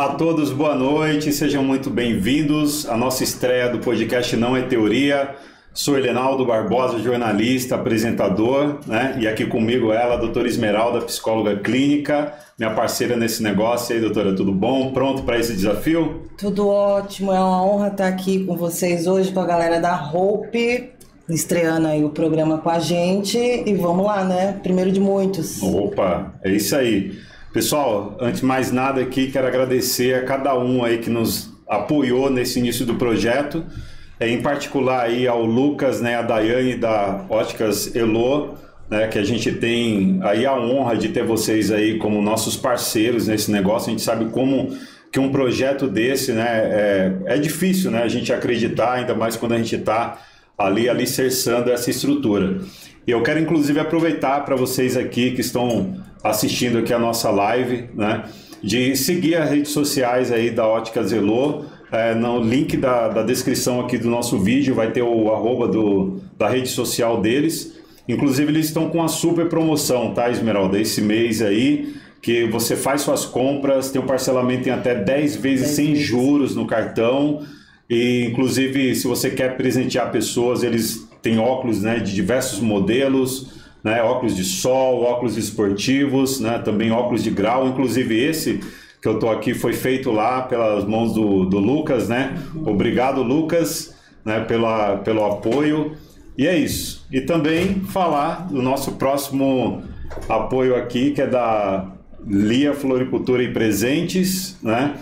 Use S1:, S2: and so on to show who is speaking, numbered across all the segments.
S1: Olá a todos, boa noite, sejam muito bem-vindos à nossa estreia do podcast Não é Teoria. Sou Helenaldo Barbosa, jornalista, apresentador, né? E aqui comigo ela, a doutora Esmeralda, psicóloga clínica, minha parceira nesse negócio. E aí, doutora, tudo bom? Pronto para esse desafio?
S2: Tudo ótimo, é uma honra estar aqui com vocês hoje, com a galera da Hope, estreando aí o programa com a gente. E vamos lá, né? Primeiro de muitos.
S1: Opa, é isso aí. Pessoal, antes de mais nada aqui, quero agradecer a cada um aí que nos apoiou nesse início do projeto, é, em particular aí ao Lucas, né, a Daiane da Óticas Elo, né, que a gente tem aí a honra de ter vocês aí como nossos parceiros nesse negócio. A gente sabe como que um projeto desse, né, é, é difícil, né, a gente acreditar, ainda mais quando a gente está ali alicerçando essa estrutura. E eu quero inclusive aproveitar para vocês aqui que estão assistindo aqui a nossa live, né? De seguir as redes sociais aí da Ótica Zelô. É, no link da, da descrição aqui do nosso vídeo vai ter o arroba do, da rede social deles. Inclusive eles estão com uma super promoção, tá, Esmeralda? Esse mês aí, que você faz suas compras, tem um parcelamento em até 10 vezes 10 sem vezes. juros no cartão. E inclusive, se você quer presentear pessoas, eles têm óculos né, de diversos modelos né, óculos de sol, óculos esportivos, né, também óculos de grau, inclusive esse que eu estou aqui foi feito lá pelas mãos do, do Lucas, né? Obrigado, Lucas, né, pela, pelo apoio. E é isso. E também falar do nosso próximo apoio aqui, que é da Lia Floricultura e Presentes, né?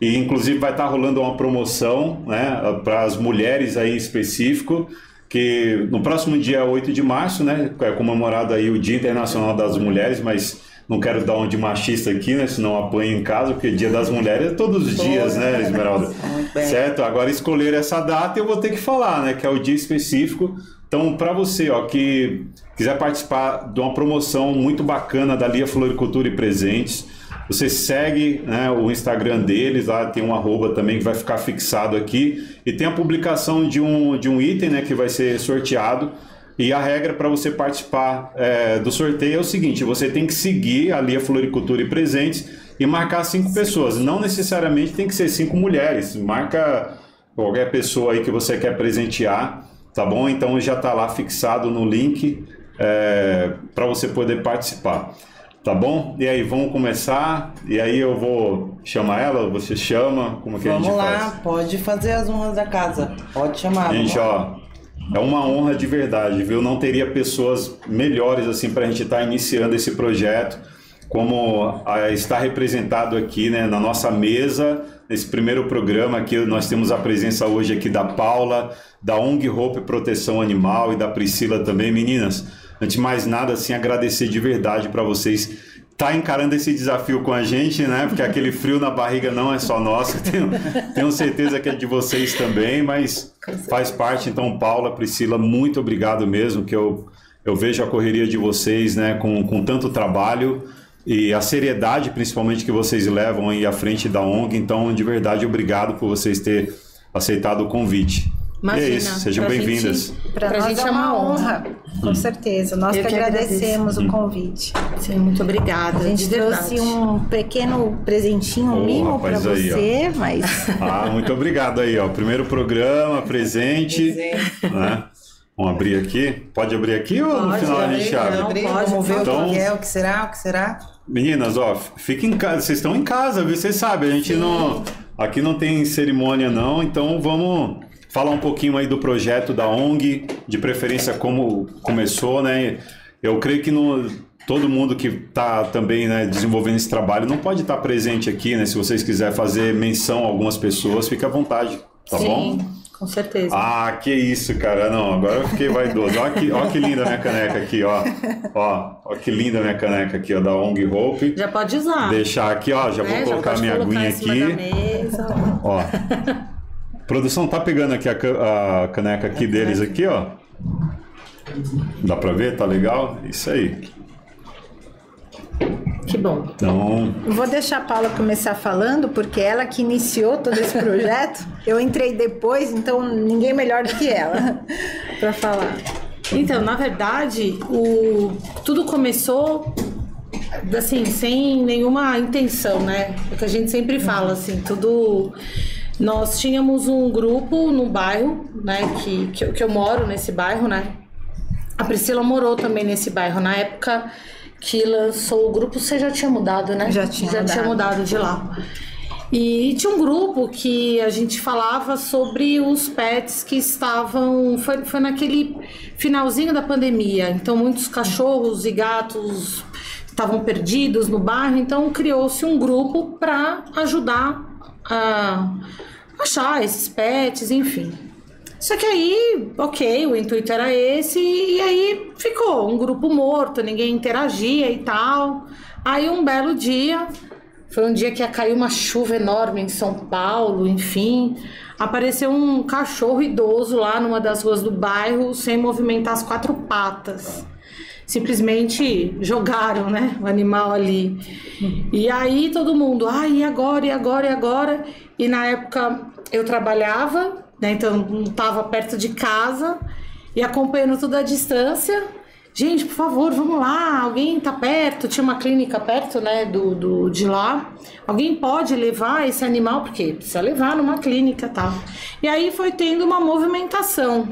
S1: E inclusive vai estar rolando uma promoção, né, para as mulheres aí em específico que no próximo dia 8 de março, né, é comemorado aí o Dia Internacional das Mulheres, mas não quero dar um de machista aqui, né, senão apanho em casa, porque Dia das Mulheres é todos os dias, né, Esmeralda? Certo? Agora escolher essa data eu vou ter que falar, né, que é o dia específico. Então, para você, ó, que quiser participar de uma promoção muito bacana da Lia Floricultura e Presentes, você segue né, o Instagram deles, lá tem um arroba também que vai ficar fixado aqui. E tem a publicação de um, de um item né, que vai ser sorteado. E a regra para você participar é, do sorteio é o seguinte: você tem que seguir ali a Floricultura e Presentes e marcar cinco pessoas. Não necessariamente tem que ser cinco mulheres. Marca qualquer pessoa aí que você quer presentear, tá bom? Então já está lá fixado no link é, para você poder participar. Tá bom? E aí, vamos começar? E aí eu vou chamar ela, você chama, como que
S2: vamos
S1: a gente
S2: lá,
S1: faz?
S2: Vamos lá, pode fazer as honras da casa. Pode chamar.
S1: Gente, ó, é uma honra de verdade, viu? Não teria pessoas melhores assim para a gente estar tá iniciando esse projeto, como a, está representado aqui, né, na nossa mesa, nesse primeiro programa aqui, nós temos a presença hoje aqui da Paula, da ONG Hope Proteção Animal e da Priscila também, meninas Antes de mais nada, assim, agradecer de verdade para vocês tá encarando esse desafio com a gente, né? Porque aquele frio na barriga não é só nosso, tenho, tenho certeza que é de vocês também, mas faz parte. Então, Paula, Priscila, muito obrigado mesmo, que eu, eu vejo a correria de vocês, né? Com, com tanto trabalho e a seriedade, principalmente, que vocês levam aí à frente da ONG. Então, de verdade, obrigado por vocês terem aceitado o convite. Imagina, e é isso, sejam bem-vindas.
S3: Para a gente é uma honra, com certeza. Nós que, que agradecemos o convite.
S2: Sim, muito obrada.
S3: A gente trouxe um pequeno presentinho, um oh, mimo para você, ó. mas.
S1: Ah, muito obrigado aí, ó. Primeiro programa, presente. presente. Né? Vamos abrir aqui? Pode abrir aqui ou no final a gente abre?
S2: Não, pode, Vamos ver então, o que é, o que será, o que será.
S1: Meninas, ó, fiquem em casa. Vocês estão em casa, viu? Vocês sabem, a gente Sim. não. Aqui não tem cerimônia, não, então vamos falar um pouquinho aí do projeto da ONG, de preferência como começou, né? Eu creio que no, todo mundo que está também né, desenvolvendo esse trabalho não pode estar presente aqui, né? Se vocês quiserem fazer menção a algumas pessoas, fique à vontade, tá
S3: Sim.
S1: bom?
S3: Com certeza.
S1: Ah, que isso, cara. Não, agora eu fiquei vaidoso. Olha que, olha que linda a minha caneca aqui, ó. Ó, ó que linda a minha caneca aqui, ó, da ONG Hope.
S3: Já pode usar.
S1: Deixar aqui, ó. Já vou é, colocar já minha aguinha aqui. Ó. Produção, tá pegando aqui a, a caneca aqui deles aqui, ó. Dá pra ver? Tá legal? Isso aí.
S3: Que bom.
S1: Então...
S3: Vou deixar a Paula começar falando, porque ela que iniciou todo esse projeto. Eu entrei depois, então ninguém melhor do que ela para falar.
S4: Então, na verdade, o... tudo começou assim, sem nenhuma intenção, né? É que a gente sempre fala, assim, tudo. Nós tínhamos um grupo no bairro, né? Que, que, eu- que eu moro nesse bairro, né? A Priscila morou também nesse bairro. Na época que lançou o grupo, você já tinha mudado, né?
S3: Já tinha
S4: Já tinha
S3: mudado.
S4: mudado de lá. E tinha um grupo que a gente falava sobre os pets que estavam. Foi, foi naquele finalzinho da pandemia. Então, muitos cachorros e gatos estavam perdidos no bairro. Então, criou-se um grupo para ajudar a achar esses pets, enfim. Só que aí, ok, o intuito era esse, e aí ficou um grupo morto, ninguém interagia e tal. Aí um belo dia, foi um dia que ia cair uma chuva enorme em São Paulo, enfim. Apareceu um cachorro idoso lá numa das ruas do bairro, sem movimentar as quatro patas. Simplesmente jogaram, né, o animal ali. E aí todo mundo, ai, e agora, e agora, e agora? E na época eu trabalhava, né, então estava perto de casa e acompanhando tudo à distância. Gente, por favor, vamos lá, alguém tá perto, tinha uma clínica perto, né, do, do, de lá. Alguém pode levar esse animal, porque precisa levar numa clínica tal. E aí foi tendo uma movimentação,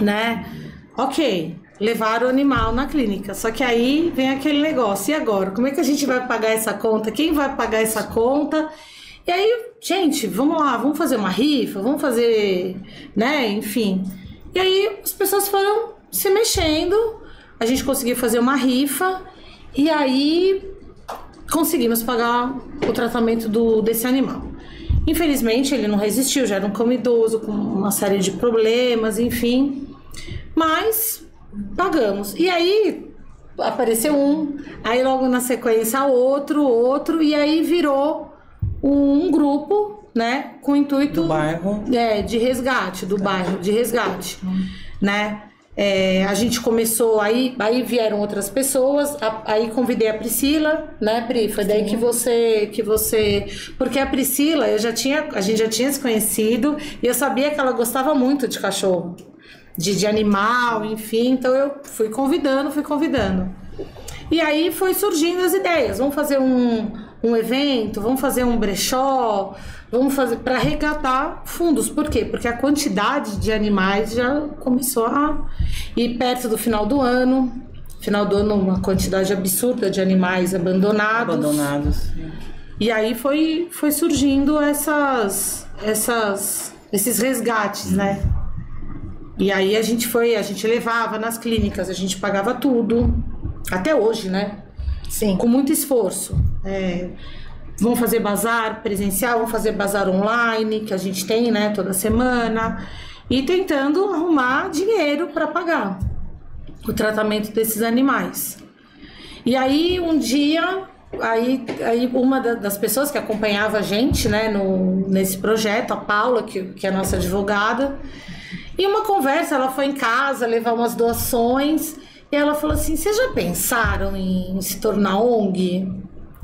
S4: né? Ok, levaram o animal na clínica. Só que aí vem aquele negócio, e agora? Como é que a gente vai pagar essa conta? Quem vai pagar essa conta? E aí, gente, vamos lá, vamos fazer uma rifa, vamos fazer, né, enfim. E aí as pessoas foram se mexendo, a gente conseguiu fazer uma rifa, e aí conseguimos pagar o tratamento do, desse animal. Infelizmente, ele não resistiu, já era um cão idoso, com uma série de problemas, enfim. Mas pagamos. E aí apareceu um, aí logo na sequência outro, outro, e aí virou um grupo, né, com o intuito
S2: Do bairro.
S4: é, de resgate, do bairro, de resgate, né? É, a gente começou aí, aí vieram outras pessoas, a- aí convidei a Priscila, né, Pri? Foi daí que você, que você, porque a Priscila, eu já tinha, a gente já tinha se conhecido e eu sabia que ela gostava muito de cachorro, de, de animal, enfim. Então eu fui convidando, fui convidando. E aí foi surgindo as ideias. Vamos fazer um, um evento, vamos fazer um brechó, vamos fazer para arrecadar fundos. Por quê? Porque a quantidade de animais já começou a ir perto do final do ano. Final do ano, uma quantidade absurda de animais abandonados.
S2: Abandonados.
S4: E aí foi, foi surgindo essas, essas, esses resgates, né? E aí a gente foi, a gente levava nas clínicas, a gente pagava tudo. Até hoje, né?
S3: Sim.
S4: Com muito esforço. É, vamos fazer bazar presencial, vamos fazer bazar online, que a gente tem, né, toda semana. E tentando arrumar dinheiro para pagar o tratamento desses animais. E aí, um dia, aí, aí uma da- das pessoas que acompanhava a gente, né, no, nesse projeto, a Paula, que, que é a nossa advogada, e uma conversa, ela foi em casa levar umas doações, e ela falou assim: Vocês já pensaram em se tornar ONG?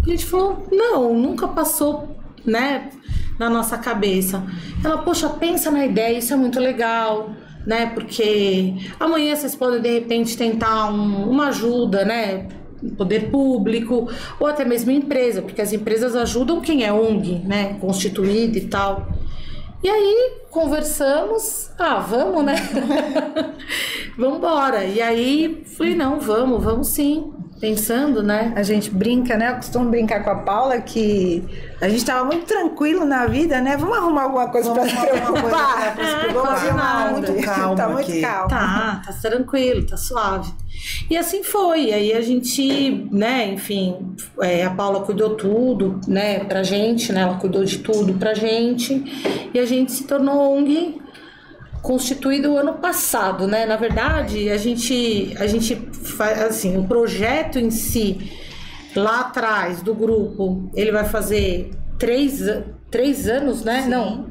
S4: A gente falou: Não, nunca passou, né, na nossa cabeça. Ela, poxa, pensa na ideia, isso é muito legal né? Porque amanhã vocês podem de repente tentar um- uma ajuda, né? Poder público ou até mesmo empresa, porque as empresas ajudam quem é ONG, né? Constituída e tal. E aí conversamos, ah, vamos, né? vamos embora. E aí falei, não, vamos, vamos sim. Pensando, né?
S3: A gente brinca, né? Eu costumo brincar com a Paula que a gente tava muito tranquilo na vida, né? Vamos arrumar alguma coisa pra
S2: Vamos
S3: se
S2: arrumar coisa
S3: preocupar.
S4: quase
S3: Tá
S4: nada.
S3: muito
S2: Calma
S3: tá muito
S2: aqui.
S3: calmo.
S4: Tá, tá tranquilo, tá suave. E assim foi. Aí a gente, né, enfim, é, a Paula cuidou tudo, né, pra gente, né? Ela cuidou de tudo pra gente. E a gente se tornou ONG constituído o ano passado, né? Na verdade, a gente, a gente faz assim, o projeto em si, lá atrás do grupo, ele vai fazer três, três anos, né? Não,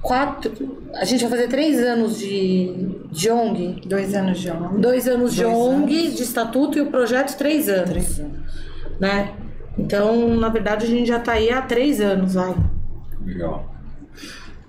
S4: quatro. A gente vai fazer três anos de, de ONG.
S3: Dois anos de homem.
S4: Dois anos de
S2: Dois
S4: ONG, de estatuto e o projeto três anos.
S2: Três anos.
S4: Né? Então, na verdade, a gente já tá aí há três anos, vai.
S1: Legal.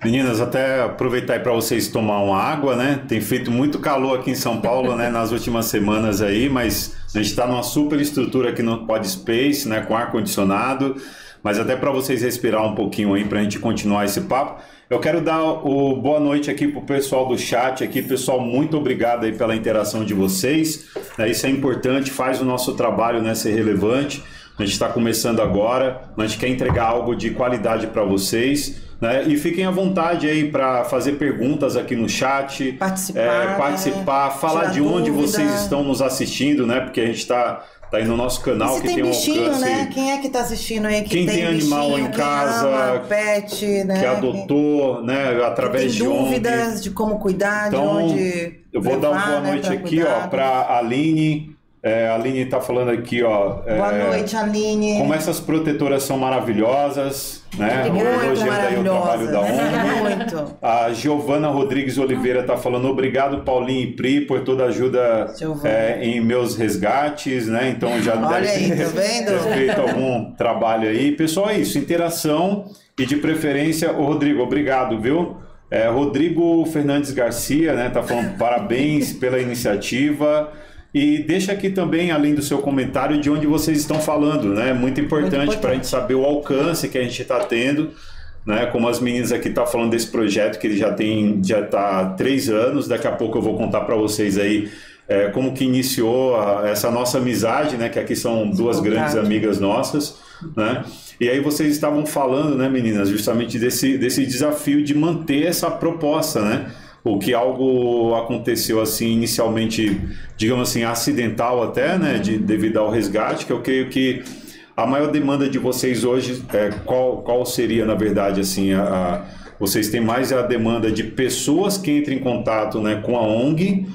S1: Meninas, até aproveitar aí para vocês tomar uma água, né? Tem feito muito calor aqui em São Paulo, né? Nas últimas semanas aí, mas A gente está numa super estrutura aqui no Pod Space, né, com ar-condicionado, mas até para vocês respirar um pouquinho aí, para a gente continuar esse papo. Eu quero dar o boa noite aqui para o pessoal do chat aqui. Pessoal, muito obrigado aí pela interação de vocês. É, isso é importante, faz o nosso trabalho né, ser relevante. A gente está começando agora, a gente quer entregar algo de qualidade para vocês. Né? E fiquem à vontade aí para fazer perguntas aqui no chat,
S2: Participar,
S1: é, participar,
S2: né?
S1: falar de onde
S2: dúvida.
S1: vocês estão nos assistindo, né? Porque a gente está tá aí no nosso canal que
S2: tem,
S1: tem um
S2: bichinho,
S1: alcance.
S2: né? Quem é que tá assistindo aí? Que
S1: Quem tem animal
S2: bichinho,
S1: em casa,
S2: ama, pet, né?
S1: que adotou, né, através
S2: tem
S1: de ONG.
S2: dúvidas de como cuidar, de
S1: Então,
S2: onde
S1: eu vou dar uma
S2: levar,
S1: boa
S2: né,
S1: noite aqui, ó,
S2: cuidar.
S1: para a Aline. É, a Aline está falando aqui, ó. é,
S2: Boa noite, Aline.
S1: Como essas protetoras são maravilhosas, né?
S2: Muito
S1: Elogiando aí o trabalho
S2: maravilhosa,
S1: da ONG.
S2: Muito.
S1: A Giovana Rodrigues Oliveira está falando obrigado Paulinho e Pri por toda a ajuda é, em meus resgates, né? Então já
S2: Olha
S1: deve
S2: aí,
S1: ter,
S2: tá
S1: feito algum trabalho aí. Pessoal, é isso, interação e de preferência, ô Rodrigo, obrigado, viu? É, Rodrigo Fernandes Garcia, né? Tá falando parabéns pela iniciativa. E deixa aqui também, além do seu comentário, de onde vocês estão falando, né? Muito importante para a gente saber o alcance que a gente está tendo né? Como as meninas aqui estão falando desse projeto que ele já tem já está três anos. Daqui a pouco eu vou contar para vocês aí é, como que iniciou a- essa nossa amizade, né? Que aqui são duas grandes amigas nossas, né? E aí vocês estavam falando, né, meninas, justamente desse desse desafio de manter essa proposta, né? O que algo aconteceu assim inicialmente, digamos assim, acidental até, né, de, devido ao resgate, que eu creio que a maior demanda de vocês hoje, é, qual, qual seria, na verdade, assim, a, a- vocês têm mais a demanda de pessoas que entrem em contato né, com a ONG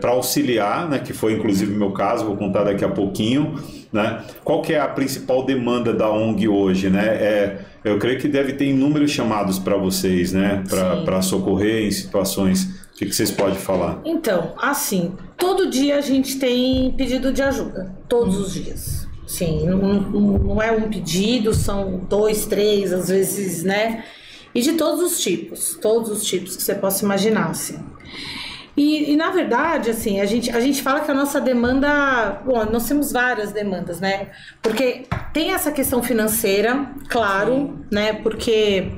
S1: para auxiliar, né, que foi inclusive o meu caso, vou contar daqui a pouquinho. Né? Qual que é a principal demanda da ONG hoje? Né? É, eu creio que deve ter inúmeros chamados para vocês, né, para socorrer em situações. O que, que vocês podem falar?
S4: Então, assim, todo dia a gente tem pedido de ajuda. Todos os dias. Sim, não, não- não é um pedido, são dois, três, às vezes, né? E de todos os tipos, todos os tipos que você possa imaginar, assim. E, e, na verdade, assim, a gente, a gente fala que a nossa demanda. Bom, nós temos várias demandas, né? Porque tem essa questão financeira, claro, né? Porque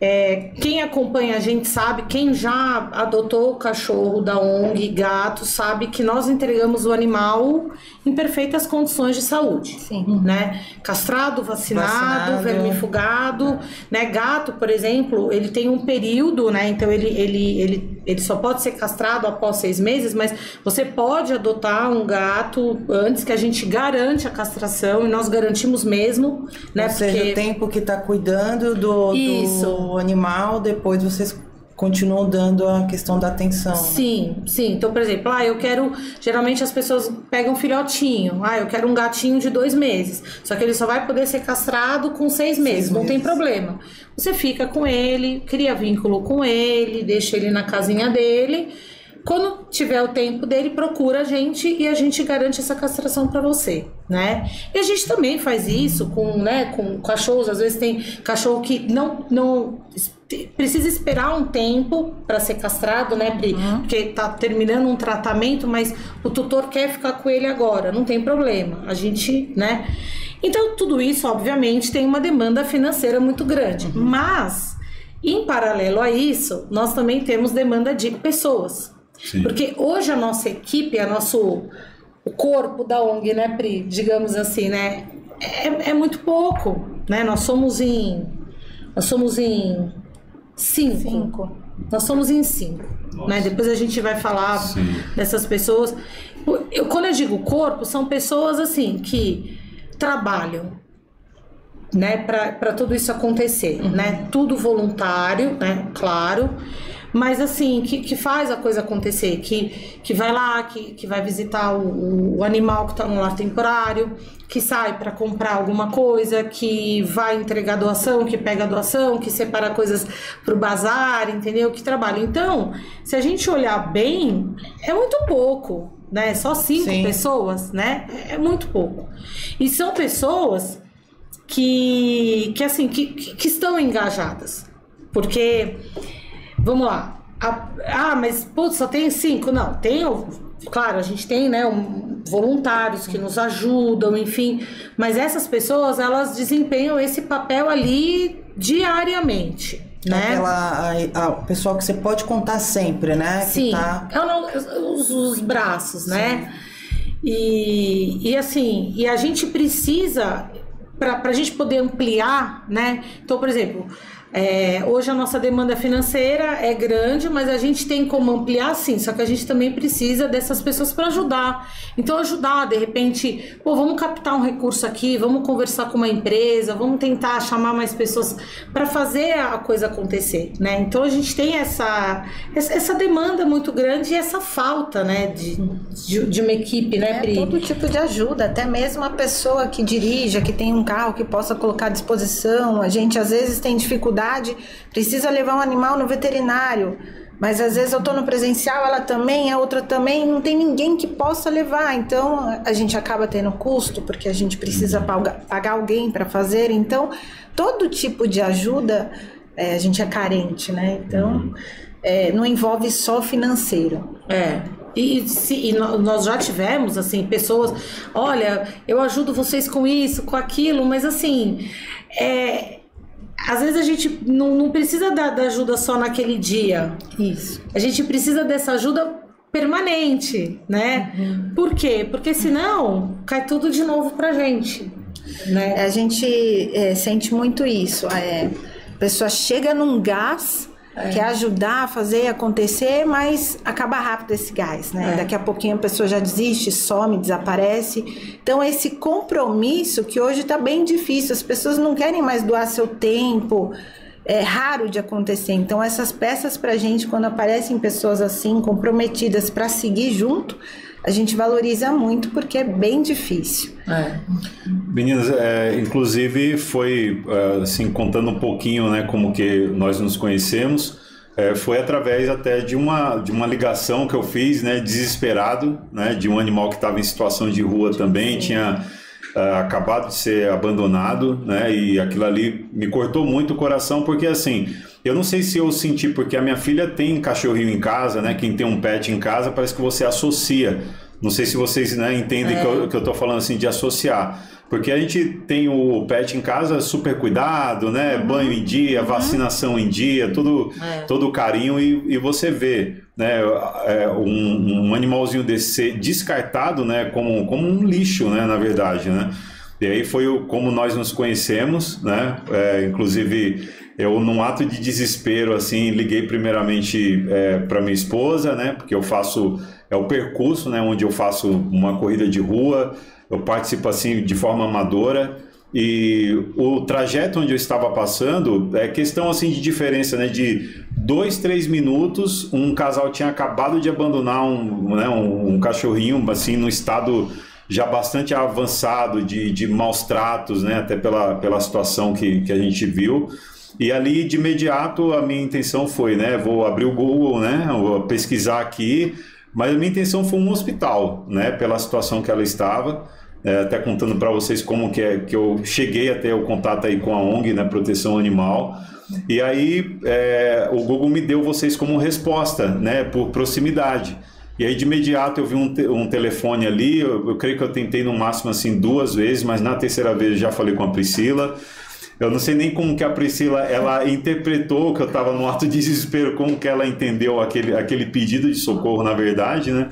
S4: é, quem acompanha a gente sabe, quem já adotou o cachorro da ONG, gato, sabe que nós entregamos o animal em perfeitas condições de saúde.
S3: Sim.
S4: Né? Castrado, vacinado,
S2: Vacinado.
S4: vermifugado, né? Gato, por exemplo, ele tem um período, né? Então ele, ele, ele, ele só pode ser castrado após seis meses, mas você pode adotar um gato antes que a gente garante a castração e nós garantimos mesmo, né?
S2: Ou seja,
S4: Porque
S2: o tempo que está cuidando do, do animal, depois vocês continuam dando a questão da atenção. né?
S4: Sim, sim. Então, por exemplo, ah, eu quero. Geralmente as pessoas pegam um filhotinho. Ah, eu quero um gatinho de dois meses. Só que ele só vai poder ser castrado com seis meses. não tem
S2: meses.
S4: problema. Você fica com ele, cria vínculo com ele, deixa ele na casinha dele. Quando tiver o tempo dele, procura a gente e a gente garante essa castração para você, né? E a gente também faz isso com, né, com cachorros. Às vezes tem cachorro que não, não precisa esperar um tempo para ser castrado, né, Pri? Porque tá terminando um tratamento, mas o tutor quer ficar com ele agora. Não tem problema. A gente, né? Então, tudo isso, obviamente, tem uma demanda financeira muito grande. Mas, em paralelo a isso, nós também temos demanda de pessoas.
S1: Sim.
S4: Porque hoje a nossa equipe, a nosso o corpo da ONG, né, Pri? Digamos assim, né? É, é muito pouco, né? Nós somos em nós somos em cinco.
S3: Cinco.
S4: Nós somos em cinco, né? Depois a gente vai falar
S1: Sim.
S4: dessas pessoas. Eu, quando eu digo corpo, são pessoas assim que trabalham, né, para tudo isso acontecer, né? Tudo voluntário, né? Claro. Mas assim, que, que faz a coisa acontecer, que, que vai lá, que, que vai visitar o, o animal que está no lar temporário, que sai para comprar alguma coisa, que vai entregar doação, que pega doação, que separa coisas para o bazar, entendeu? Que trabalha. Então, se a gente olhar bem, é muito pouco, né? Só cinco
S2: Sim.
S4: pessoas, né? É muito pouco. E são pessoas que, que assim, que, que, que estão engajadas. Porque, vamos lá, ah, mas putz, só tem cinco? Não, tem, claro, a gente tem, né, um- voluntários que nos ajudam, enfim. Mas essas pessoas, elas desempenham esse papel ali diariamente. Né?
S2: Aquela, a, a, o pessoal que você pode contar sempre, né?
S4: Sim,
S2: tá...
S4: os, os braços, né? E, e assim, e a gente precisa, para a gente poder ampliar, né? Então, por exemplo, é, hoje a nossa demanda financeira é grande, mas a gente tem como ampliar sim, só que a gente também precisa dessas pessoas para ajudar. Então, ajudar, de repente, pô, vamos captar um recurso aqui, vamos conversar com uma empresa, vamos tentar chamar mais pessoas para fazer a coisa acontecer, né? Então, a gente tem essa, essa demanda muito grande e essa falta, né, de, de, de uma equipe, né,
S3: É
S4: Pri?
S3: todo tipo de ajuda, até mesmo a pessoa que dirija, que tem um carro que possa colocar à disposição. A gente às vezes tem dificuldade, precisa levar um animal no veterinário. Mas às vezes eu tô no presencial, ela também, a outra também, não tem ninguém que possa levar. Então a gente acaba tendo custo, porque a gente precisa pagar, pagar alguém para fazer. Então, todo tipo de ajuda é, a gente é carente, né? Então é, não envolve só financeiro.
S4: É. E, se, e nós já tivemos, assim, pessoas, olha, eu ajudo vocês com isso, com aquilo, mas assim, é, às vezes a gente não, não precisa da, da ajuda só naquele dia.
S3: Isso.
S4: A gente precisa dessa ajuda permanente, né? Por quê? Porque senão cai tudo de novo pra gente, né?
S3: A gente é, sente muito isso. É, a pessoa chega num gás, quer ajudar a fazer acontecer, mas acaba rápido esse gás, né?
S4: É.
S3: Daqui a pouquinho a pessoa já desiste, some, desaparece. Então, esse compromisso que hoje está bem difícil, as pessoas não querem mais doar seu tempo. É raro de acontecer. Então, essas peças pra gente, quando aparecem pessoas assim, comprometidas para seguir junto, a gente valoriza muito porque é bem difícil.
S4: É.
S1: Meninas, é, inclusive foi é, assim contando um pouquinho, né, como que nós nos conhecemos. é, foi através até de uma de uma ligação que eu fiz, né, desesperado, né, de um animal que estava em situação de rua também, tinha é, acabado de ser abandonado, né, e aquilo ali me cortou muito o coração porque assim eu não sei se eu senti porque a minha filha tem cachorrinho em casa, né? Quem tem um pet em casa parece que você associa. Não sei se vocês né, entendem que, eu, que eu tô falando assim de associar. Porque a gente tem o pet em casa super cuidado, né? Banho em dia, vacinação em dia, tudo,
S4: É.
S1: todo carinho e, e você vê né, é, um, um animalzinho desse ser descartado né, como, como um lixo, né, na verdade, né? E aí foi o, como nós nos conhecemos, né? É, inclusive, eu, num ato de desespero, assim, liguei primeiramente para minha esposa, né? Porque eu faço, é o percurso, né? Onde eu faço uma corrida de rua, eu participo, assim, de forma amadora. E o trajeto onde eu estava passando é questão assim de diferença, né? De dois, três minutos, um casal tinha acabado de abandonar um, né, um, um cachorrinho assim no estado já bastante avançado de, de maus tratos, né? Até pela, pela situação que, que a gente viu. E ali de imediato a minha intenção foi, né? Vou abrir o Google, né? Vou pesquisar aqui. Mas a minha intenção foi um hospital, né? Pela situação que ela estava. É, até contando para vocês como que, é, que eu cheguei até o contato aí com a ONG, né? Proteção Animal. E aí é, o Google me deu vocês como resposta, né? Por proximidade. E aí de imediato eu vi um, te- um telefone ali, eu, eu creio que eu tentei no máximo assim duas vezes, mas na terceira vez já falei com a Priscila. Eu não sei nem como que a Priscila ela interpretou que eu estava num ato de desespero, como que ela entendeu aquele, aquele pedido de socorro, na verdade, né?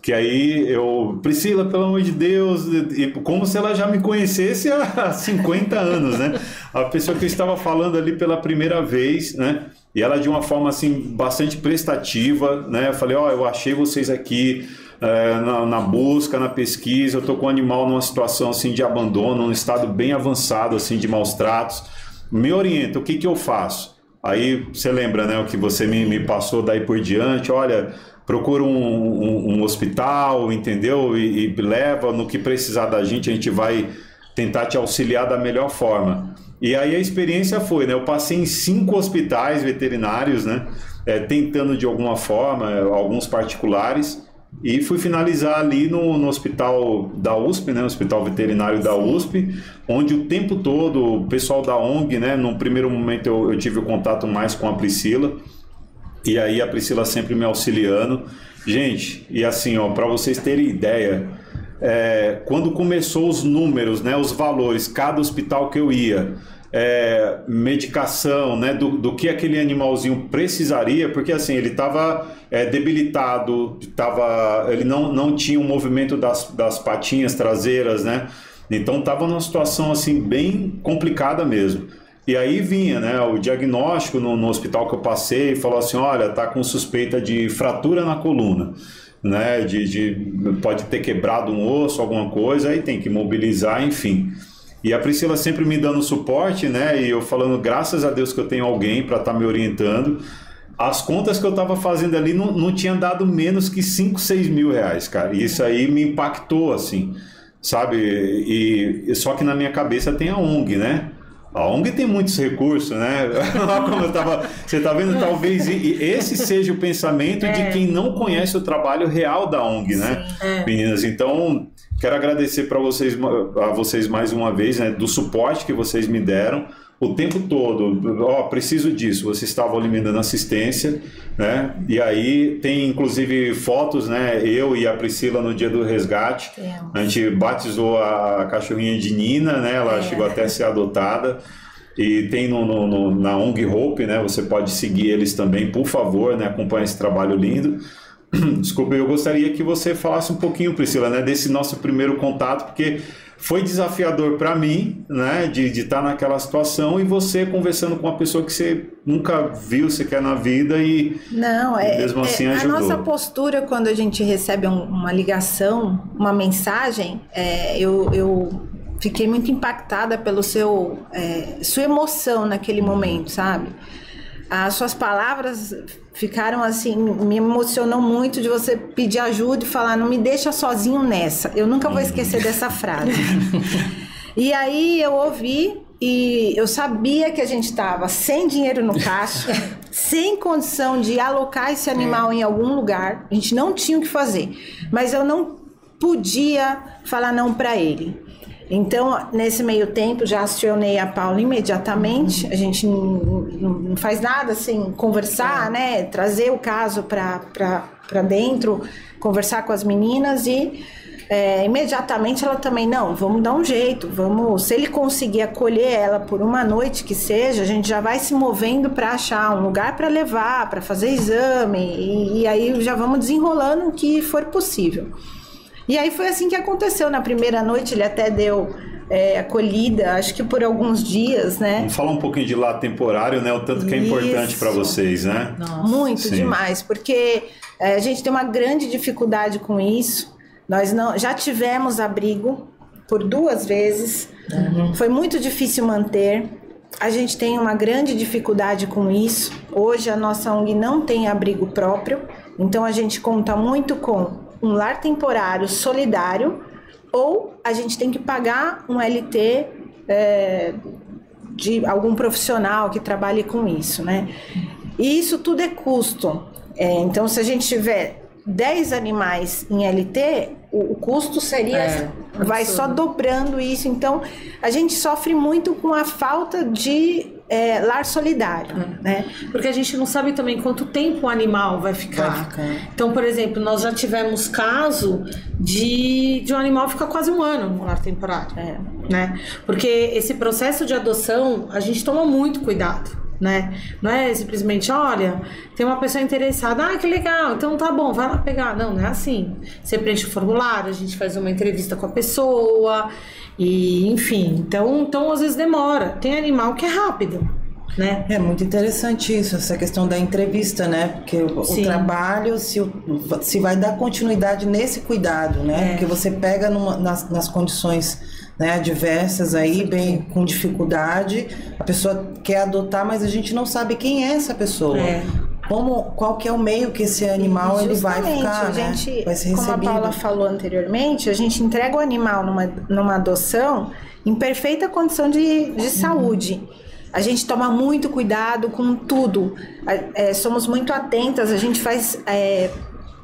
S1: Que aí eu, Priscila, pelo amor de Deus, como se ela já me conhecesse há 50 anos, né? A pessoa que eu estava falando ali pela primeira vez, né? E ela de uma forma assim bastante prestativa, né? Eu falei, ó, eu achei vocês aqui é, na, na busca, na pesquisa, eu tô com o animal numa situação assim de abandono, num estado bem avançado assim de maus tratos. Me orienta, o que que eu faço? Aí você lembra, né, o que você me, me passou daí por diante, olha, procura um, um- um hospital, entendeu? E, e leva no que precisar da gente, a gente vai tentar te auxiliar da melhor forma. E aí a experiência foi, né? Eu passei em cinco hospitais veterinários, né? É, tentando de alguma forma, alguns particulares, e fui finalizar ali no, no hospital da USP, né? Hospital Veterinário da USP, onde o tempo todo o pessoal da ONG, né? Num primeiro momento eu, eu tive o contato mais com a Priscila, e aí a Priscila sempre me auxiliando. Gente, e assim, ó, para vocês terem ideia, é, quando começou os números, né, os valores, cada hospital que eu ia, é, medicação, né, do, do, que aquele animalzinho precisaria, porque assim ele estava é, debilitado, tava, ele não, não tinha o um movimento das, das patinhas traseiras, né? Então estava numa situação assim bem complicada mesmo. E aí vinha, né, o diagnóstico no, no hospital que eu passei, falou assim, olha, tá com suspeita de fratura na coluna né? De, de, pode ter quebrado um osso, alguma coisa, aí tem que mobilizar, enfim. E a Priscila sempre me dando suporte, né? E eu falando, graças a Deus que eu tenho alguém para estar tá me orientando. As contas que eu estava fazendo ali não, não tinha dado menos que 5, 6 mil reais, cara. E isso aí me impactou, assim, sabe? E, só que na minha cabeça tem a ONG, né? A ONG tem muitos recursos, né? Como eu tava, você está vendo, talvez esse seja o pensamento é. de quem não conhece o trabalho real da ONG, né? É. Meninas, então quero agradecer para vocês, a vocês mais uma vez, né, do suporte que vocês me deram o tempo todo, ó, oh, preciso disso, vocês estavam ali me dando assistência, né? E aí tem inclusive fotos, né? Eu e a Priscila no dia do resgate, a gente batizou a cachorrinha de Nina, né? Ela é. chegou até a ser adotada. E tem no, no, no, na ONG Hope, né? Você pode seguir eles também, por favor, né? Acompanhe esse trabalho lindo. Desculpa, eu gostaria que você falasse um pouquinho, Priscila, né? Desse nosso primeiro contato, porque foi desafiador para mim, né, de estar tá naquela situação e você conversando com uma pessoa que você nunca viu sequer na vida e
S3: não é,
S1: mesmo assim
S3: é,
S1: ajudou.
S3: A nossa postura quando a gente recebe um, uma ligação, uma mensagem, é, eu, eu fiquei muito impactada pelo seu é, sua emoção naquele momento, sabe? As suas palavras ficaram assim, me emocionou muito de você pedir ajuda e falar, não me deixa sozinho nessa. Eu nunca vou esquecer dessa frase. e aí eu ouvi e eu sabia que a gente estava sem dinheiro no caixa, sem condição de alocar esse animal é. em algum lugar. A gente não tinha o que fazer, mas eu não podia falar não para ele. Então, nesse meio tempo, já acionei a Paula imediatamente. A gente não, não faz nada assim, conversar, é. né? Trazer o caso para dentro, conversar com as meninas e é, imediatamente ela também, não, vamos dar um jeito, vamos. Se ele conseguir acolher ela por uma noite que seja, a gente já vai se movendo para achar um lugar para levar, para fazer exame, e, e aí já vamos desenrolando o que for possível. E aí foi assim que aconteceu. Na primeira noite ele até deu é, acolhida, acho que por alguns dias, né?
S1: Vamos falar um pouquinho de lá temporário, né? O tanto que é importante para vocês, né?
S3: Nossa. Muito Sim. demais, porque é, a gente tem uma grande dificuldade com isso. Nós não, já tivemos abrigo por duas vezes. Uhum. Foi muito difícil manter. A gente tem uma grande dificuldade com isso. Hoje a nossa ONG não tem abrigo próprio, então a gente conta muito com um lar temporário solidário ou a gente tem que pagar um LT é, de algum profissional que trabalhe com isso, né? E isso tudo é custo. É, então, se a gente tiver 10 animais em LT, o, o custo seria é, vai só dobrando isso. Então, a gente sofre muito com a falta de é, lar solidário, é. né?
S4: Porque a gente não sabe também quanto tempo o animal vai ficar. vai ficar. Então, por exemplo, nós já tivemos caso de, de um animal ficar quase um ano no lar temporário, é. né? Porque esse processo de adoção, a gente toma muito cuidado né? Não é simplesmente, olha, tem uma pessoa interessada, ah, que legal, então tá bom, vai lá pegar. Não, não é assim. Você preenche o formulário, a gente faz uma entrevista com a pessoa, e, enfim, então, então às vezes demora. Tem animal que é rápido. Né?
S2: É muito interessante isso, essa questão da entrevista, né? Porque o, o trabalho, se, se vai dar continuidade nesse cuidado, né? É. Porque você pega numa, nas, nas condições né, adversas aí, bem com dificuldade, a pessoa quer adotar, mas a gente não sabe quem é essa pessoa. É como qual que é o meio que esse animal ele vai ficar,
S3: a
S2: né?
S3: gente, né? Vai ser recebido. Como a Paula falou anteriormente, a gente entrega o animal numa, numa adoção em perfeita condição de, de saúde. A gente toma muito cuidado com tudo. É, somos muito atentas, a gente faz é,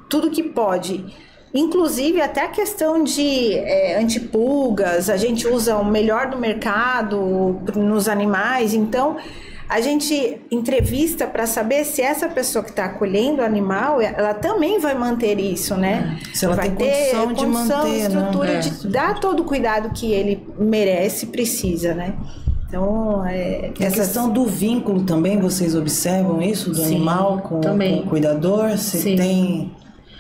S3: tudo que pode. Inclusive até a questão de é, antipulgas, a gente usa o melhor do mercado nos animais. Então, a gente entrevista para saber se essa pessoa que está acolhendo o animal, ela também vai manter isso, né?
S2: Se ela
S3: vai
S2: tem ter condição, de manter,
S3: estrutura
S2: né?
S3: de dar todo o cuidado que ele merece, precisa, né? Então, é,
S2: a questão do vínculo também, vocês observam isso do Sim, animal com, com, o cuidador? Se Sim. tem.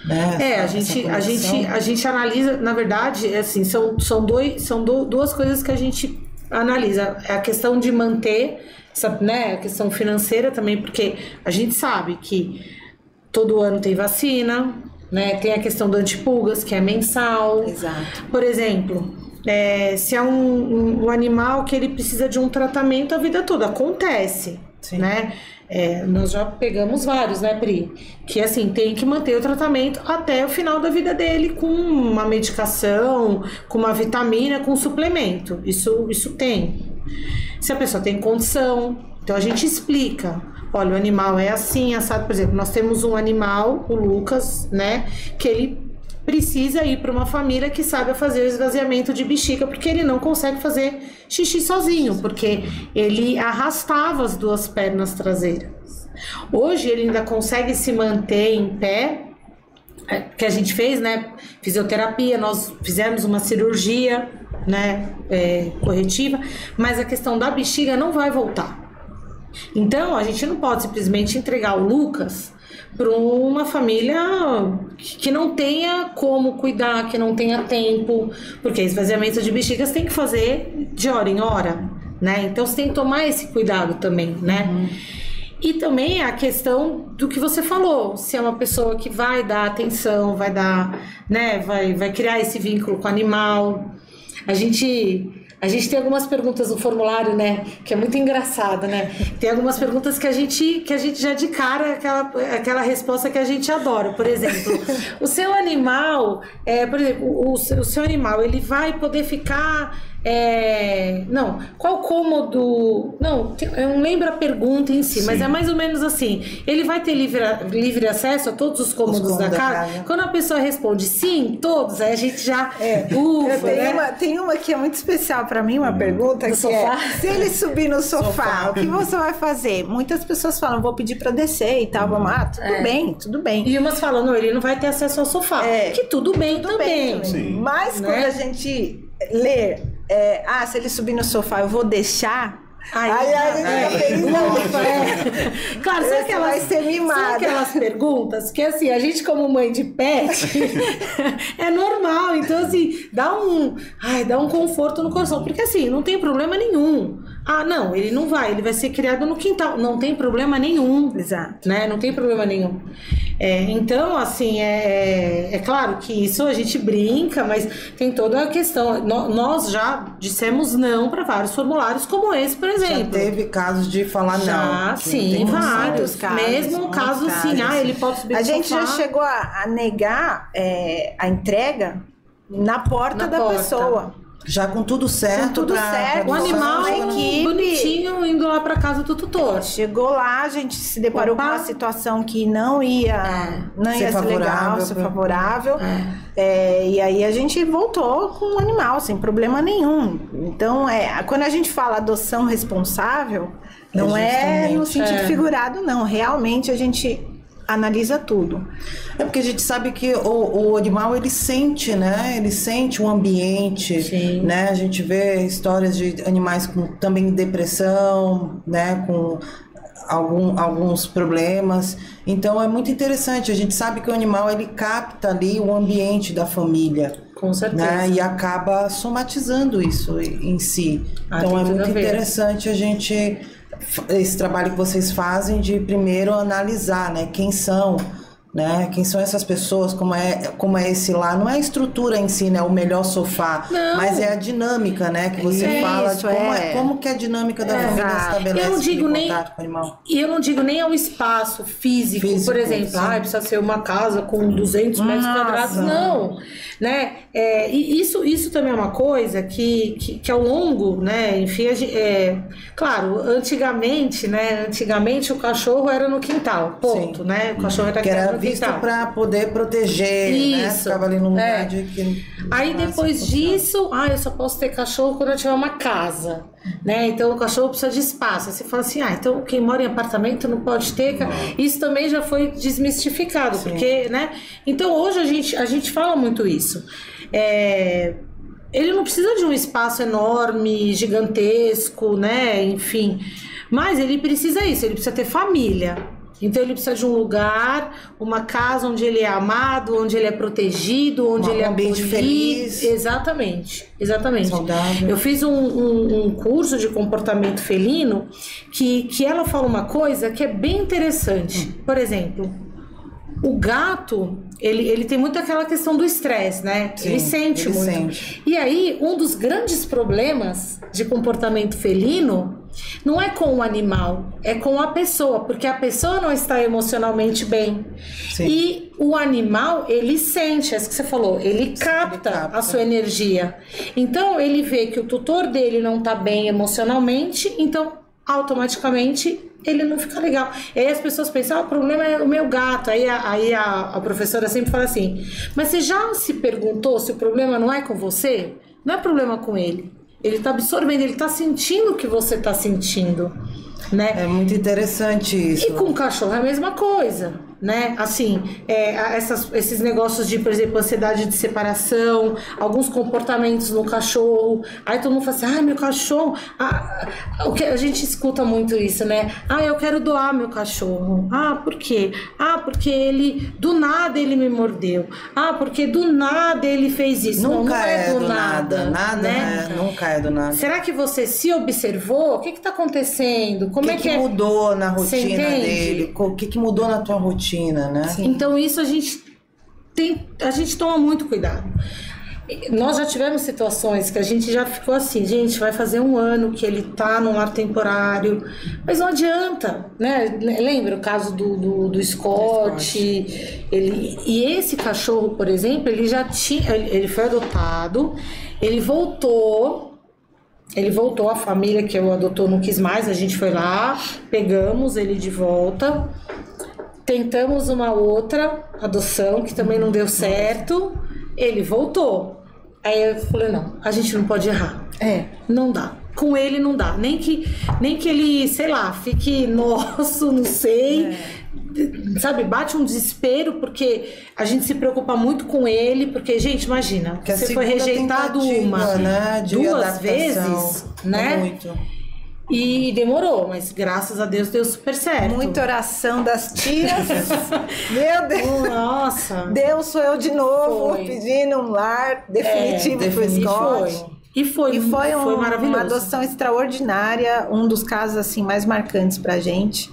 S2: Né,
S4: é, a gente, a, gente, a gente analisa, na verdade, é assim, são, são, dois, são do, duas coisas que a gente analisa. É a questão de manter, essa, né, a questão financeira também, porque a gente sabe que todo ano tem vacina, né? Tem a questão do antipulgas, que é mensal.
S3: Exato.
S4: Por exemplo, é, se é um, um, um, animal que ele precisa de um tratamento a vida toda, acontece, Sim. né? É, nós já pegamos vários, né, Pri? Que assim, tem que manter o tratamento até o final da vida dele com uma medicação, com uma vitamina, com um suplemento. Isso, isso tem. Se a pessoa tem condição, então a gente explica. Olha, o animal é assim, assado. Por exemplo, nós temos um animal, o Lucas, né? Que ele precisa ir para uma família que saiba fazer o esvaziamento de bexiga, porque ele não consegue fazer xixi sozinho, porque ele arrastava as duas pernas traseiras. Hoje ele ainda consegue se manter em pé, é, que a gente fez, né? Fisioterapia, nós fizemos uma cirurgia, né? É, corretiva, mas a questão da bexiga não vai voltar. Então a gente não pode simplesmente entregar o Lucas para uma família que não tenha como cuidar, que não tenha tempo, porque esvaziamento de bexigas tem que fazer de hora em hora, né? Então você tem que tomar esse cuidado também, né? Uhum. E também a questão do que você falou, se é uma pessoa que vai dar atenção, vai dar, né, vai, vai criar esse vínculo com o animal. A gente a gente tem algumas perguntas no formulário, né? Que é muito engraçado, né? Tem algumas perguntas que a gente, que a gente já de cara, aquela, aquela resposta que a gente adora. Por exemplo, o seu animal, é, por exemplo, o, o seu animal, ele vai poder ficar é, não, qual cômodo. Não, eu não lembro a pergunta em si, Sim. mas é mais ou menos assim: ele vai ter livre, livre acesso a todos os cômodos, os cômodos da, casa? da, casa? Quando a pessoa responde sim, todos, aí a gente já.
S3: É. Ufa, tem, né? uma, tem uma que é muito especial para mim, uma hum. pergunta: que sofá? É, se ele subir no sofá, sofá, o que você vai fazer? Muitas pessoas falam: vou pedir para descer e tal, vamos lá, tudo é. bem, tudo bem.
S4: E umas falam: não, ele não vai ter acesso ao sofá. É. Que tudo bem tudo também. Bem, também.
S3: Mas né? quando a gente lê é, ah, se ele subir no sofá, eu vou deixar.
S4: Aí, aí a gente é, feliz é. Claro, sabe aquelas, vai ser mimada. Sabe aquelas perguntas que assim, a gente como mãe de pet é normal, então assim, dá um, ai, dá um conforto no coração, porque assim, não tem problema nenhum. Ah, não, ele não vai, ele vai ser criado no quintal. Não tem problema nenhum.
S3: Exato.
S4: Né? Não tem problema nenhum. É, então, assim, é, é, claro que isso a gente brinca, mas tem toda a questão. No, nós já dissemos não para vários formulários, como esse, por exemplo.
S2: Já teve casos de falar já,
S4: não. Sim, vários. Casos, Mesmo um caso assim, ah, ele pode subir
S3: A gente já chegou a, a negar é, a entrega na porta na da porta. pessoa.
S2: Já com tudo certo. Com
S3: tudo pra, certo.
S4: o animal equipe, bonitinho indo lá para casa do tutor.
S3: Chegou lá, a gente se deparou Opa. com uma situação que não ia, é. não ia ser, ser legal, ser favorável. É. É, e aí a gente voltou com o animal, sem problema nenhum. Então, é, quando a gente fala adoção responsável, não é, no sentido é. figurado, não. Realmente a gente analisa tudo.
S2: É porque a gente sabe que o, o animal ele sente, né? Ele sente o ambiente, Sim. né? A gente vê histórias de animais com também depressão, né? Com algum, alguns problemas. Então é muito interessante. A gente sabe que o animal ele capta ali o ambiente da família.
S4: Com certeza. Né?
S2: E acaba somatizando isso em si. Ah, então é muito interessante a gente esse trabalho que vocês fazem de primeiro analisar, né, quem são, né, quem são essas pessoas, como é, como é esse lá, não é a estrutura em si, né, o melhor sofá, não. mas é a dinâmica, né, que você é fala isso, de como é. é. como que a dinâmica da é, exato. estabelece
S4: eu não digo nem, com o animal. E eu não digo nem ao espaço físico, físico por exemplo, ah, precisa ser uma casa com 200 metros Nossa. quadrados, não, né, é, e isso, isso também é uma coisa que, que, que ao longo, né, enfim, é, claro, antigamente, né, antigamente o cachorro era no quintal, ponto, Sim. né, o cachorro era,
S2: era visto para poder proteger, né? Isso. né? Ficava ali no lugar é. de que
S4: Aí depois disso, ah, eu só posso ter cachorro quando eu tiver uma casa, né? Então o cachorro precisa de espaço. Aí você fala assim, ah, então quem mora em apartamento não pode ter. Não. Isso também já foi desmistificado, Sim. porque, né? Então hoje a gente a gente fala muito isso. É, ele não precisa de um espaço enorme, gigantesco, né? Enfim. Mas ele precisa isso, ele precisa ter família. Então ele precisa de um lugar, uma casa onde ele é amado, onde ele é protegido, onde ele é
S2: ambiente feliz.
S4: Exatamente, exatamente. Saudável. Eu fiz um, um, um, curso de comportamento felino que, que ela fala uma coisa que é bem interessante. Hum. Por exemplo, o gato, ele, ele tem muito aquela questão do estresse, né? Sim, ele sente ele muito. Sente. E aí, um dos grandes problemas de comportamento felino não é com o animal, é com a pessoa, porque a pessoa não está emocionalmente bem. Sim. E o animal, ele sente, é isso que você falou, ele capta, ele capta, a sua energia. Então, ele vê que o tutor dele não está bem emocionalmente, então automaticamente ele não fica legal. E aí as pessoas pensam, ah, o problema é o meu gato. Aí, a, aí a, a professora sempre fala assim, mas você já se perguntou se o problema não é com você? Não é problema com ele. Ele está absorvendo, ele está sentindo o que você está sentindo. Né?
S2: É muito interessante isso.
S4: E com o cachorro é a mesma coisa né? Assim, é, essas, esses negócios de, por exemplo, ansiedade de separação, alguns comportamentos no cachorro. Aí todo mundo fala assim, ah, meu cachorro. Ah, o que a gente escuta muito isso, né? Ah, eu quero doar meu cachorro. Ah, por quê? Ah, porque ele do nada ele me mordeu. Ah, porque do nada ele fez isso.
S2: Nunca não, não é, é, do, nada, nada, nada né? É, nunca é do nada.
S4: Será que você se observou? O que está acontecendo? Como
S2: que
S4: é
S2: que, que mudou na rotina dele? O que, que mudou na tua rotina? Né?
S4: Sim. Então isso a gente tem, a gente toma muito cuidado. Nós já tivemos situações que a gente já ficou assim, gente, vai fazer um ano que ele tá no lar temporário, mas não adianta, né? Lembra o caso do, do, do Scott? Scott. Ele, e esse cachorro, por exemplo, ele já tinha, ele foi adotado, ele voltou, ele voltou, a família que o adotou não quis mais, a gente foi lá, pegamos ele de volta. Tentamos uma outra adoção que também não deu certo. Ele voltou. Aí eu falei, não, a gente não pode errar. É, não dá. Com ele não dá. Nem que, nem que ele, sei lá, fique nosso, não sei. É. Sabe, bate um desespero porque a gente se preocupa muito com ele, porque, gente, imagina, que você foi rejeitado uma, né, duas vezes, né? Muito. E demorou, mas graças a Deus deu super certo.
S3: Muita oração das tias. Meu Deus.
S4: Nossa.
S3: Deus sou eu de novo, foi. pedindo um lar definitivo é, pro Scott.
S4: E foi,
S3: e foi, um, foi maravilhoso. uma adoção extraordinária, um dos casos assim mais marcantes pra gente.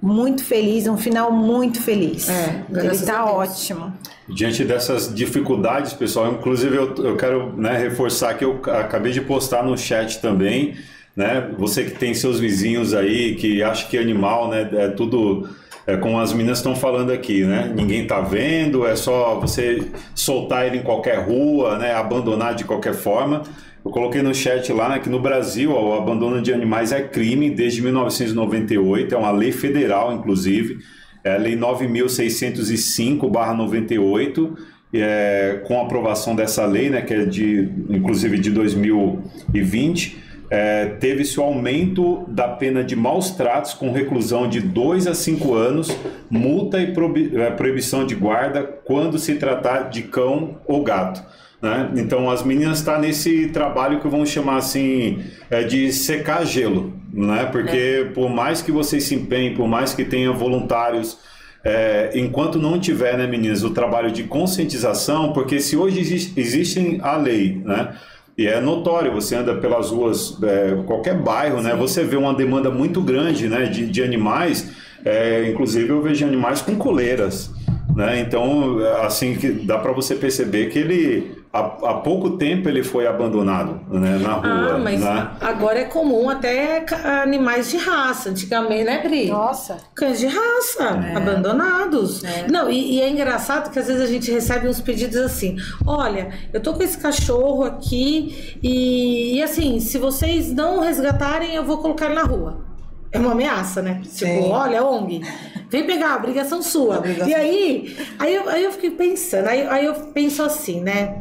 S3: Muito feliz, um final muito feliz. É, Ele está ótimo.
S1: Diante dessas dificuldades, pessoal, inclusive eu, eu quero né, reforçar que eu acabei de postar no chat também né? Você que tem seus vizinhos aí que acha que animal, né, é tudo é como as meninas estão falando aqui, né? Ninguém tá vendo, é só você soltar ele em qualquer rua, né? Abandonar de qualquer forma. Eu coloquei no chat lá né, que no Brasil ó, o abandono de animais é crime desde 1998, é uma lei federal, inclusive, é a Lei 9.605/98. É, com aprovação dessa lei, né, que é de, inclusive de 2020, é, teve-se o aumento da pena de maus tratos com reclusão de 2 a 5 anos, multa e é, proibição de guarda quando se tratar de cão ou gato. Né? Então as meninas estão tá nesse trabalho que vamos chamar assim é, de secar gelo, né? porque é. por mais que vocês se empenhem, por mais que tenha voluntários é, enquanto não tiver, né, meninas, o trabalho de conscientização, porque se hoje existe, existe a lei, né, e é notório, você anda pelas ruas, é, qualquer bairro, né, Sim. né? Você vê uma demanda muito grande né, de, de animais. É, inclusive eu vejo animais com coleiras. Né? Então, assim, que dá para você perceber que ele há, há, pouco tempo ele foi abandonado né, na rua.
S4: Ah, mas
S1: né?
S4: agora é comum até animais de raça. Antigamente, né, Pri?
S3: Nossa.
S4: Cães de raça, é. abandonados. É. Não, e, e, é engraçado que às vezes a gente recebe uns pedidos assim: olha, eu tô com esse cachorro aqui e, e assim, se vocês não resgatarem, eu vou colocar ele na rua. É uma ameaça, né? Tipo, Sim. Olha, ONG. Vem pegar, obrigação sua. Obrigação. E aí, aí eu, aí eu fiquei pensando, aí, aí eu penso assim, né?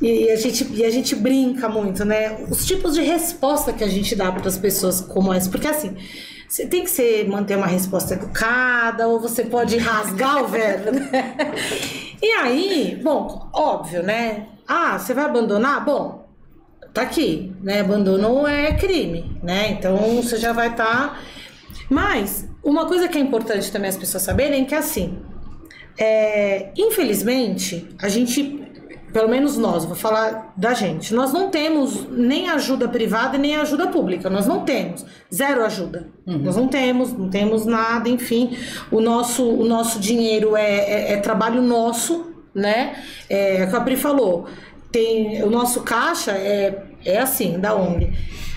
S4: E a, gente, e a gente brinca muito, né? Os tipos de resposta que a gente dá para as pessoas como essa. Porque assim, você tem que ser, manter uma resposta educada, ou você pode rasgar o verbo, né? E aí, bom, óbvio, né? Ah, você vai abandonar? Bom, tá aqui, né? Abandono é crime, né? Então você já vai estar. Tá... Mas uma coisa que é importante também as pessoas saberem é que assim, é, infelizmente, a gente pelo menos nós, vou falar da gente, nós não temos nem ajuda privada nem ajuda pública, nós não temos, zero ajuda, uhum. nós não temos, não temos nada, enfim, o nosso, o nosso dinheiro é, é, é trabalho nosso, né, é, a Capri falou, tem, o nosso caixa é, é assim, da ONG,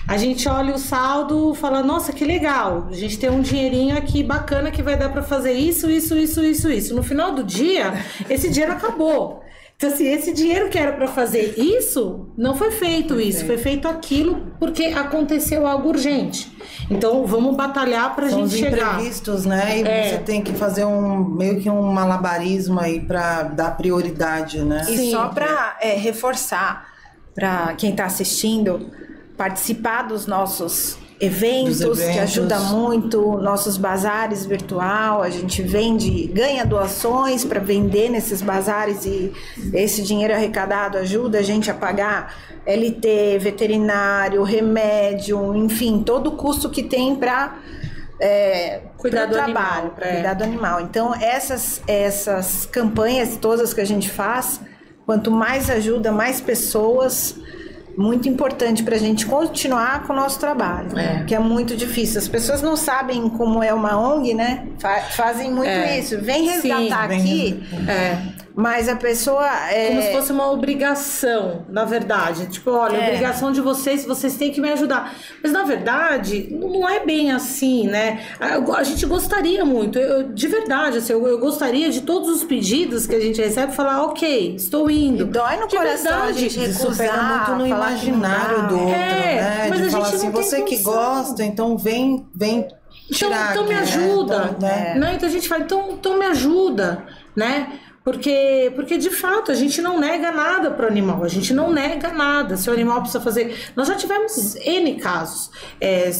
S4: a gente olha o saldo fala, nossa, que legal, a gente tem um dinheirinho aqui bacana que vai dar para fazer isso, isso, isso, isso, isso. No final do dia, esse dinheiro acabou. Então, assim, esse dinheiro que era para fazer isso, não foi feito isso, foi feito aquilo porque aconteceu algo urgente. Então, vamos batalhar para a gente chegar.
S2: imprevistos, né? E é. você tem que fazer um meio que um malabarismo aí para dar prioridade, né?
S3: E Sim. só para é, reforçar para quem está assistindo, participar dos nossos eventos, eventos, que ajuda muito, nossos bazares virtual, a gente vende, ganha doações para vender nesses bazares e esse dinheiro arrecadado ajuda a gente a pagar LT, veterinário, remédio, enfim, todo o custo que tem para é, cuidar do trabalho, para é. cuidar do animal. Então essas essas campanhas todas que a gente faz, quanto mais ajuda, mais pessoas muito importante para a gente continuar com o nosso trabalho, é. que é muito difícil. As pessoas não sabem como é uma ONG, né? Fa fazem muito é. isso. Vem resgatar Sim, aqui. Vem... É. Mas a pessoa. É...
S4: Como se fosse uma obrigação, na verdade. Tipo, olha, é. obrigação de vocês, vocês têm que me ajudar. Mas na verdade, não é bem assim, né? A, a gente gostaria muito, eu, de verdade, assim, eu, eu, gostaria de todos os pedidos que a gente recebe falar, ok, estou indo.
S3: E dói no de coração verdade, a gente recusar,
S2: pega muito no imaginário do outro, é, né? Mas de a falar gente assim, você que gosta, então vem, vem.
S4: Então, então me ajuda, né? Então, né? Não, então a gente fala, então, então me ajuda, né? Porque, porque de fato a gente não nega nada para o animal, a gente não nega nada. Se o animal precisa fazer. Nós já tivemos N casos: é,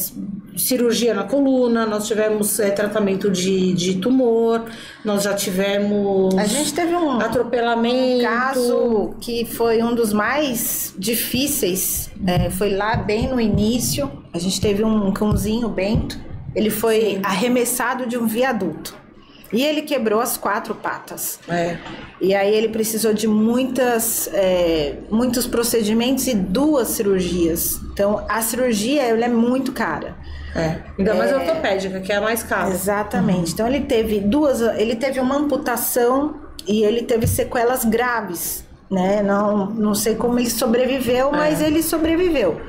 S4: cirurgia na coluna, nós tivemos é, tratamento de, de tumor, nós já tivemos.
S3: A gente teve um atropelamento. Um caso que foi um dos mais difíceis, é, foi lá bem no início. A gente teve um cãozinho, Bento, ele foi Sim. arremessado de um viaduto. E ele quebrou as quatro patas. É. E aí ele precisou de muitas, é, muitos procedimentos e duas cirurgias. Então a cirurgia ela é muito cara.
S4: É. Ainda mais é, ortopédica, que é a mais cara.
S3: Exatamente. Uhum. Então ele teve duas, ele teve uma amputação e ele teve sequelas graves, né? Não, não sei como ele sobreviveu, é. mas ele sobreviveu.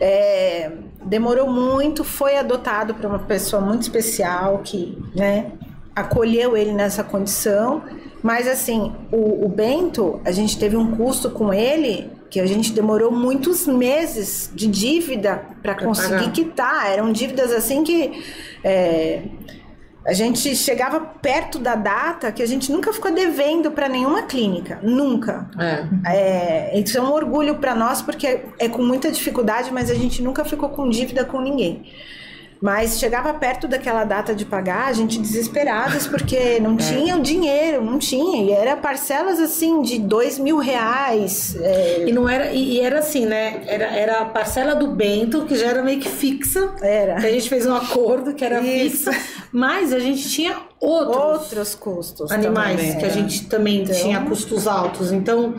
S3: É, demorou muito, foi adotado por uma pessoa muito especial que, né, acolheu ele nessa condição. Mas assim, o, o Bento, a gente teve um custo com ele que a gente demorou muitos meses de dívida para conseguir pagar. quitar. Eram dívidas assim que é, a gente chegava perto da data que a gente nunca ficou devendo para nenhuma clínica, nunca. É. É, isso é um orgulho para nós porque é, é com muita dificuldade, mas a gente nunca ficou com dívida com ninguém. Mas chegava perto daquela data de pagar, a gente desesperadas, porque não é. tinha o dinheiro, não tinha. E era parcelas assim de dois mil reais.
S4: É... E não era, e, era assim, né? Era, era a parcela do Bento, que já era meio que fixa. Era. Que a gente fez um acordo que era Isso. fixa. Mas a gente tinha outros,
S3: outros custos.
S4: Animais, que a gente também então... tinha custos altos. Então.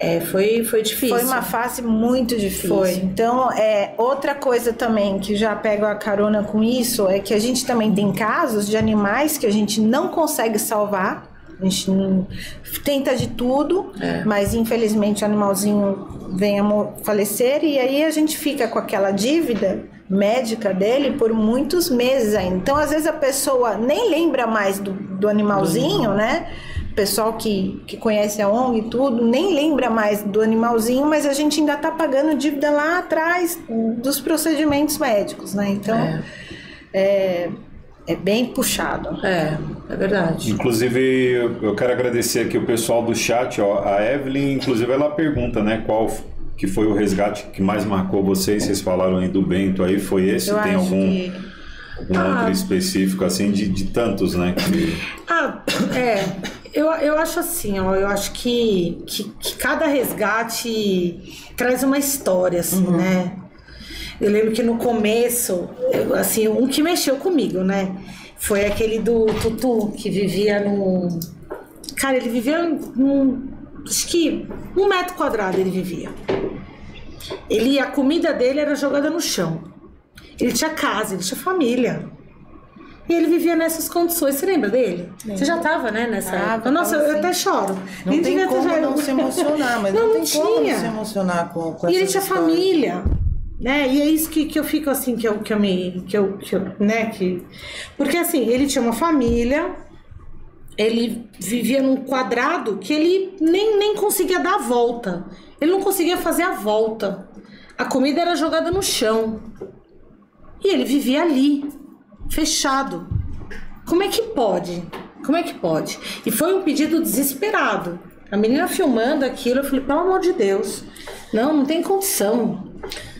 S4: É, foi, foi difícil.
S3: Foi uma fase muito difícil. Foi. Então, é, outra coisa também que já pego a carona com isso é que a gente também tem casos de animais que a gente não consegue salvar. A gente tenta de tudo, é. mas infelizmente o animalzinho vem a falecer e aí a gente fica com aquela dívida médica dele por muitos meses ainda. Então, às vezes a pessoa nem lembra mais do, do animalzinho, né? Pessoal que, que conhece a ONG e tudo, nem lembra mais do animalzinho, mas a gente ainda está pagando dívida lá atrás dos procedimentos médicos, né? Então, é. É, é bem puxado.
S4: É, é verdade.
S1: Inclusive, eu quero agradecer aqui o pessoal do chat, ó, a Evelyn, inclusive ela pergunta, né, qual que foi o resgate que mais marcou vocês? Vocês falaram aí do Bento aí, foi esse?
S3: Eu
S1: Tem
S3: acho
S1: algum,
S3: que-
S1: algum
S4: Ah.
S1: outro específico, assim, de, de tantos, né? que-
S4: Ah, é. Eu, eu acho assim, ó, eu acho que, que, que cada resgate traz uma história, assim, né? Eu lembro que no começo, eu, assim, um que mexeu comigo, né? Foi aquele do Tutu, que vivia num. Cara, ele vivia num. Acho que um metro quadrado ele vivia. Ele, a comida dele era jogada no chão. Ele tinha casa, ele tinha família. E ele vivia nessas condições. Você lembra dele? Você já tava, né, nessa
S3: Tava,
S4: época? Nossa, eu
S3: sim.
S4: até choro.
S2: Não
S4: Ele
S2: tem como
S4: já-
S2: não se emocionar, mas
S4: Não,
S2: não, tem como
S4: tinha.
S2: não se emocionar com, com
S4: E ele tinha
S2: histórias.
S4: família, né? E é isso que, que eu fico assim, que eu, que eu me. Que eu, que eu, né? Que... Porque assim, ele tinha uma família, ele vivia num quadrado que ele nem, nem conseguia dar a volta. Ele não conseguia fazer a volta. A comida era jogada no chão. E ele vivia ali, fechado. Como é que pode? Como é que pode? E foi um pedido desesperado. A menina filmando aquilo, eu falei, pelo amor de Deus. Não, não tem condição.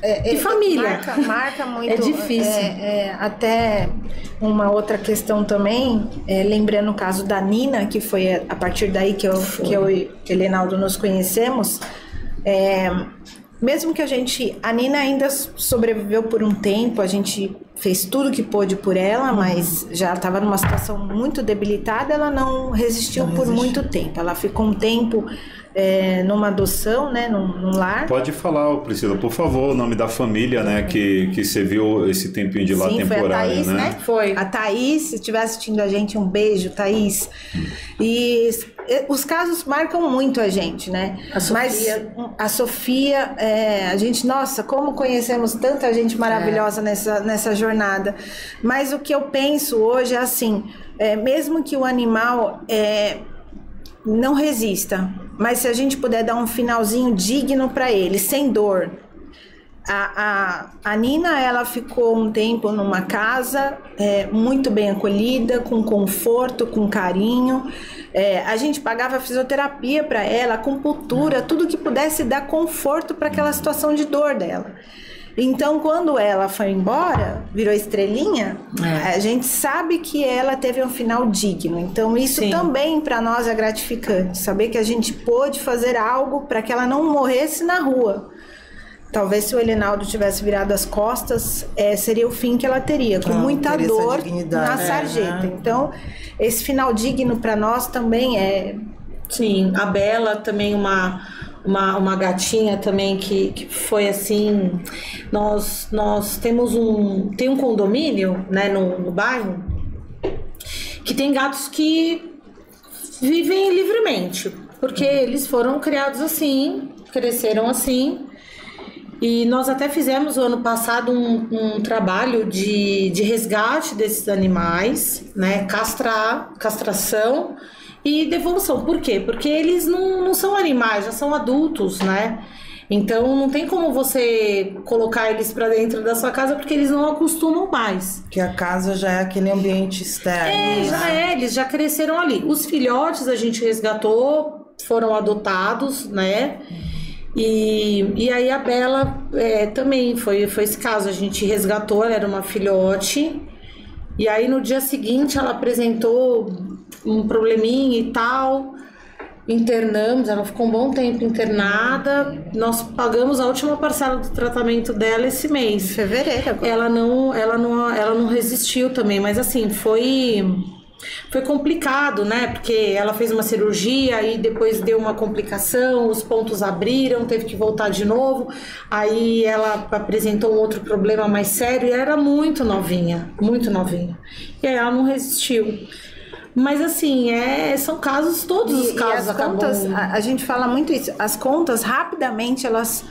S3: É,
S4: E
S3: é,
S4: família?
S3: Marca, marca muito.
S4: É difícil.
S3: é, é, até uma outra questão também, é, lembrando o caso da Nina, que foi a, partir daí que eu, que eu e Helenaldo nos conhecemos. é, mesmo que a gente. A Nina ainda sobreviveu por um tempo, a gente fez tudo que pôde por ela, mas já estava numa situação muito debilitada, ela não resistiu
S2: Não
S3: por
S2: resistiu.
S3: muito tempo. Ela ficou um tempo é, numa adoção, né, num, num lar.
S1: Pode falar, Priscila, por favor, o nome da família, né, que, que você viu esse tempinho de lá
S3: Sim, foi a
S1: temporário,
S3: Thaís,
S1: né?
S3: né?
S4: Foi.
S3: A Thaís, se estiver assistindo a gente, um beijo, Thaís. E eh, os casos marcam muito a gente, né?
S4: A Sofia.
S3: Mas a Sofia, é, a gente, nossa, como conhecemos tanta gente maravilhosa nessa, nessa jornada. Mas o que eu penso hoje é assim: é, mesmo que o animal é, não resista, mas se a gente puder dar um finalzinho digno para ele, sem dor, a, a, a Nina, ela ficou um tempo numa casa é, muito bem acolhida, com conforto, com carinho. É, a gente pagava fisioterapia para ela, acupuntura, tudo que pudesse dar conforto para aquela situação de dor dela. Então, quando ela foi embora, virou estrelinha,
S4: É.
S3: a gente sabe que ela teve um final digno. Então, isso
S4: Sim.
S3: também para nós é gratificante, saber que a gente pôde fazer algo para que ela não morresse na rua. Talvez se o Elenaldo tivesse virado as costas, é, seria o fim que ela teria, com
S2: Não,
S3: muita dor na
S2: É.
S3: sarjeta. Então, esse final digno para nós também é
S4: Sim, a Bela também uma uma, uma gatinha também que, que foi assim, nós nós temos um tem um condomínio, né, no, no bairro que tem gatos que vivem livremente, porque eles foram criados assim, cresceram assim. E nós até fizemos o ano passado um, um trabalho de, de resgate desses animais, né? Castrar, castração e devolução. Por quê? Porque eles não, não são animais, já são adultos, né? Então não tem como você colocar eles para dentro da sua casa porque eles não acostumam mais.
S2: Que a casa já é aquele ambiente externo.
S4: É,
S2: né?
S4: já é, eles já cresceram ali. Os filhotes a gente resgatou, foram adotados, né? E, e aí a Bela é, também foi, foi esse caso. A gente resgatou, ela era uma filhote. E aí no dia seguinte ela apresentou um probleminha e tal. Internamos, ela ficou um bom tempo internada. Nós pagamos a última parcela do tratamento dela esse mês.
S3: fevereiro. agora.
S4: Ela não, ela não, ela não resistiu também, mas assim, foi foi complicado, né? Porque ela fez uma cirurgia e depois deu uma complicação, os pontos abriram, teve que voltar de novo. Aí ela apresentou um outro problema mais sério e era muito novinha, muito novinha. E aí ela não resistiu. Mas assim, é, são casos, todos os
S3: E, e
S4: casos
S3: as
S4: acabam...
S3: contas, a, a gente fala muito isso, as contas rapidamente elas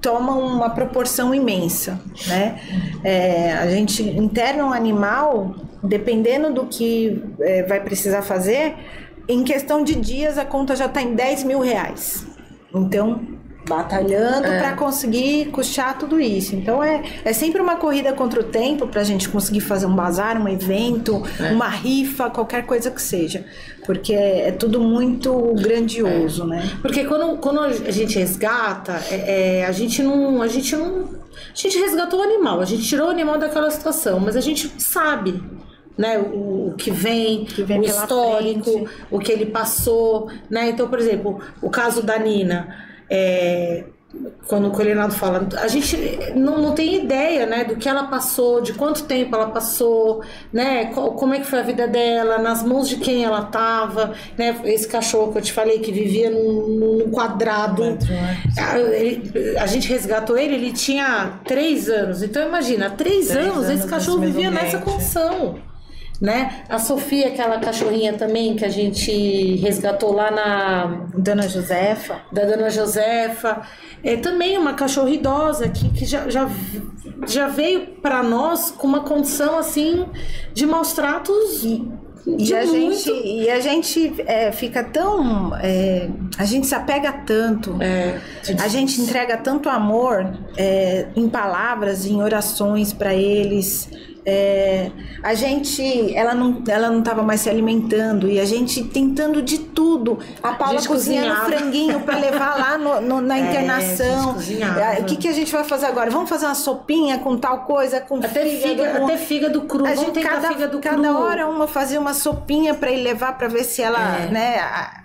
S3: tomam uma proporção imensa, né? É, a gente interna um animal, dependendo do que é, vai precisar fazer, em questão de dias a conta já está em 10 mil reais. Então, batalhando é. para conseguir custear tudo isso. Então é, é sempre uma corrida contra o tempo para a gente conseguir fazer um bazar, um evento, é. uma rifa, qualquer coisa que seja. Porque é, é tudo muito grandioso, é. né?
S4: Porque quando, quando a gente resgata, é, é, a gente não. A gente não. A gente resgatou o animal, a gente tirou o animal daquela situação, mas a gente sabe né, o, o que vem, que vem o histórico, frente. o que ele passou, né? Então, por exemplo, o caso da Nina, é, quando o Colinado fala, a gente não, não tem ideia, né, do que ela passou, de quanto tempo ela passou, né, como é que foi a vida dela, nas mãos de quem ela estava, né, esse cachorro que eu te falei que vivia num, num quadrado, a, ele, a, gente resgatou ele, ele tinha três anos, então imagina, três, três anos, anos, esse cachorro vivia nessa condição né? A Sofia, aquela cachorrinha também que a gente resgatou lá na
S3: Dona Josefa,
S4: da Dona Josefa, é também uma cachorra idosa que, que já, já, já veio para nós com uma condição assim de maus tratos
S3: e, a, gente, e a gente é, fica tão. É, a gente se apega tanto, é, a gente entrega tanto amor é, em palavras, em orações para eles. É, a gente, ela não, ela não estava mais se alimentando e a gente tentando de tudo. A Paula a cozinhando franguinho para levar lá no, no, na é, internação. É, o que, que a gente vai fazer agora? Vamos fazer uma sopinha com tal coisa, com
S4: até fígado, fígado até fígado cru.
S3: A gente cada, fígado cada cru. hora uma fazia uma sopinha para ele levar para ver se ela, é. né,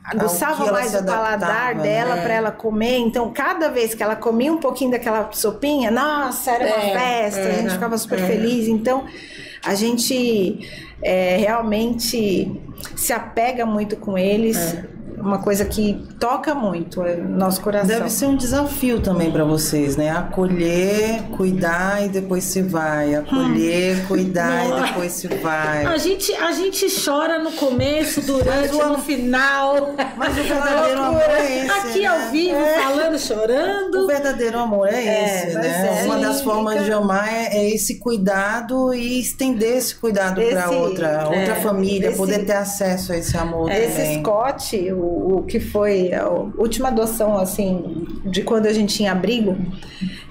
S3: aguçava mais o paladar né? dela para ela comer. Então, cada vez que ela comia um pouquinho daquela sopinha, nossa, era uma é, festa, a gente ficava super feliz. Então, a gente é, realmente se apega muito com eles. É uma coisa que toca muito é nosso coração.
S2: Deve ser um desafio também para vocês, né? Acolher, cuidar e depois se vai. Acolher, hum. cuidar e depois se vai.
S4: A gente, a gente chora no começo, durante, o... no final.
S2: Mas o verdadeiro amor é esse.
S4: Aqui né? ao vivo, é. falando, chorando.
S2: O verdadeiro amor é, é esse, né? É. Uma das formas de amar é, é, esse cuidado e estender esse cuidado para outra, outra é, família, esse, poder ter acesso a esse amor.
S3: Esse. Scott, o o, que foi a última adoção, assim, de quando a gente tinha abrigo,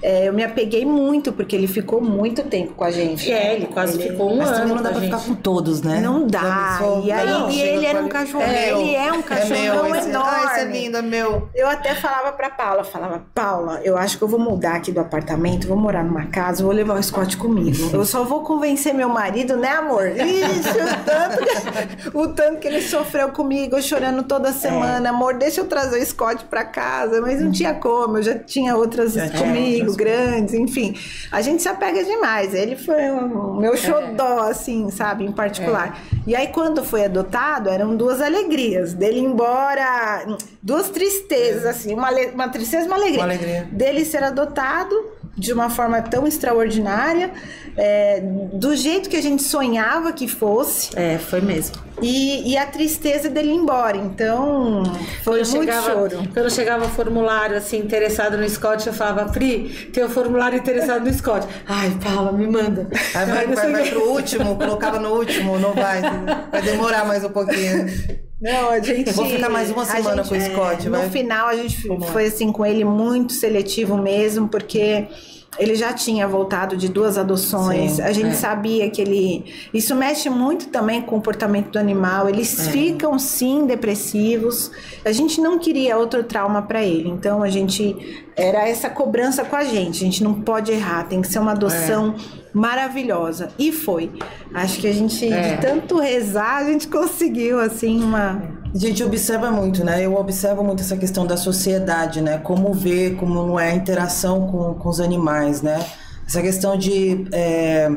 S3: é, eu me apeguei muito, porque ele ficou muito tempo com a gente.
S4: É, ele quase ele, ficou um
S2: mas
S4: ano.
S2: Mas não dá pra
S4: gente.
S2: ficar com todos, né?
S3: Não dá. E aí não, e ele era um cachorro. É, ele é um cachorro é meu, enorme.
S2: Ah, esse é lindo, é meu.
S3: Eu até falava pra Paula, falava, Paula, eu acho que eu vou mudar aqui do apartamento, vou morar numa casa, vou levar o Scott comigo. Eu só vou convencer meu marido, né, amor? Isso, o tanto que, o tanto que ele sofreu comigo, chorando toda semana. É. Amor, deixa eu trazer o Scott pra casa. Mas não tinha como, eu já tinha outras já comigo, grandes, enfim. A gente se apega demais. Ele foi o meu xodó, é. assim, sabe, em particular. É. E aí, quando foi adotado, eram duas alegrias. Dele embora, duas tristezas, é. assim, uma, uma tristeza e uma alegria.
S2: Uma alegria.
S3: Dele ser adotado de uma forma tão extraordinária, é, do jeito que a gente sonhava que fosse.
S4: É, foi mesmo.
S3: E, e a tristeza dele ir embora. Então, foi quando muito
S4: chegava,
S3: choro.
S4: Quando chegava formulário assim, interessado no Scott, eu falava, Pri, tem o formulário interessado no Scott. Ai, Paula, me manda.
S2: Aí vai, vai, vai pro último, colocava no último, não vai. Vai demorar mais um pouquinho.
S3: Não, a gente.
S2: Vou ficar mais uma semana gente, com o Scott.
S3: É, no final, a gente foi assim com ele muito seletivo mesmo, porque ele já tinha voltado de duas adoções. Sim, a gente é. sabia que ele. Isso mexe muito também com o comportamento do animal. Eles é. ficam sim depressivos. A gente não queria outro trauma para ele. Então a gente era essa cobrança com a gente. A gente não pode errar. Tem que ser uma adoção é. maravilhosa. E foi. Acho que a gente, de é. tanto rezar, a gente conseguiu assim uma
S2: a gente observa muito, né? Eu observo muito essa questão da sociedade, né? Como ver, como não é a interação com, com os animais, né? Essa questão de, é,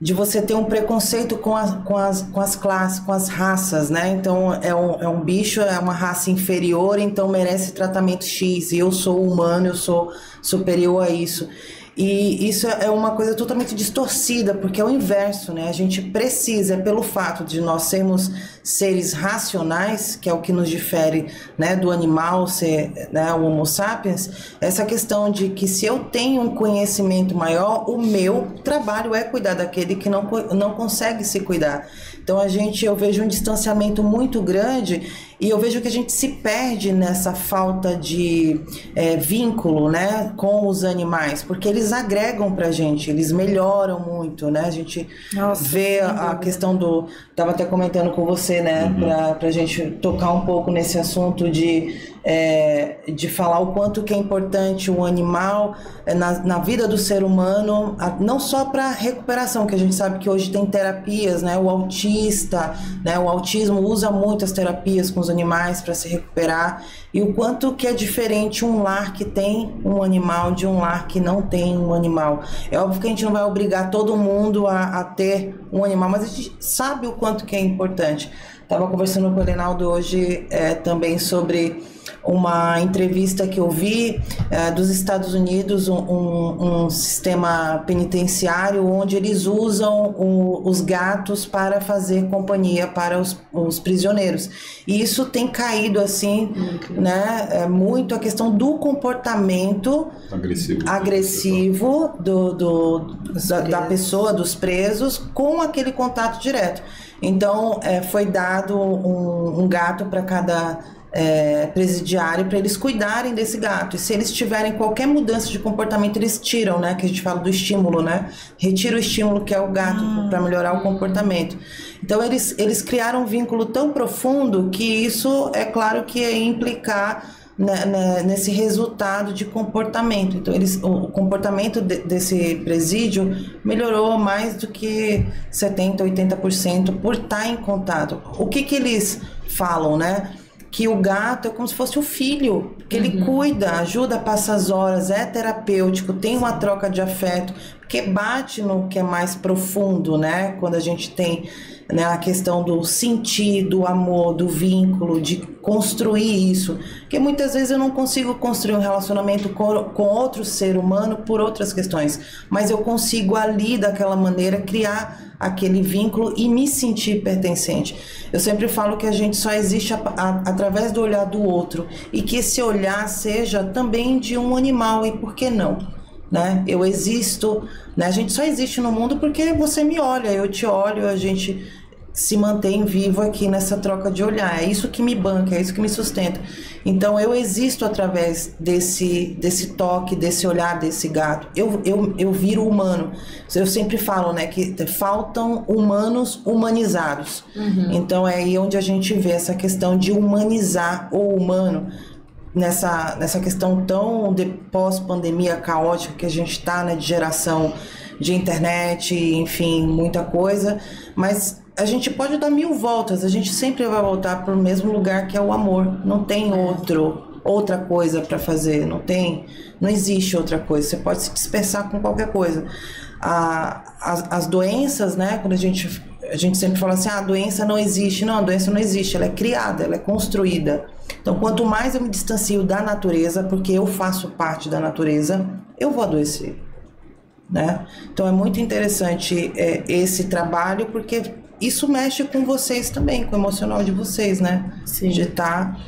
S2: de você ter um preconceito com, a, com, as, com as classes, com as raças, né? Então, é um, é um bicho, é uma raça inferior, então merece tratamento X. E eu sou humano, eu sou superior a isso. E isso é uma coisa totalmente distorcida, porque é o inverso, né? A gente precisa, pelo fato de nós sermos seres racionais, que é o que nos difere né, do animal ser né, o Homo sapiens, essa questão de que se eu tenho um conhecimento maior, o meu trabalho é cuidar daquele que não, não consegue se cuidar. Então a gente, eu vejo um distanciamento muito grande e eu vejo que a gente se perde nessa falta de é, vínculo, né, com os animais, porque eles agregam pra gente, eles melhoram muito, né? A gente Nossa, vê a, a, questão do, tava até comentando com você, né, uhum. pra, pra gente tocar um pouco nesse assunto de é, de falar o quanto que é importante o animal é, na, na vida do ser humano, não só para recuperação, que a gente sabe que hoje tem terapias, né? O autista, né? O autismo usa muitas terapias com os animais para se recuperar e o quanto que é diferente um lar que tem um animal de um lar que não tem um animal. É óbvio que a gente não vai obrigar todo mundo a, a ter um animal, mas a gente sabe o quanto que é importante. Estava conversando com o Reinaldo hoje é, também sobre uma entrevista que eu vi é, dos Estados Unidos, um, um, um, sistema penitenciário onde eles usam o, os gatos para fazer companhia para os, os, prisioneiros. E isso tem caído assim, né? É muito a questão do comportamento
S1: agressivo,
S2: agressivo do, do da, da pessoa, dos presos, com aquele contato direto. Então, é, foi dado um, um gato para cada é, presidiário para eles cuidarem desse gato. E se eles tiverem qualquer mudança de comportamento, eles tiram, né? Que a gente fala do estímulo, né? Retira o estímulo que é o gato ah. para melhorar o comportamento. Então eles, eles criaram um vínculo tão profundo que isso é claro que ia implicar né, né, nesse resultado de comportamento. Então, eles, o, comportamento de, desse presídio melhorou mais do que 70%, 80% por estar em contato. O que, que eles falam, né? Que o gato é como se fosse o filho, que ele uhum. cuida, ajuda, passa as horas, é terapêutico, tem uma troca de afeto, porque bate no que é mais profundo, né? Quando a gente tem né, a questão do sentir, do amor, do vínculo, de construir isso. Porque muitas vezes eu não consigo construir um relacionamento com, com outro ser humano por outras questões, mas eu consigo ali, daquela maneira, criar aquele vínculo e me sentir pertencente. Eu sempre falo que a gente só existe a, a, através do olhar do outro e que esse olhar seja também de um animal, e por que não? né? Eu existo, né? A gente só existe no mundo porque você me olha, eu te olho, a gente se mantém vivo aqui nessa troca de olhar. É isso que me banca, é isso que me sustenta. Então eu existo através desse, desse toque, desse olhar desse gato. Eu, eu, eu viro humano. Eu sempre falo, né, que faltam humanos humanizados. Uhum. Então é aí onde a gente vê essa questão de humanizar o humano nessa, nessa questão tão de pós-pandemia caótica que a gente está, né, de geração de internet, enfim, muita coisa, mas a gente pode dar mil voltas, a gente sempre vai voltar para o mesmo lugar que é o amor. Não tem outro outra coisa para fazer, não tem, não existe outra coisa. Você pode se dispersar com qualquer coisa. A, as, as doenças, né? Quando a gente a gente sempre fala assim, ah, a doença não existe. Não, a doença não existe, ela é criada, ela é construída. Então, quanto mais eu me distancio da natureza, porque eu faço parte da natureza, eu vou adoecer. Né? Então, é muito interessante é, esse trabalho, porque isso mexe com vocês também, com o emocional de vocês, né? Sim. De estar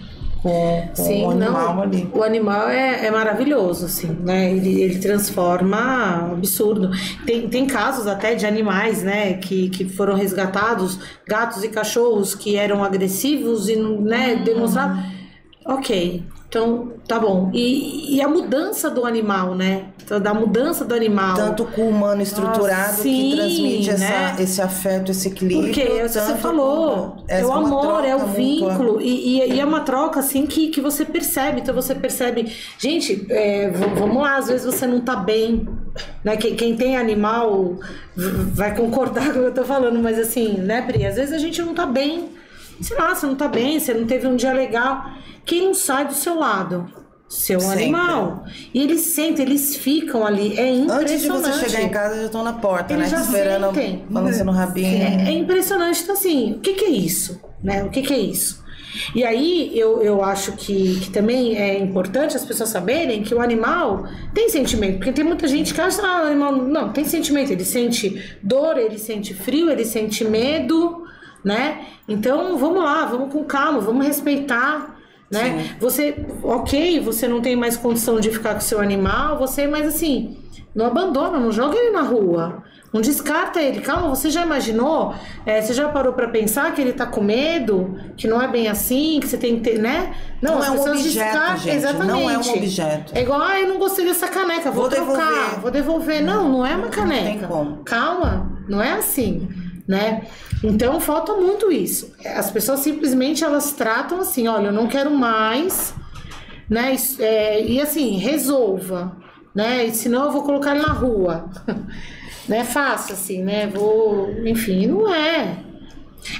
S2: com, com Sim, o animal não, ali.
S4: O animal é, é maravilhoso, assim, né? Ele, ele transforma absurdo. Tem, tem casos até de animais, né, que, que foram resgatados, gatos e cachorros que eram agressivos e né, hum. demonstraram. Ok, então, tá bom. E, e, a mudança do animal, né? Então, da mudança do animal.
S2: Tanto com o humano estruturado Nossa, sim, que transmite essa, né? esse afeto, esse equilíbrio.
S4: Porque é você falou, é o amor, é o vínculo. E, e, e, é uma troca, assim, que, que você percebe. Então, você percebe... Gente, é, vamos lá, às vezes você não tá bem. Né? Quem, quem tem animal vai concordar com o que eu tô falando. Mas assim, né, Pri? Às vezes a gente não tá bem. Sei lá, você não tá bem, você não teve um dia legal quem não sai do seu lado? Seu Sempre. animal. E eles sentem, eles ficam ali. É impressionante.
S2: Antes de você chegar em casa, já estão na porta, eles né? Já Esperando, sentem. balançando o rabinho.
S4: É, é, impressionante. Então, assim, o que, que é isso? Né? O que, que é isso? E aí eu, eu acho que, que também é importante as pessoas saberem que o animal tem sentimento, porque tem muita gente que acha que ah, o animal não tem sentimento, ele sente dor, ele sente frio, ele sente medo, né? Então vamos lá, vamos com calma, vamos respeitar né? Sim. Você, ok, você não tem mais condição de ficar com o seu animal, você, mas assim, não abandona, não joga ele na rua. Não descarta ele. Calma, você já imaginou? É, você já parou para pensar que ele tá com medo? Que não é bem assim, que você tem que ter, né?
S2: Não, não é um objeto, descartam. gente. Exatamente. Não é um objeto.
S4: É igual, ah, eu não gostei dessa caneca, vou, vou trocar, devolver. vou devolver. Não, não é uma caneca. Não tem como. Calma, não é assim, né? Então falta muito isso. As pessoas simplesmente elas tratam assim, olha, eu não quero mais, né? É, e assim, resolva, né? Senão eu vou colocar ele na rua. Não é fácil, assim, né? Vou. Enfim, não é.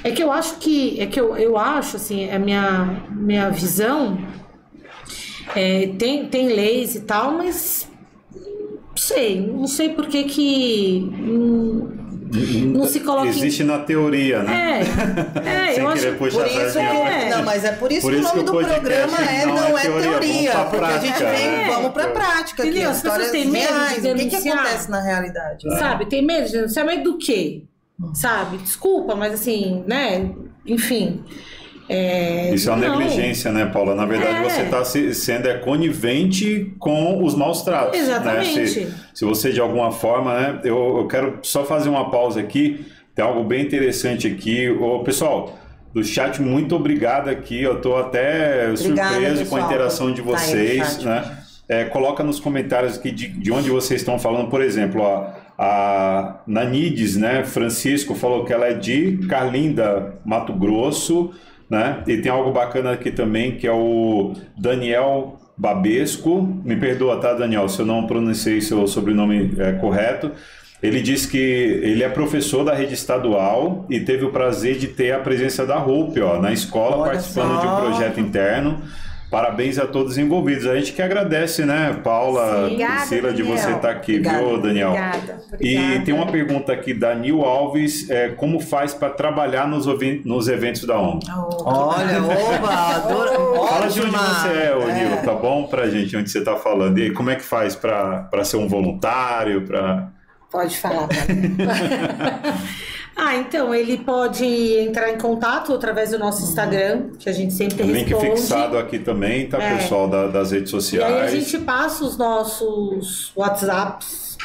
S4: É que eu acho que. É que eu, eu acho, assim, a minha, minha visão. É, tem, tem leis e tal, mas. Não sei. Não sei por que que. Hum, não se coloca.
S1: Existe em... na teoria,
S4: né? É, é
S2: Sem eu acho por isso que é. Não, mas é por isso por que o nome do programa é não, não é teoria, teoria porque prática, a gente vem, é. vamos pra prática. Entendeu? Aqui, As pessoas têm medo de denunciar. O que, que acontece na realidade?
S4: É. Sabe, tem medo de denunciar, mas do quê? Sabe? Desculpa, mas assim, né? Enfim.
S1: É, Isso é uma não. negligência, né, Paula? Na verdade, é. você está sendo é, conivente com os maus tratos.
S4: Né? Exatamente.
S1: Né? Se, se, você, de alguma forma, né? Eu, eu, quero só fazer uma pausa aqui. Tem algo bem interessante aqui. Ô, pessoal, do chat, muito obrigado aqui. Eu estou até Obrigada, surpreso pessoal. com a interação de vocês. Tá né? É, coloca nos comentários aqui de, de onde vocês estão falando. Por exemplo, ó, a Nanides, né? Francisco falou que ela é de Carlinda, Mato Grosso. Né? E tem algo bacana aqui também que é o Daniel Babesco. Me perdoa, tá, Daniel, se eu não pronunciei seu sobrenome é, correto. Ele diz que ele é professor da rede estadual e teve o prazer de ter a presença da Hope ó, na escola, Olha participando só. de um projeto interno. Parabéns a todos envolvidos. A gente que agradece, né, Paula, Sim, Priscila, de você estar tá aqui, obrigada, viu, Daniel? Obrigada, obrigada. E tem uma pergunta aqui da Nil Alves: é, como faz para trabalhar nos, nos eventos da ONG?
S2: Oh, Olha, oba, adoro.
S1: Fala de onde você é, ô, é. Nil, tá bom pra gente onde você está falando? E como é que faz para ser um voluntário? Pra...
S3: Pode falar.
S4: Ah, então ele pode entrar em contato através do nosso Instagram, que a gente sempre
S1: o
S4: responde.
S1: Link fixado aqui também, tá, é. pessoal da, das redes sociais.
S4: E aí a gente passa os nossos WhatsApps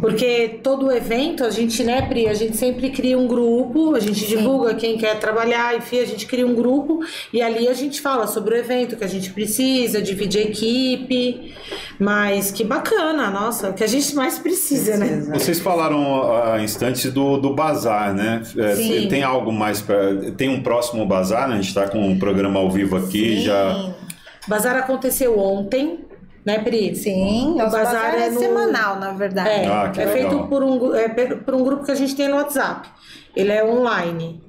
S4: porque todo evento, a gente, né, Pri, a gente sempre cria um grupo, a gente Sim. divulga quem quer trabalhar, enfim, a gente cria um grupo e ali a gente fala sobre o evento que a gente precisa, divide a equipe. Mas que bacana, nossa, o que a gente mais precisa, né?
S1: Vocês falaram há instantes do, do bazar, né? É, Sim. Tem algo mais para. Tem um próximo bazar, né? A gente está com um programa ao vivo aqui Sim. já.
S4: Bazar aconteceu ontem, né, Pri?
S3: Sim, o bazar, bazar é, é no... semanal, na verdade.
S4: É, ah, é feito por um, é, por um grupo que a gente tem no WhatsApp. Ele é online.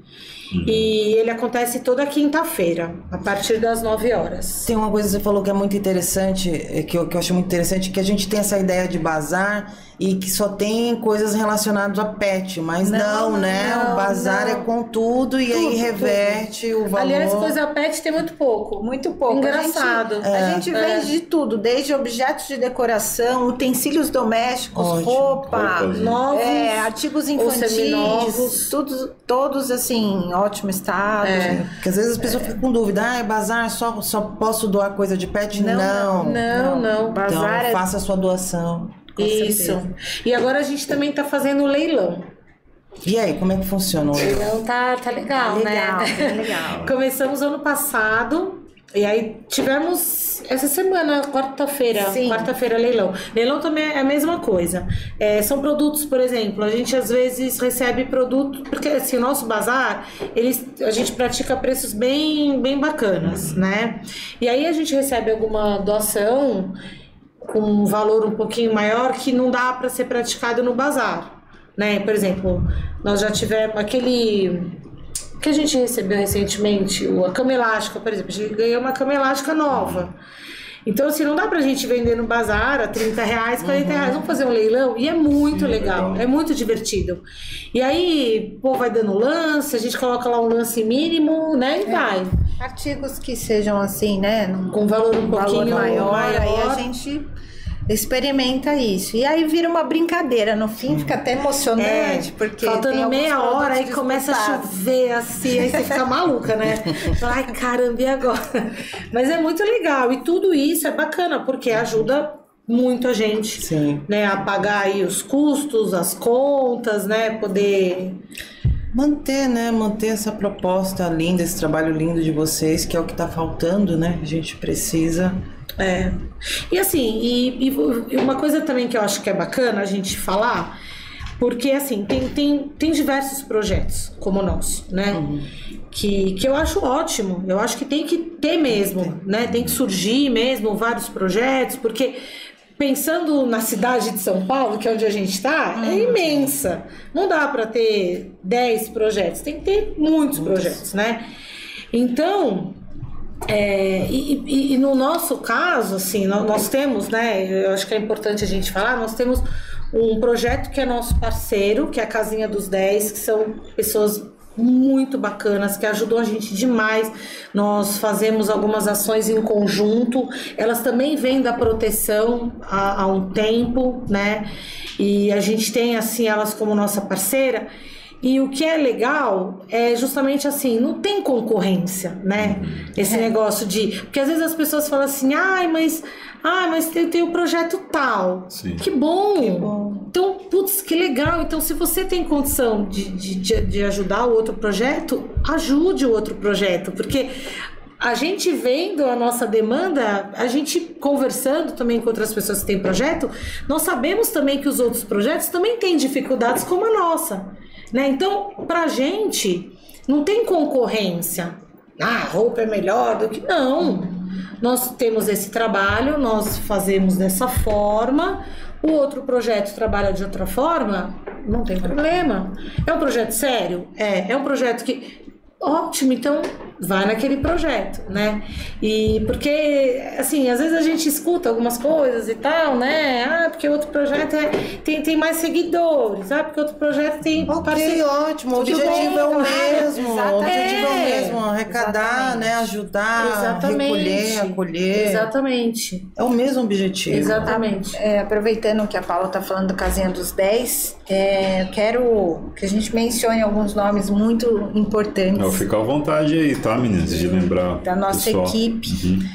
S4: Uhum. E ele acontece toda quinta-feira, a partir das 9 horas.
S2: Tem uma coisa que você falou que é muito interessante, é, que eu, que eu acho muito interessante, que a gente tem essa ideia de bazar e que só tem coisas relacionadas a pet, mas não, não né? Não, o bazar não. é com tudo e tudo, aí reverte tudo. o valor.
S4: Aliás, coisa pet tem muito pouco.
S3: Muito pouco.
S4: Engraçado.
S3: A gente, é, a gente é. vende de tudo, desde objetos de decoração, utensílios domésticos, Ótimo. roupa, novos, é, artigos infantis, tudo, todos assim, ótimo estado.
S2: É. Porque às vezes as pessoas ficam com dúvida, ah, é bazar, só, só posso doar coisa de pet?
S3: Não, não. Não, não.
S2: Bazar então, faça a sua doação.
S4: Isso. Certeza. E agora a gente também está fazendo leilão.
S2: E aí, como é que funciona o
S4: leilão? leilão tá, tá legal,
S3: legal né? Tá legal.
S4: Começamos ano passado. E aí tivemos essa semana, quarta-feira, quarta-feira leilão. Leilão também é a mesma coisa. É, são produtos, por exemplo, a gente às vezes recebe produto, porque assim, o nosso bazar, eles, a gente pratica preços bem, bem bacanas, né? E aí a gente recebe alguma doação com um valor um pouquinho maior que não dá para ser praticado no bazar, né? Por exemplo, nós já tivemos aquele que a gente recebeu recentemente, a cama elástica, por exemplo, a gente ganhou uma cama elástica nova. Então, assim, não dá pra gente vender no bazar a 30 reais, 40 uhum. reais. Vamos fazer um leilão? E é muito Sim, legal, legal, é muito divertido. E aí, pô, vai dando lance, a gente coloca lá um lance mínimo, né? E é. vai.
S3: Artigos que sejam assim, né?
S4: Com valor um pouquinho valor maior, maior,
S3: aí a gente experimenta isso. E aí vira uma brincadeira. No fim fica até emocionante, é, porque.
S4: Faltando meia hora, aí começa a chover assim, aí você fica maluca, né? Ai, caramba, e agora? Mas é muito legal. E tudo isso é bacana, porque ajuda muito a gente
S2: Sim.
S4: né a pagar aí os custos as contas né poder
S2: manter né manter essa proposta linda esse trabalho lindo de vocês que é o que está faltando né a gente precisa
S4: é. E assim, e, e, uma coisa também que eu acho que é bacana a gente falar, porque assim, tem, tem, tem diversos projetos como o nosso, né? Uhum. Que, que eu acho ótimo, eu acho que tem que ter mesmo, tem. né? Tem que surgir mesmo vários projetos, porque pensando na cidade de São Paulo, que é onde a gente está, é uhum. é imensa. Não dá para ter 10 projetos, tem que ter muitos, muitos. projetos, né? Então, é, e, e, e, no nosso caso, assim, nós, temos, né? Eu acho que é importante a gente falar, nós temos um projeto que é nosso parceiro, que é a Casinha dos 10, que são pessoas muito bacanas que ajudam a gente demais. Nós fazemos algumas ações em conjunto. Elas também vêm da proteção há, há um tempo, né? E a gente tem assim elas como nossa parceira. E o que é legal é justamente assim, não tem concorrência, né? Esse é. negócio de. Porque às vezes as pessoas falam assim, ai, mas. Ah, mas tem, tem o projeto tal.
S1: Sim.
S4: Que bom. que bom! Então, putz, que legal. Então, se você tem condição de, de, de ajudar o outro projeto, ajude o outro projeto. Porque a gente vendo a nossa demanda, a gente conversando também com outras pessoas que têm projeto, nós sabemos também que os outros projetos também têm dificuldades como a nossa. Né? Então, para gente, não tem concorrência. Ah, a roupa é melhor do que. Não. Nós temos esse trabalho, nós fazemos dessa forma. O outro projeto trabalha de outra forma, não tem problema. É um projeto sério? É. É um projeto que. Ótimo, então vai naquele projeto, né? E porque, assim, às vezes a gente escuta algumas coisas e tal, né? Ah, porque outro projeto é, tem, tem mais seguidores, ah, porque outro projeto tem.
S2: Ok, parceiro. ótimo, o objetivo bem, é o mesmo. O objetivo é, o mesmo, arrecadar, Exatamente. né? Ajudar, Exatamente. recolher, acolher.
S4: Exatamente.
S2: É o mesmo objetivo.
S4: Exatamente.
S3: É, aproveitando que a Paula está falando do Casinha dos 10, é, quero que a gente mencione alguns nomes muito importantes.
S1: Eu fico à vontade aí, tá? tá, meninas? De lembrar.
S3: Da nossa pessoal. equipe. Uhum.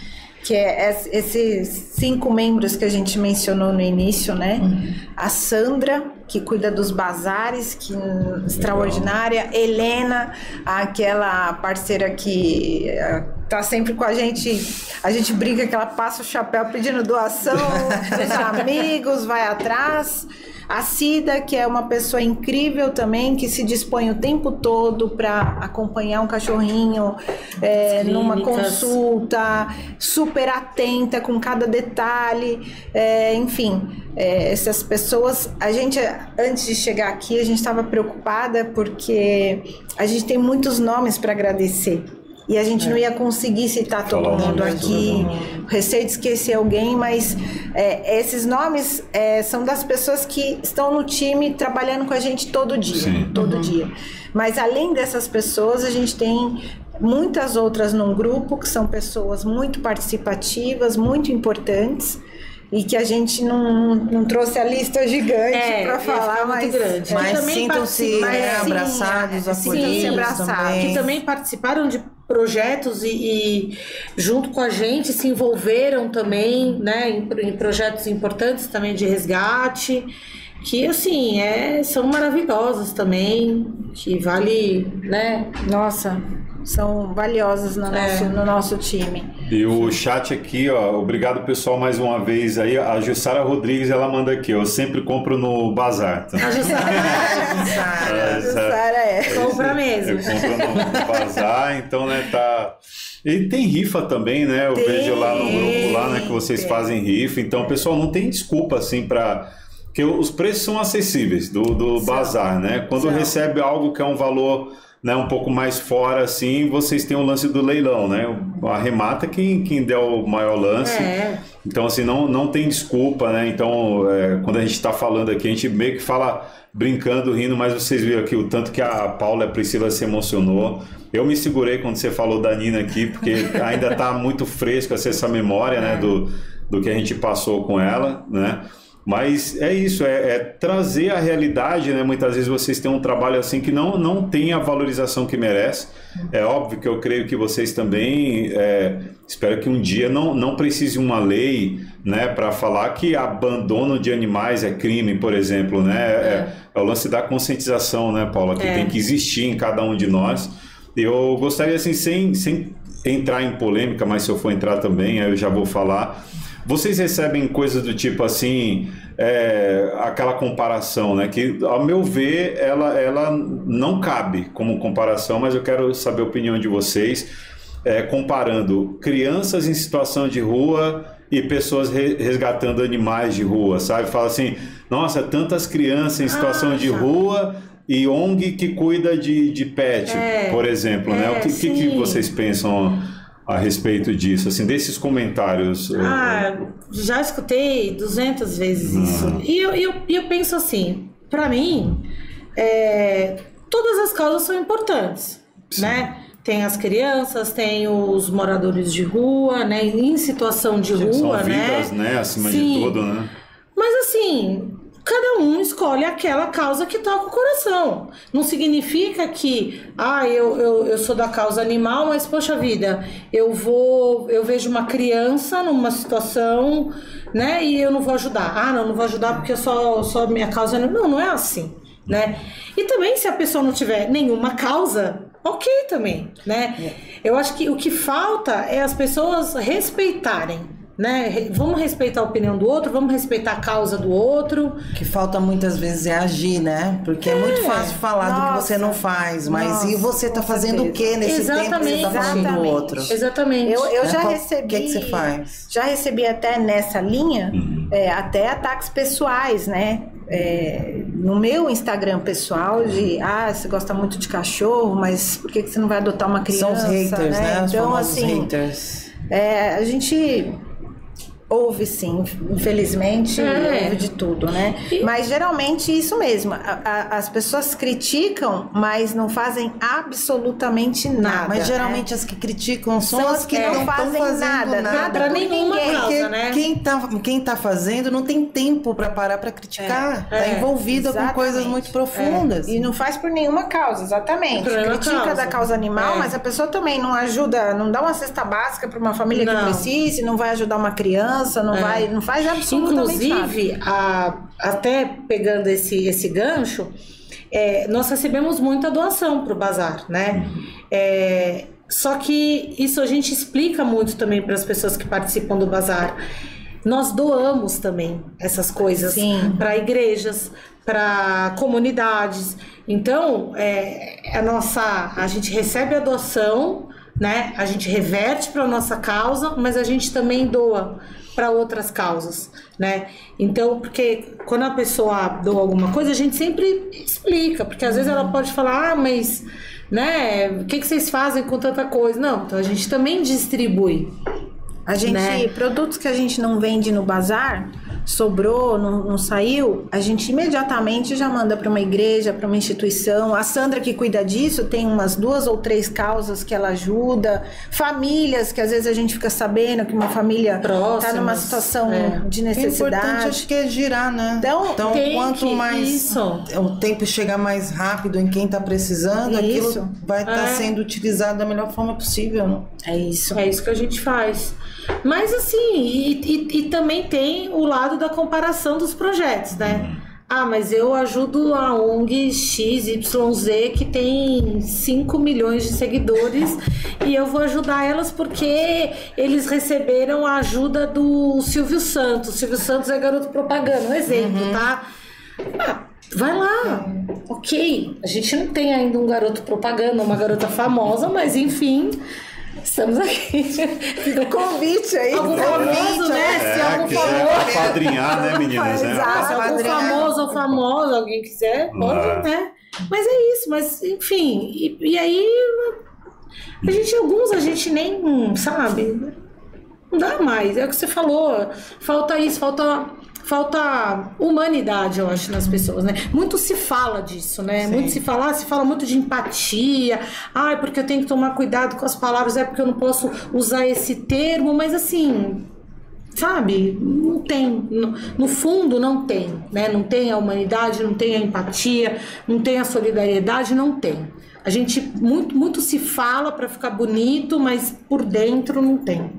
S3: Que é esses cinco membros que a gente mencionou no início, né? Uhum. A Sandra, que cuida dos bazares, que Legal. extraordinária. Helena, aquela parceira que eh, tá sempre com a gente. A gente brinca que ela passa o chapéu pedindo doação dos amigos, vai atrás. A Cida, que é uma pessoa incrível também, que se dispõe o tempo todo para acompanhar um cachorrinho é, numa consulta, super atenta com cada detalhe, é, enfim. É, essas pessoas, a gente antes de chegar aqui, a gente estava preocupada porque a gente tem muitos nomes para agradecer. E a gente é. não ia conseguir citar todo Falar mundo aqui. Receio de esquecer alguém, mas é, esses nomes é, são das pessoas que estão no time trabalhando com a gente todo dia. Sim. Todo uhum. dia. Mas além dessas pessoas, a gente tem muitas outras num grupo que são pessoas muito participativas, muito importantes e que a gente não, não trouxe a lista gigante é, para falar, mas,
S2: grande. mas sintam-se né, abraçados, acolhidos abraçados.
S4: Que também participaram de projetos e, e, junto com a gente se envolveram também né, em, em projetos importantes também de resgate que assim é, são maravilhosos também, que vale, né?
S3: Nossa, são valiosas no, é. nosso, no nosso time.
S1: E o chat aqui, ó, obrigado pessoal mais uma vez aí. A Jussara Rodrigues ela manda aqui, eu sempre compro no bazar.
S4: Tá? A Jussara, a Jussara é. Compra mesmo.
S1: Eu compro no bazar, então né, tá. E tem rifa também, né? Eu tem, vejo lá no grupo lá, né, que vocês tem. fazem rifa. Então, pessoal, não tem desculpa assim para que os preços são acessíveis do, do bazar, né? Quando recebe algo que é um valor né, um pouco mais fora, assim, vocês têm o lance do leilão, né? Arremata quem, quem der o maior lance. É. Então, assim, não, não tem desculpa, né? Então, é, quando a gente está falando aqui, a gente meio que fala brincando, rindo, mas vocês viram aqui o tanto que a Paula e a Priscila se emocionou. Eu me segurei quando você falou da Nina aqui, porque ainda está muito fresco essa memória, né? Do, do que a gente passou com ela, né? Mas é isso, é, é, trazer a realidade, né? Muitas vezes vocês têm um trabalho assim que não, não tem a valorização que merece. É óbvio que eu creio que vocês também, é, espero que um dia não, não precise uma lei, né, para falar que abandono de animais é crime, por exemplo, né? É, é, é o lance da conscientização, né, Paula, que é. tem que existir em cada um de nós. Eu gostaria, assim, sem, sem entrar em polêmica, mas se eu for entrar também, eu já vou falar vocês recebem coisas do tipo assim, é, aquela comparação, né? Que, ao meu ver, ela, ela não cabe como comparação, mas eu quero saber a opinião de vocês. É, comparando crianças em situação de rua e pessoas re resgatando animais de rua, sabe? Fala assim, nossa, tantas crianças em situação ah, de rua e ONG que cuida de, de pet, é, por exemplo, né? O que, que, que vocês pensam a respeito disso, assim, desses comentários?
S4: Ah, já escutei 200 vezes ah. isso. E eu, eu, eu penso assim, para mim, é, todas as causas são importantes, Sim. né? Tem as crianças, tem os moradores de rua, né? Em situação de Sim, rua,
S1: são
S4: né?
S1: Vidas, né? Acima Sim. de tudo, né?
S4: Mas assim, cada um escolhe aquela causa que toca o coração. Não significa que, ah, eu, eu, eu sou da causa animal, mas poxa vida, eu vou, eu vejo uma criança numa situação, né, e eu não vou ajudar. Ah, não, não vou ajudar porque eu só, só minha causa é não, não é assim, né? E também se a pessoa não tiver nenhuma causa, ok também, né? É. Eu acho que o que falta é as pessoas respeitarem né? Vamos respeitar a opinião do outro, vamos respeitar a causa do outro.
S2: O que falta muitas vezes é agir, né? Porque é, é muito fácil falar Nossa. do que você não faz, mas Nossa, e você está fazendo o que nesse Exatamente. tempo que você está fazendo o outro?
S4: Exatamente.
S3: Eu, eu é, já recebi.
S2: O que, é que você faz?
S3: Já recebi até nessa linha, uhum. é, até ataques pessoais, né? É, no meu Instagram pessoal de ah, você gosta muito de cachorro, mas por que, que você não vai adotar uma criança?
S2: São os haters, né? né? Os então, assim, haters.
S3: É, a gente Houve sim, infelizmente, é. houve de tudo, né? E... Mas geralmente isso mesmo. A, a, as pessoas criticam, mas não fazem absolutamente nada.
S2: mas geralmente
S3: né?
S2: as que criticam são, são as que é, não fazem nada, nada,
S4: nada pra nenhuma ninguém. Causa,
S2: né? Quem tá, quem tá fazendo não tem tempo para parar para criticar. É, tá é, envolvida exatamente. com coisas muito profundas.
S3: E não faz por nenhuma causa, exatamente. Critica causa. da causa animal, é. mas a pessoa também não ajuda, não dá uma cesta básica para uma família não. que precise, não vai ajudar uma criança criança, não, é. vai, não faz absolutamente
S4: Inclusive, nada. A, até pegando esse, esse gancho, é, nós recebemos muita doação para o bazar, né? É, só que isso a gente explica muito também para as pessoas que participam do bazar. Nós doamos também essas coisas para igrejas, para comunidades. Então, é, a nossa, a gente recebe a doação, né? A gente reverte para nossa causa, mas a gente também doa para outras causas, né? Então, porque quando a pessoa doa alguma coisa, a gente sempre explica, porque às vezes ela pode falar, ah, mas, né, o que, que vocês fazem com tanta coisa? Não, então a gente também distribui.
S3: A gente, né? produtos que a gente não vende no bazar, sobrou, não, não saiu, a gente imediatamente já manda para uma igreja, para uma instituição. A Sandra que cuida disso tem umas duas ou três causas que ela ajuda, famílias que às vezes a gente fica sabendo que uma família está numa situação é. de necessidade. O
S2: importante acho que é girar, né?
S3: Então,
S2: então quanto mais isso. o tempo chegar mais rápido em quem está precisando, isso. aquilo vai estar tá é. sendo utilizado da melhor forma possível. Né?
S4: É isso. É isso que a gente faz. Mas assim, e, e, e, também tem o lado da comparação dos projetos, né? Uhum. Ah, mas eu ajudo a ONG XYZ que tem 5 milhões de seguidores e eu vou ajudar elas porque eles receberam a ajuda do Silvio Santos. O Silvio Santos é garoto propaganda, um exemplo, uhum. tá? Ah, vai lá, ok. A gente não tem ainda um garoto propaganda, uma garota famosa, mas enfim. Estamos aqui.
S3: Fica o convite aí.
S4: Algum famoso, né?
S1: É, Se algum famoso. padrinhar, né, meninas?
S4: Né? Exato, Se algum famoso ou famosa, alguém quiser, pode, é. né? Mas é isso, mas enfim. E, e aí. A gente, alguns a gente nem sabe. Não dá mais. É o que você falou. Falta isso, falta falta humanidade, eu acho, nas pessoas, né? Muito se fala disso, né? Sim. Muito se fala, se fala muito de empatia. Ai, porque eu tenho que tomar cuidado com as palavras, é porque eu não posso usar esse termo, mas assim, sabe? Não tem. No, no, fundo, não tem. Né? Não tem a humanidade, não tem a empatia, não tem a solidariedade, não tem. A gente muito, muito se fala para ficar bonito, mas por dentro não tem.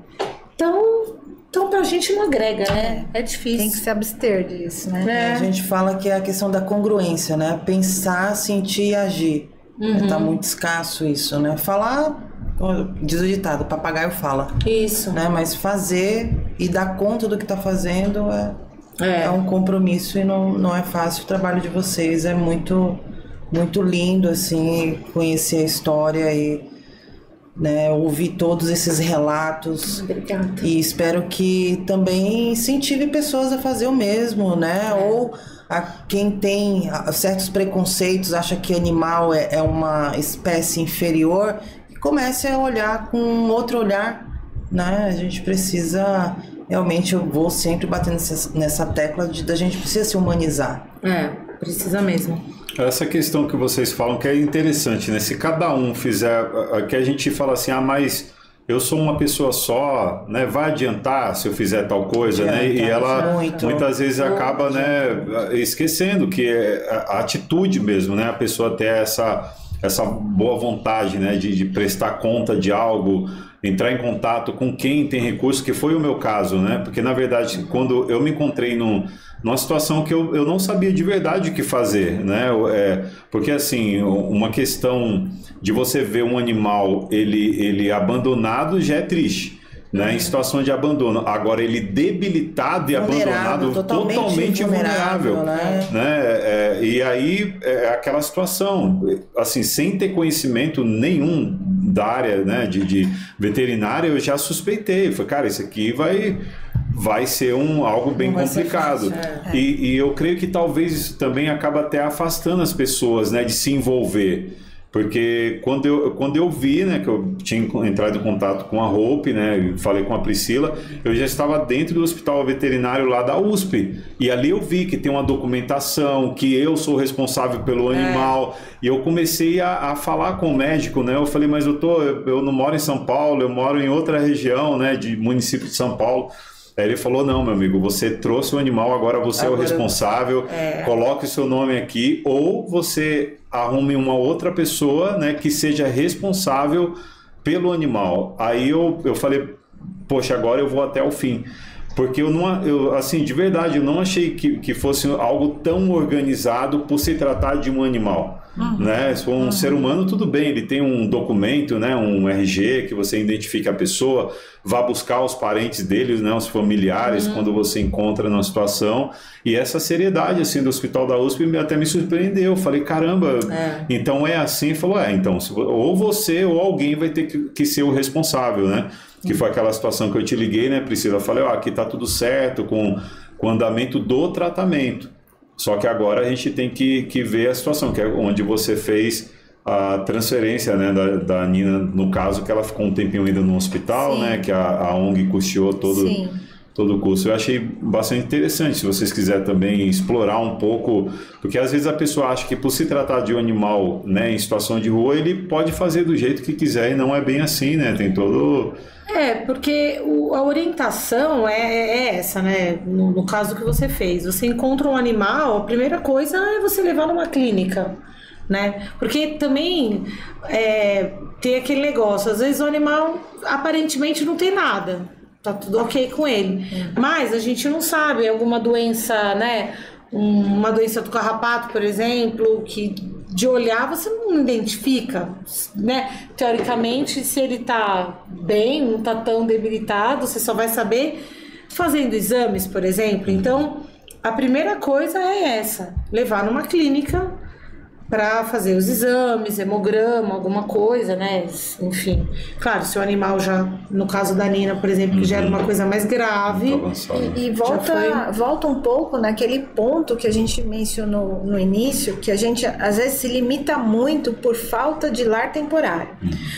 S4: Então, então pra gente não agrega, né? É difícil.
S3: Tem que se abster disso, né?
S2: É. A gente fala que é a questão da congruência, né? Pensar, sentir e agir. Uhum. Tá muito escasso isso, né? Falar Diz o ditado, papagaio fala.
S4: Isso.
S2: Né? Mas fazer e dar conta do que está fazendo é, é, é. um compromisso e não, não é fácil. O trabalho de vocês é muito, muito lindo, assim, conhecer a história e né, ouvir todos esses relatos.
S4: Obrigada.
S2: E espero que também incentive pessoas a fazer o mesmo, né? É. Ou a quem tem certos preconceitos, acha que animal é, é uma espécie inferior, comece a olhar com outro olhar, né? A gente precisa realmente eu vou sempre bater nessa, nessa tecla de da gente precisa se humanizar.
S4: É, precisa mesmo.
S1: Essa questão que vocês falam que é interessante, né? Se cada um fizer, que a gente fala assim, ah, mas eu sou uma pessoa só, né? Vai adiantar se eu fizer tal coisa, né? E ela muito, muitas vezes muito. acaba, né, esquecendo que é a atitude mesmo, né? A pessoa ter essa essa boa vontade né, de, de, prestar conta de algo, entrar em contato com quem tem recurso, que foi o meu caso, né? Porque na verdade, quando eu me encontrei num, numa situação que eu, eu não sabia de verdade o que fazer, né? É, porque assim, uma questão de você ver um animal ele, ele abandonado já é triste né, em situação de abandono. Agora, ele debilitado e abandonado, totalmente, totalmente vulnerável. vulnerável né? né? É, e aí é aquela situação, assim, sem ter conhecimento nenhum da área né, de, de veterinária, eu já suspeitei. Falei, cara, isso aqui vai vai ser um algo bem complicado. Fácil, é. e, e, eu creio que talvez isso também acaba até afastando as pessoas, né, de se envolver. Porque quando eu, quando eu vi, né, que eu tinha entrado em contato com a Hope, né, falei com a Priscila, eu já estava dentro do hospital veterinário lá da USP. E ali eu vi que tem uma documentação, que eu sou responsável pelo é. animal. É. E eu comecei a, a, falar com o médico, né? Eu falei, mas doutor, eu, eu não moro em São Paulo, eu moro em outra região, né, de município de São Paulo. Aí ele falou: não, meu amigo, você trouxe o animal, agora você agora, é o responsável, é... coloque o seu nome aqui, ou você arrume uma outra pessoa né, que seja responsável pelo animal. Aí eu, eu falei, poxa, agora eu vou até o fim. Porque eu não, eu, assim, de verdade, eu não achei que, que fosse algo tão organizado por se tratar de um animal. Uhum. Né? Se for um uhum. ser humano, tudo bem, ele tem um documento, né? um RG que você identifica a pessoa, vá buscar os parentes deles, né? os familiares, uhum. quando você encontra numa situação. E essa seriedade assim, do Hospital da USP até me surpreendeu. Eu falei, caramba, é. então é assim? Falou, é, então, ou você ou alguém vai ter que, que ser o responsável, né? Que foi aquela situação que eu te liguei, né, Priscila? Eu falei, ó, aqui tá tudo certo com, com o andamento do tratamento. Só que agora a gente tem que, que ver a situação, que é onde você fez a transferência né, da, da Nina, no caso que ela ficou um tempinho ainda no hospital, Sim. né, que a, a ONG custeou todo, todo o curso. Eu achei bastante interessante, se vocês quiserem também explorar um pouco, porque às vezes a pessoa acha que por se tratar de um animal né, em situação de rua, ele pode fazer do jeito que quiser e não é bem assim, né? Tem todo
S4: é, porque o, a orientação é, é, essa, né? No, no, caso que você fez. Você encontra um animal, a primeira coisa é você levar numa clínica, né? Porque também é, tem aquele negócio, às vezes o animal aparentemente não tem nada. Tá tudo ok com ele. Mas a gente não sabe, alguma doença, né? uma doença do carrapato, por exemplo, que de olhar você não identifica, né? Teoricamente, se ele tá bem, não tá tão debilitado, você só vai saber fazendo exames, por exemplo. Então, a primeira coisa é essa: levar numa clínica para fazer os exames, hemograma, alguma coisa, né? Enfim, claro, se o animal já, no caso da Nina, por exemplo, que já era uma uhum. coisa mais grave.
S3: E, e volta, volta um pouco naquele ponto que a gente mencionou no início, que a gente às vezes se limita muito por falta de lar temporário.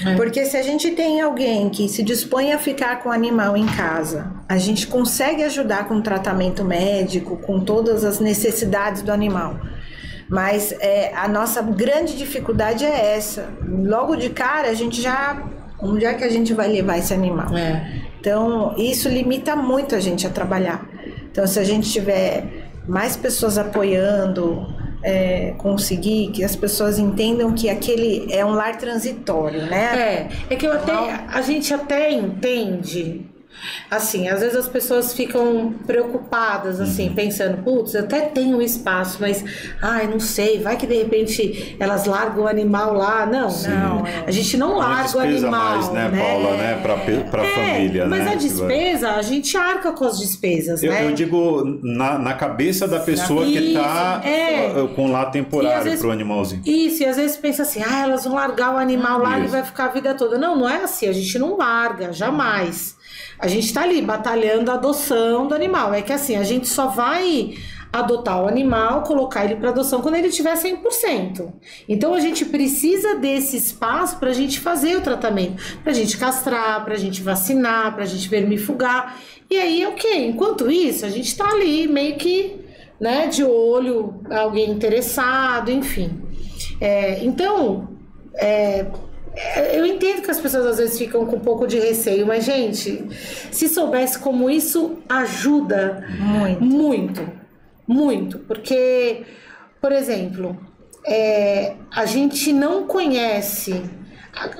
S3: É. Porque se a gente tem alguém que se dispõe a ficar com o animal em casa, a gente consegue ajudar com tratamento médico, com todas as necessidades do animal. Mas é, a nossa grande dificuldade é essa. Logo de cara, a gente já Onde é que a gente vai levar esse animal?
S4: É.
S3: Então, isso limita muito a gente a trabalhar. Então, se a gente tiver mais pessoas apoiando, é, conseguir que as pessoas entendam que aquele é um lar transitório, né?
S4: É, é que eu até, a gente até entende Assim, às vezes as pessoas ficam preocupadas, assim, uhum. pensando, putz, eu até tenho espaço, mas, ai, não sei, vai que de repente elas largam o animal lá. Não, Sim. não. A gente não larga o animal.
S1: mais, né, né? Paula, né, pra, pra é, família,
S4: mas
S1: né?
S4: Mas a despesa, a gente arca com as despesas,
S1: eu,
S4: né?
S1: Eu digo na, na cabeça da pessoa isso, que tá é. com lá temporário vezes, pro animalzinho.
S4: Isso, e às vezes pensa assim, ah, elas vão largar o animal lá e vai ficar a vida toda. Não, não é assim, a gente não larga, jamais. A gente está ali batalhando a adoção do animal. É que assim, a gente só vai adotar o animal, colocar ele para adoção quando ele tiver 100%. Então a gente precisa desse espaço para a gente fazer o tratamento, para a gente castrar, para a gente vacinar, para a gente vermifugar. E aí é o que? Enquanto isso, a gente está ali meio que né, de olho, alguém interessado, enfim. É, então, é, eu entendo que as pessoas às vezes ficam com um pouco de receio, mas, gente, se soubesse como isso ajuda muito, muito, muito porque, por exemplo, é, a gente não conhece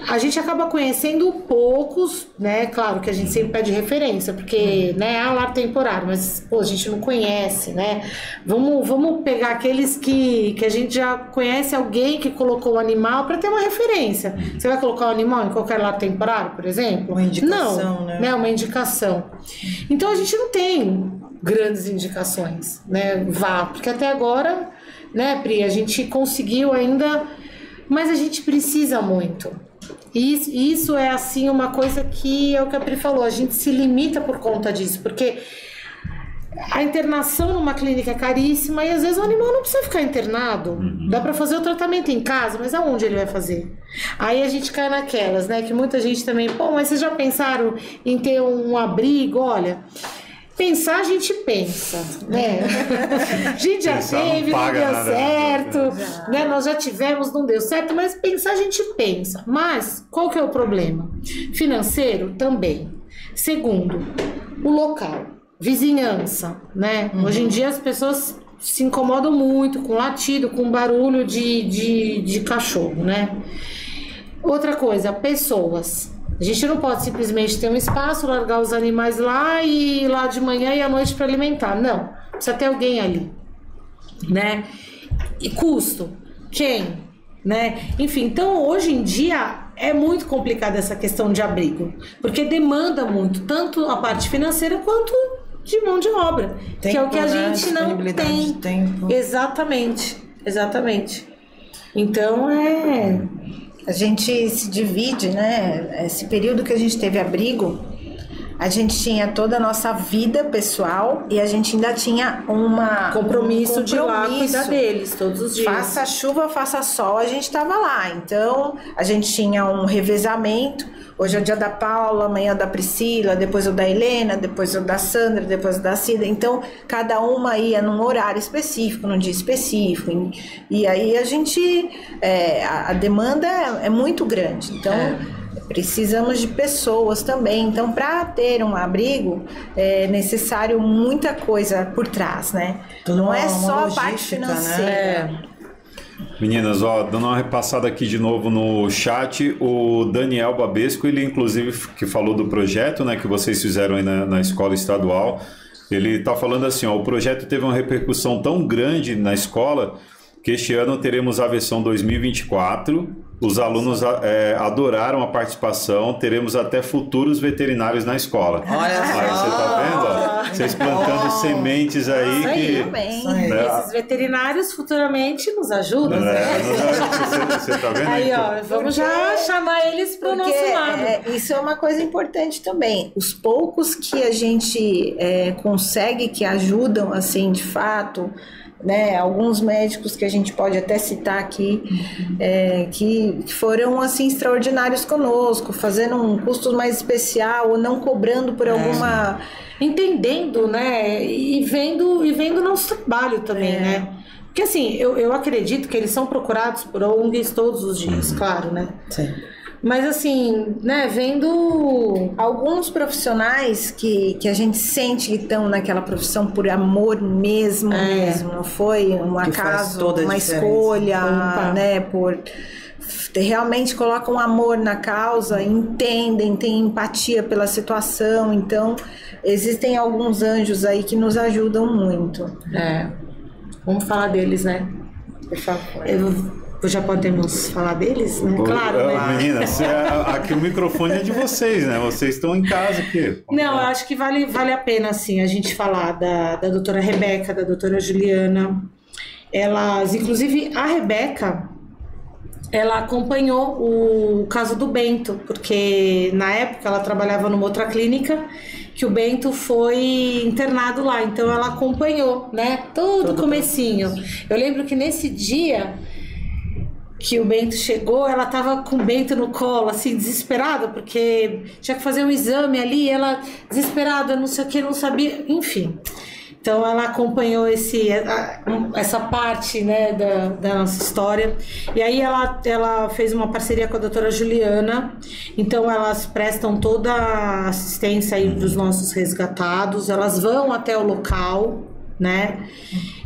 S4: a, gente acaba conhecendo poucos, né? Claro que a gente sempre pede referência, porque né, é um lar temporário, mas pô, a gente não conhece, né? Vamos, vamos pegar aqueles que, que a gente já conhece alguém que colocou o animal para ter uma referência. Você vai colocar o animal em qualquer lar temporário, por exemplo?
S2: Uma indicação,
S4: não, né? né? Uma indicação. Então a gente não tem grandes indicações, né? Vá, porque até agora, né, Pri, a gente conseguiu ainda mas a gente precisa muito. E isso é assim uma coisa que é o que a Pri falou, a gente se limita por conta disso, porque a internação numa clínica é caríssima e às vezes o animal não precisa ficar internado. Uhum. Dá para fazer o tratamento em casa, mas aonde ele vai fazer? Aí a gente cai naquelas, né? Que muita gente também, pô, mas vocês já pensaram em ter um abrigo? Olha, Pensar a gente pensa, né? A gente já pensar teve, não, não deu nada, certo, né? né? Nós já tivemos, não deu certo, mas pensar a gente pensa. Mas qual que é o problema? Financeiro também. Segundo, o local, vizinhança, né? Uhum. Hoje em dia as pessoas se incomodam muito com latido, com barulho de, de, de cachorro, né? Outra coisa, pessoas. A gente não pode simplesmente ter um espaço, largar os animais lá e ir lá de manhã e à noite para alimentar. Não. Precisa ter alguém ali. Né? E custo? Quem? Né? Enfim, então hoje em dia é muito complicada essa questão de abrigo, porque demanda muito, tanto a parte financeira quanto de mão de obra, tempo, que é o que a né? gente não tem.
S2: Tempo.
S4: Exatamente, exatamente. Então é
S3: a gente se divide, né? Esse período que a gente teve abrigo, a gente tinha toda a nossa vida pessoal e a gente ainda tinha uma
S4: compromisso, um compromisso de lá cuidar deles todos os dias.
S3: Faça chuva, faça sol, a gente estava lá. Então, a gente tinha um revezamento Hoje é o dia da Paula, amanhã é o da Priscila, depois o da Helena, depois o da Sandra, depois o da Cida. Então, cada uma ia num horário específico, num dia específico. E aí a gente. É, a, demanda é, é, muito grande. Então. É precisamos de pessoas também. Então, para ter um abrigo, é necessário muita coisa por trás, né?
S2: Tudo Não é só a parte né? financeira. Né?
S1: Meninas, ó, dando uma repassada aqui de novo no chat, o Daniel Babesco, ele inclusive que falou do projeto, né, que vocês fizeram aí na, na escola estadual, ele está falando assim, ó, o projeto teve uma repercussão tão grande na escola que este ano teremos a versão 2024 os alunos é, adoraram a participação, teremos até futuros veterinários na escola.
S2: Olha
S1: só! Aí você tá vendo? Vocês plantando oh. sementes aí
S4: Isso
S1: que.
S4: Aí, né? Esses veterinários futuramente nos ajudam, né? né?
S1: Você, você tá vendo?
S4: Aí, ó, vamos Porque... já chamar eles para o nosso lado.
S3: É, isso é uma coisa importante também. Os poucos que a gente é, consegue que ajudam, assim, de fato né? Alguns médicos que a gente pode até citar aqui, é, que foram assim extraordinários conosco, fazendo um custo mais especial ou não cobrando por é. alguma
S4: entendendo, né? E vendo e vendo nosso trabalho também, é. né? Porque assim, eu, eu acredito que eles são procurados por ONGs todos os dias, uhum. claro, né?
S2: Sim.
S4: Mas assim, né, vendo
S3: alguns profissionais que, que a gente sente que estão naquela profissão por amor mesmo, é. mesmo, não foi um acaso, uma escolha, Opa. né, por realmente colocam amor na causa, entendem, têm empatia pela situação, então existem alguns anjos aí que nos ajudam muito.
S4: É. Vamos falar deles, né? Por favor. Eu já podemos falar deles, né?
S1: Claro, né? Meninas, aqui o microfone é de vocês, né? Vocês estão em casa aqui.
S4: Não, eu acho que vale, vale a pena, assim, a gente falar da, da doutora Rebeca, da doutora Juliana. Elas, inclusive, a Rebeca, ela acompanhou o caso do Bento, porque na época ela trabalhava numa outra clínica que o Bento foi internado lá, então ela acompanhou, né? Todo, o comecinho. Eu lembro que nesse dia que o Bento chegou, ela tava com o Bento no colo, assim, desesperada, porque tinha que fazer um exame ali, ela desesperada, não sei o que, não sabia, enfim. Então ela acompanhou esse, essa parte né, da, da, nossa história. E aí ela, ela fez uma parceria com a doutora Juliana. Então elas prestam toda a assistência aí para os nossos resgatados. Elas vão até o local, né?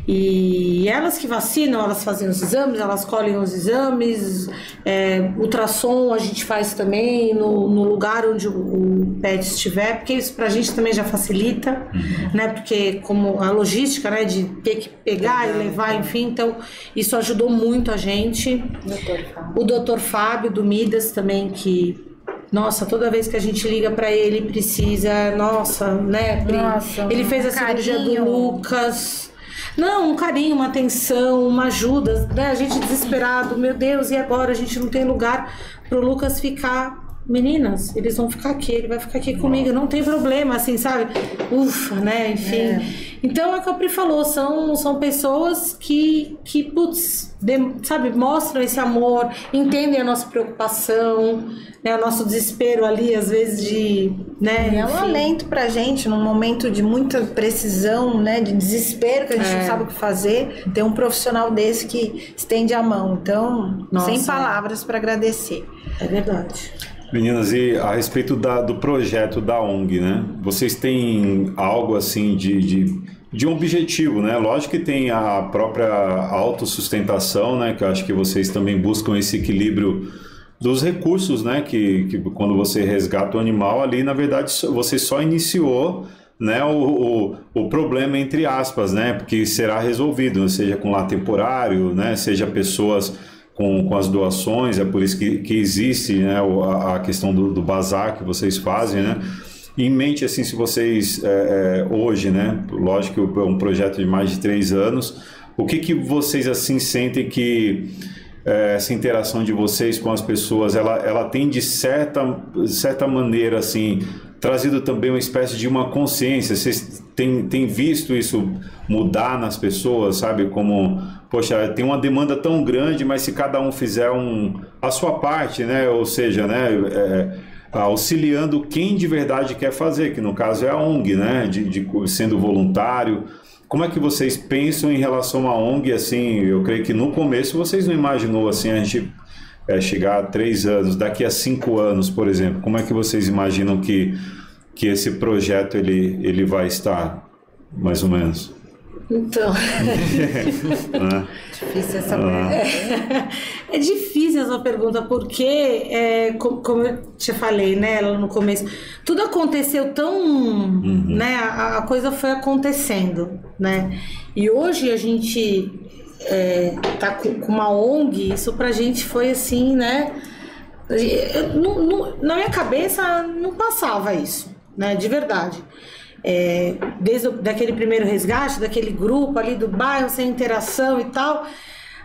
S4: E elas que vacinam, elas fazem os exames, elas colhem os exames, é, ultrassom a gente faz também no, no lugar onde o, o, pet estiver, porque isso pra gente também já facilita, uhum. né? Porque como a logística, né, de ter que pegar e levar, enfim, então isso ajudou muito a gente. Doutor o doutor Fábio do Midas também, que nossa, toda vez que a gente liga para ele, precisa, nossa, né? Nossa, ele fez a carinho. cirurgia do Lucas. Não, um carinho, uma atenção, uma ajuda, né? A gente desesperado, meu Deus, e agora a gente não tem lugar pro Lucas ficar. Meninas, eles vão ficar aqui, ele vai ficar aqui comigo, não tem problema, assim, sabe? Ufa, né? Enfim. É. Então, é o que a Pri falou, são, são pessoas que, que putz, de, sabe, mostram esse amor, entendem a nossa preocupação, né, o nosso desespero ali, às vezes, de. Né,
S3: é um alento pra gente, num momento de muita precisão, né, de desespero, que a gente é. não sabe o que fazer, ter um profissional desse que estende a mão. Então, Nossa, sem palavras para agradecer.
S4: É verdade.
S1: Meninas, e a respeito da, do projeto da ONG, né? Vocês têm algo assim de, de, de, um objetivo, né? Lógico que tem a própria autossustentação, né? Que eu acho que vocês também buscam esse equilíbrio dos recursos, né? Que, que quando você resgata o animal ali, na verdade, você só iniciou né, o, o, o, problema entre aspas, né, porque será resolvido, seja com lá temporário, né, seja pessoas com, com as doações, é por isso que, que existe né, a, a questão do, do bazar que vocês fazem, né, em mente, assim, se vocês, é, é, hoje, né, lógico que é um projeto de mais de três anos, o que que vocês, assim, sentem que é, essa interação de vocês com as pessoas, ela, ela tem de certa, certa maneira assim trazido também uma espécie de uma consciência. Vocês têm, têm visto isso mudar nas pessoas, sabe? Como, poxa, tem uma demanda tão grande, mas se cada um fizer um, a sua parte, né? Ou seja, né? É, auxiliando quem de verdade quer fazer, que no caso é a ONG, né? De, de, sendo voluntário, como é que vocês pensam em relação à ONG? Assim, eu creio que no começo vocês não imaginou assim a gente é, chegar a três anos, daqui a cinco anos, por exemplo. Como é que vocês imaginam que que esse projeto ele ele vai estar, mais ou menos?
S4: Então.
S3: é. Difícil essa pergunta.
S4: É, é, difícil essa pergunta, porque, é, como, como, eu te falei, né, no começo, tudo aconteceu tão. Uhum. né, a, a, coisa foi acontecendo, né? E hoje a gente é, tá com, com uma ONG, isso pra gente foi assim, né? Eu, não, não, na minha cabeça não passava isso, né? De verdade é, desde o, daquele primeiro resgate, daquele grupo ali do bairro, sem interação e tal.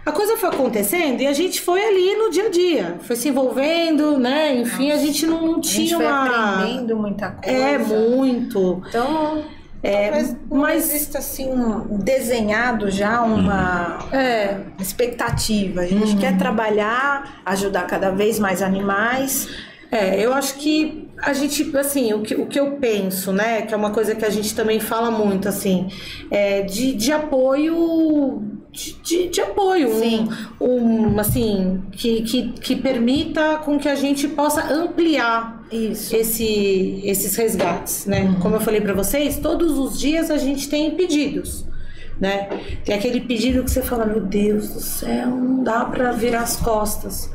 S4: A coisa foi acontecendo e a gente foi ali no dia a dia, foi se envolvendo, né? Enfim, Nossa, a gente não, não tinha a gente foi
S3: uma. aprendendo muita coisa.
S4: É, muito.
S3: Então. É, mas, mas existe assim um desenhado já uma é, expectativa. A gente uhum. quer trabalhar, ajudar cada vez mais animais.
S4: É, eu acho que a gente, assim, o que, o que eu penso, né, que é uma coisa que a gente também fala muito, assim, é de, de apoio de, de, apoio, Sim. Um, um, assim, que, que, que permita com que a gente possa ampliar Isso. Esse, esses resgates, né? Uhum. Como eu falei para vocês, todos os dias a gente tem pedidos, né? Tem aquele pedido que você fala, meu Deus do céu, não dá para virar as costas.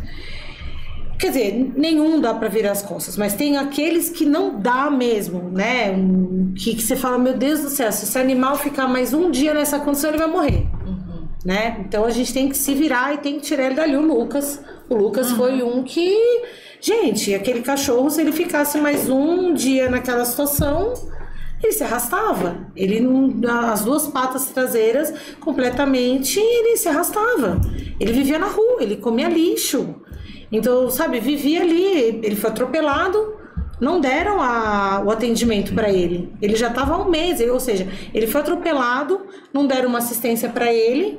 S4: Quer dizer, nenhum dá para virar as costas, mas tem aqueles que não dá mesmo, né? Que, que você fala, meu Deus do céu, se esse animal ficar mais um dia nessa condição, ele vai morrer. Uhum. Né? Então a gente tem que se virar e tem que tirar ele dali. O Lucas, o Lucas uhum. foi um que, gente, aquele cachorro, se ele ficasse mais um dia naquela situação, ele se arrastava. Ele as duas patas traseiras completamente, ele se arrastava. Ele vivia na rua, ele comia lixo. Então, sabe, vivia ali, ele foi atropelado, não deram a, o atendimento para ele. Ele já estava há um mês, ou seja, ele foi atropelado, não deram uma assistência para ele.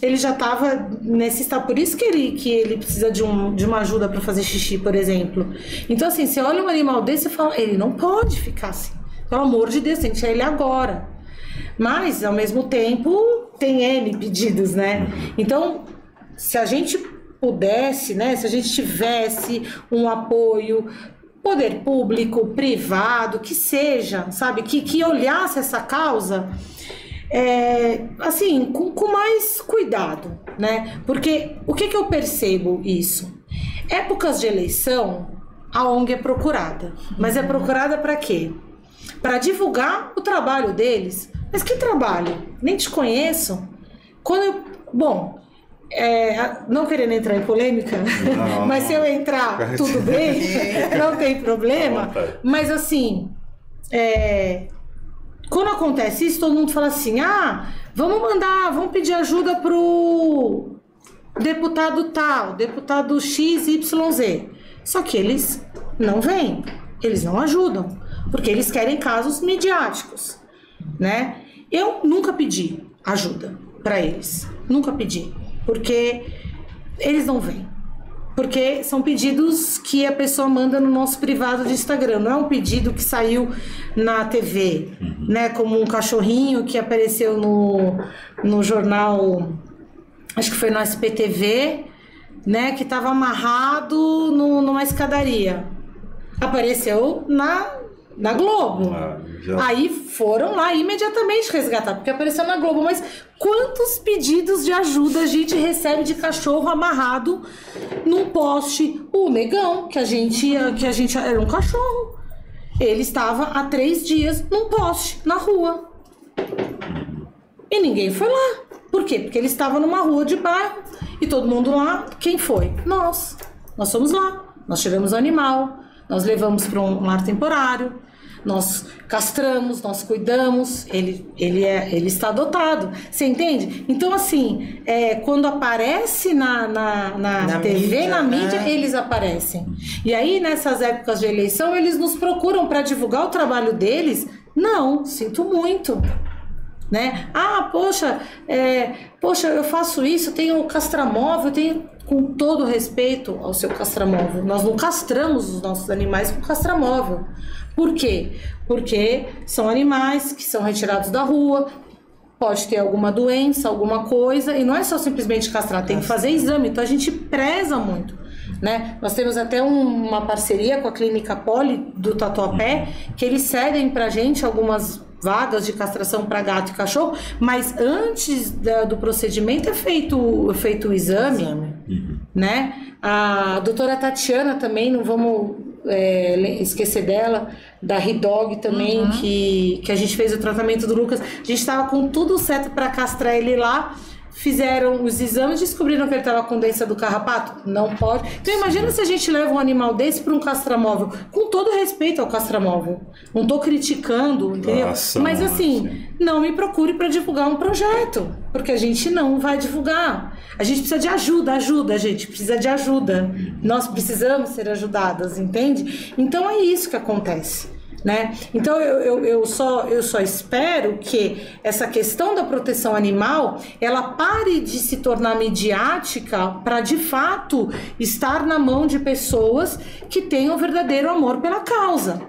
S4: Ele já estava nesse estado, por isso que ele, que ele precisa de, um, de uma ajuda para fazer xixi, por exemplo. Então, assim, você olha um animal desse e fala, ele não pode ficar assim. Pelo amor de Deus, tirar ele agora. Mas, ao mesmo tempo, tem N pedidos, né? Então, se a gente pudesse, né, se a gente tivesse um apoio poder público, privado, que seja, sabe, que, que olhasse essa causa é, assim, com, com mais cuidado, né? Porque o que, que eu percebo isso? Épocas de eleição, a ONG é procurada. Mas é procurada para quê? Para divulgar o trabalho deles. Mas que trabalho? Nem te conheço. Quando eu, bom, é, não querendo entrar em polêmica, não, mas se eu entrar, tudo bem, não tem problema. Mas assim, é, quando acontece isso, todo mundo fala assim: ah, vamos mandar, vamos pedir ajuda pro deputado tal, deputado XYZ. Só que eles não vêm, eles não ajudam, porque eles querem casos midiáticos, né? Eu nunca pedi ajuda para eles, nunca pedi porque eles não vêm. Porque são pedidos que a pessoa manda no nosso privado de Instagram. Não é um pedido que saiu na TV, uhum. né? Como um cachorrinho que apareceu no, no jornal, acho que foi no SPTV, né? Que estava amarrado no, numa escadaria. Apareceu na na Globo. Ah, Aí foram lá imediatamente resgatar, porque apareceu na Globo. Mas quantos pedidos de ajuda a gente recebe de cachorro amarrado num poste? O negão, que a gente, que a gente era um cachorro. Ele estava há três dias num poste, na rua. E ninguém foi lá. Por quê? Porque ele estava numa rua de bairro. E todo mundo lá, quem foi? Nós. Nós fomos lá. Nós tiramos o animal. Nós levamos para um lar temporário nós castramos, nós cuidamos, ele, ele, é, ele está adotado. Você entende? Então, assim, é, quando aparece na, na, na, na TV, mídia, na mídia, né? eles aparecem. E aí, nessas épocas de eleição, eles nos procuram para divulgar o trabalho deles. Não, sinto muito. Né? Ah, poxa, é, poxa, eu faço isso, tenho castramóvel, tenho com todo respeito ao seu castramóvel. Nós não castramos os nossos animais com castramóvel. Por quê? Porque são animais que são retirados da rua, pode ter alguma doença, alguma coisa, e não é só simplesmente castrar, tem que fazer exame. Então a gente preza muito. Né? Nós temos até um, uma parceria com a Clínica Poli do Tatuapé, que eles cedem pra gente algumas vagas de castração para gato e cachorro, mas antes da, do procedimento é feito, é feito o exame, exame. Né? A doutora Tatiana também, não vamos é, esquecer dela, da Ridog também, uhum. que, que a gente fez o tratamento do Lucas. A gente estava com tudo certo para castrar ele lá. Fizeram os exames, descobriram que ele estava com doença do carrapato? Não pode. Então imagina se a gente leva um animal desse para um castramóvel, com todo respeito ao castramóvel. Não estou criticando, entendeu? Nossa, Mas assim, não me procure para divulgar um projeto, porque a gente não vai divulgar. A gente precisa de ajuda, ajuda, a gente precisa de ajuda. Nós precisamos ser ajudadas, entende? Então é isso que acontece. Né? Então eu, eu, eu, só, eu só espero que essa questão da proteção animal ela pare de se tornar midiática para de fato estar na mão de pessoas que tenham verdadeiro amor pela causa.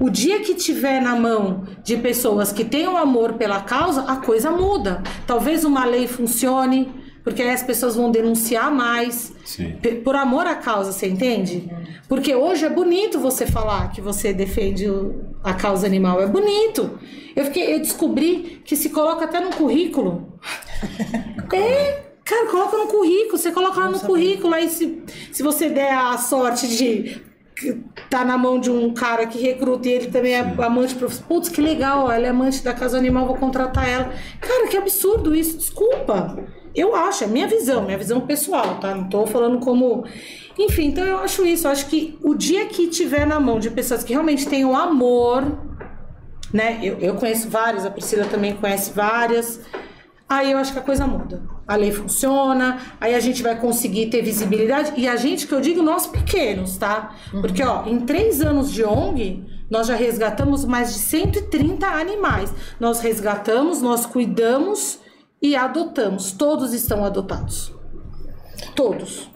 S4: O dia que tiver na mão de pessoas que tenham amor pela causa, a coisa muda. Talvez uma lei funcione, porque aí as pessoas vão denunciar mais.
S1: Sim.
S4: Por amor à causa, você entende? Porque hoje é bonito você falar que você defende a causa animal. É bonito. Eu, fiquei, eu descobri que se coloca até no currículo. É, cara, coloca no currículo. Você coloca lá no currículo. Aí se, se você der a sorte de tá na mão de um cara que recruta e ele também é amante profissional. Putz, que legal, ó, ela é amante da casa animal, vou contratar ela. Cara, que absurdo isso, desculpa. Eu acho, é minha visão, minha visão pessoal, tá? Não tô falando como. Enfim, então eu acho isso. Eu acho que o dia que tiver na mão de pessoas que realmente tenham amor, né? Eu, eu conheço várias, a Priscila também conhece várias. Aí eu acho que a coisa muda. A lei funciona, aí a gente vai conseguir ter visibilidade. E a gente, que eu digo, nós pequenos, tá? Porque, ó, em três anos de ONG, nós já resgatamos mais de 130 animais. Nós resgatamos, nós cuidamos e adotamos. Todos estão adotados. Todos.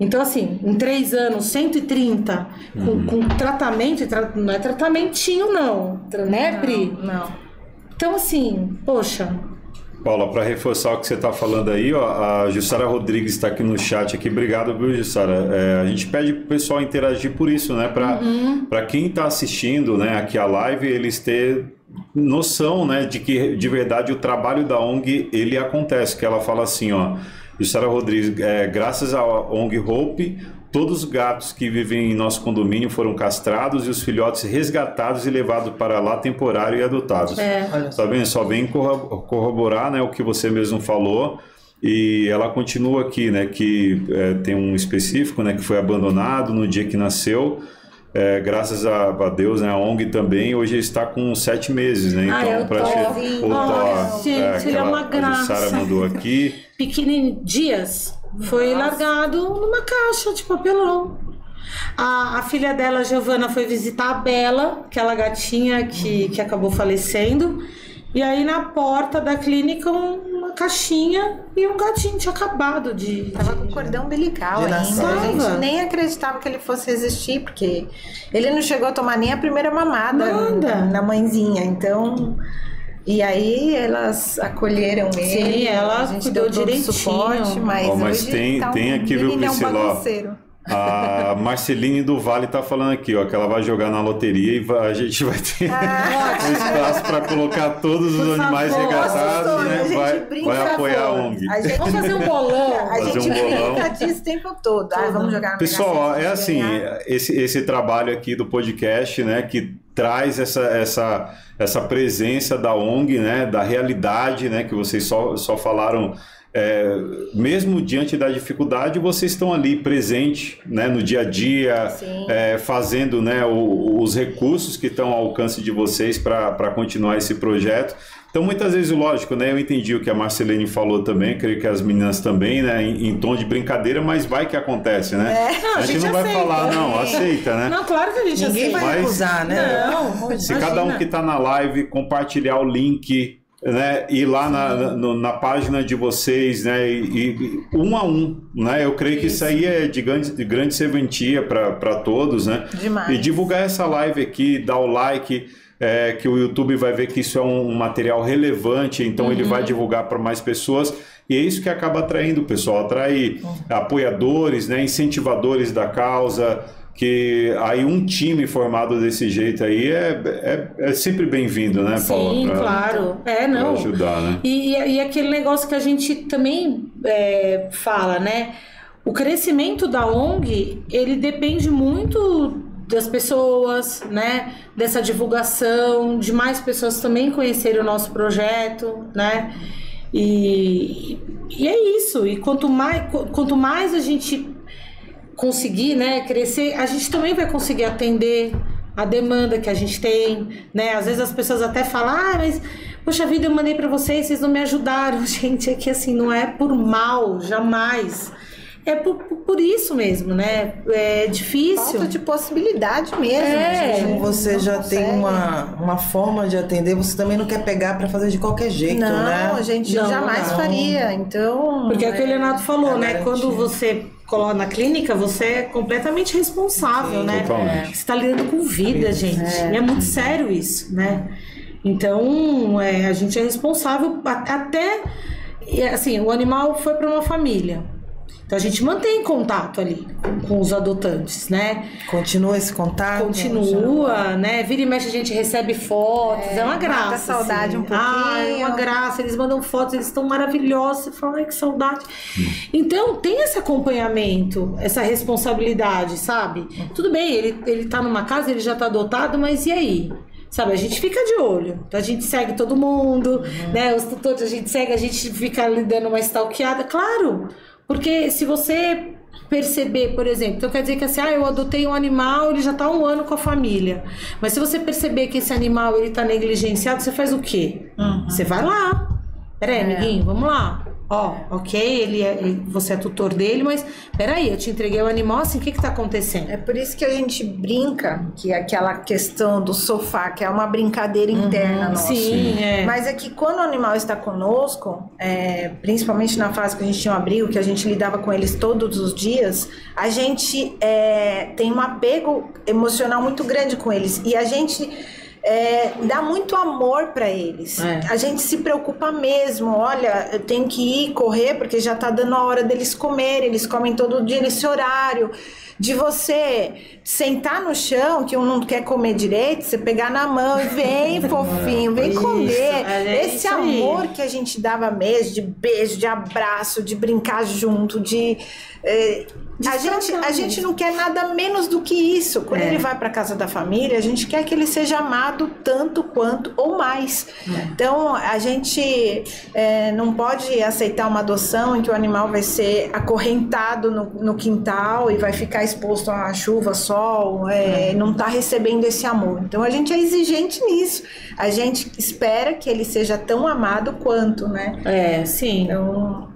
S4: Então, assim, em três anos, 130, com, com tratamento, tra- não é tratamentinho, não, né, Pri?
S3: Não.
S4: Então, assim, poxa,
S1: Paula, para reforçar o que você está falando aí, ó, a Jussara Rodrigues está aqui no chat aqui. Obrigado, viu, Jussara? É, a gente pede pro pessoal interagir por isso, né? Para quem está assistindo, né, aqui a live, eles ter noção, né, de que de verdade o trabalho da ONG ele acontece. Que ela fala assim, ó, Jussara Rodrigues, é, graças à ONG Hope, todos os gatos que vivem em nosso condomínio foram castrados e os filhotes resgatados e levados para lá temporário e adotados.
S2: Olha
S1: Tá vendo? Só vem corro- corroborar né, o que você mesmo falou. E ela continua aqui, né? Que é, tem um específico, né? Que foi abandonado no dia que nasceu. É, graças a, a Deus, né? A ONG também hoje está com sete meses, né?
S4: Ah, é o
S1: te- o
S4: Ai,
S1: Thor,
S4: gente, ele é uma
S1: aquela- A
S4: graça.
S1: mandou aqui.
S4: pequenininho, Dias, foi largado numa caixa de papelão. A, a filha dela, Giovana, foi visitar a Bela, aquela gatinha que, que acabou falecendo. E aí na porta da clínica um- uma caixinha e um gatinho tinha acabado de.
S3: Tava com cordão umbilical
S2: De
S3: ainda. A gente nem acreditava que ele fosse resistir, porque ele não chegou a tomar nem a primeira mamada
S4: Nada.
S3: na mãezinha. Então. E aí elas acolheram ele.
S4: Sim, ela
S3: a gente
S4: cuidou
S3: deu todo
S4: direitinho.
S3: suporte, mas,
S1: Ó, mas
S3: hoje
S1: tem-
S3: tá um
S1: tem aqui, viu,
S3: meninão
S1: Priscila,
S3: bagunceiro.
S1: A Marceline do Vale tá falando aqui, ó, que ela vai jogar na loteria e vai- a gente vai ter um espaço para colocar todos os
S4: Por
S1: animais
S4: favor.
S1: resgatados, né?
S3: a gente
S1: Vai,
S3: brinca,
S1: vai apoiar a. ONG.
S3: A gente,
S4: Vamos fazer um bolão.
S3: a
S1: Fazer
S3: gente
S1: um bolão.
S3: brinca disso o tempo todo. Ah, vamos jogar na
S1: Pessoal, ó, é assim,
S3: ganhar.
S1: esse, esse trabalho aqui do podcast, né, que traz essa, essa, essa presença da ONG, né, da realidade, né, que vocês só, só falaram, é, mesmo diante da dificuldade, vocês estão ali presente, né, no dia a dia, é, fazendo, né, o- os recursos que estão ao alcance de vocês para continuar esse projeto. Então, muitas vezes, lógico, né? Eu entendi o que a Marcelene falou também, creio que as meninas também, né? Em, em tom de brincadeira, mas vai que acontece, né?
S4: Não,
S1: a, gente não vai
S4: aceita.
S1: falar, não, aceita, né?
S4: Não, claro que a gente
S2: Ninguém
S4: aceita.
S2: vai recusar, né?
S4: Não,
S1: Se
S4: imagina.
S1: cada um que está na live compartilhar o link, né, ir lá na, na, na página de vocês, né, e, e um a um, né, eu creio que isso aí é de grande, de grande serventia para todos, né,
S3: Demais.
S1: e divulgar essa live aqui, dar o like, é, que o YouTube vai ver que isso é um material relevante, então ele vai divulgar para mais pessoas. E é isso que acaba atraindo o pessoal, atrai apoiadores, né, incentivadores da causa, que aí um time formado desse jeito aí é, é, é sempre bem-vindo, né, Paula?
S4: Sim,
S1: Pra-
S4: claro. É, não.
S1: ajudar, né?
S4: E, e aquele negócio que a gente também é, fala, né? O crescimento da ONG, ele depende muito das pessoas, né? Dessa divulgação, de mais pessoas também conhecerem o nosso projeto, né? E, e é isso. E quanto mais, quanto mais a gente conseguir, né, crescer, a gente também vai conseguir atender a demanda que a gente tem, né? Às vezes as pessoas até falam, ah, mas poxa vida, eu mandei para vocês, vocês não me ajudaram, gente. É que assim não é por mal, jamais. É por, por- isso mesmo, né? É difícil.
S3: Falta de possibilidade mesmo.
S4: É.
S3: a gente
S2: você
S3: não
S2: já tem
S3: consegue.
S2: uma, uma forma de atender, você também não quer pegar para fazer de qualquer jeito,
S3: Não,
S2: né?
S3: a gente
S4: Não,
S3: jamais
S2: não.
S3: faria. Então.
S4: Porque é o que o
S3: é-
S4: Leonardo falou,
S2: é
S4: né?
S2: garantia.
S4: Quando você na clínica, você é completamente responsável, Sim, né? Totalmente. Você está lidando com vida, gente. É. E é muito sério isso, né? Então, é, a gente é responsável até assim, o animal foi para uma família. Então a gente mantém contato ali com, os adotantes, né?
S2: Continua esse contato?
S4: Continua, né? Vira e mexe a gente recebe fotos, é, é uma graça. Mata
S3: saudade assim. um pouquinho. Ah,
S4: é uma graça, eles mandam fotos, eles estão maravilhosos. Você fala, ai que saudade. Então tem esse acompanhamento, essa responsabilidade, sabe? Tudo bem, ele, ele tá numa casa, ele já tá adotado, mas e aí? Sabe, a gente fica de olho. Então a gente segue todo mundo, uhum. né? Os tutores a gente segue, a gente fica ali dando uma stalkeada. Claro, porque se você perceber, por exemplo, então quer dizer que assim, ah, eu adotei um animal, ele já está um ano com a família. Mas se você perceber que esse animal ele tá negligenciado, você faz o quê? Uhum. Você vai lá. Peraí, é. amiguinho, vamos lá. Ó, oh, ok, ele é, você é tutor dele, mas peraí, eu te entreguei o animal assim, o que que tá acontecendo?
S3: É por isso que a gente brinca, que é aquela questão do sofá, que é uma brincadeira uhum, interna nossa.
S4: Sim, é.
S3: Mas é que quando o animal está conosco, é, principalmente na fase que a gente tinha um abrigo, que a gente lidava com eles todos os dias, a gente é, tem um apego emocional muito grande com eles. E a gente é, dá muito amor para eles. É. A gente se preocupa mesmo. Olha, eu tenho que ir correr porque já tá dando a hora deles comerem. Eles comem todo dia nesse horário. De você sentar no chão, que um não quer comer direito, você pegar na mão e vem, fofinho, vem isso, comer. É Esse amor que a gente dava mesmo, de beijo, de abraço, de brincar junto, de. A gente, a gente não quer nada menos do que isso. Quando é. ele vai para casa da família, a gente quer que ele seja amado tanto quanto ou mais. É. Então, a gente é, não pode aceitar uma adoção em que o animal vai ser acorrentado no, no quintal e vai ficar exposto à chuva, sol, é, é. não está recebendo esse amor. Então, a gente é exigente nisso. A gente espera que ele seja tão amado quanto, né?
S4: É, sim.
S3: Então,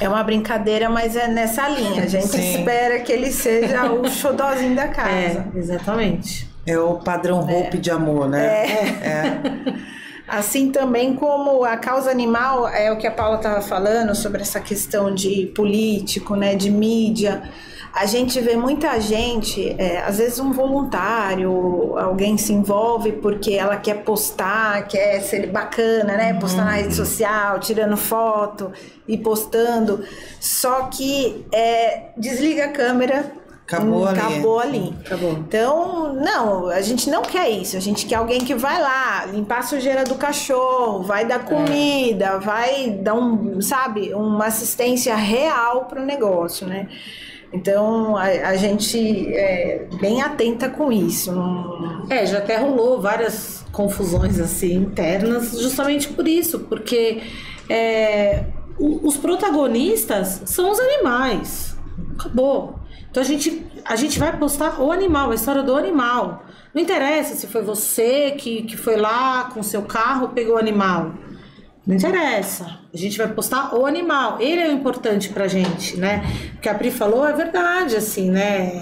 S3: é uma brincadeira, mas é nessa linha. A gente Sim. espera que ele seja o xodózinho da casa.
S4: É, exatamente.
S2: É o padrão roupa é. de amor, né? É.
S3: é. Assim também como a causa animal, é o que a Paula estava falando sobre essa questão de político, né, de mídia a gente vê muita gente, é, às vezes um voluntário, alguém se envolve porque ela quer postar, quer ser bacana, né? Postar na rede social, tirando foto e postando. Só que é, desliga a câmera,
S2: Acabou ali.
S3: Acabou ali. Acabou. Então, não, a gente não quer isso. A gente quer alguém que vai lá, limpar a sujeira do cachorro, vai dar comida, é. vai dar um, sabe, uma assistência real para o negócio, né? Então a, a gente é bem atenta com isso.
S4: É, já até rolou várias confusões assim internas, justamente por isso, porque é, os protagonistas são os animais. Acabou. Então a gente, a gente vai postar o animal, a história do animal. Não interessa se foi você que, que foi lá com seu carro pegou o animal. Não interessa. A gente vai postar o animal. Ele é o importante pra gente, né? O que a Pri falou é verdade, assim, né?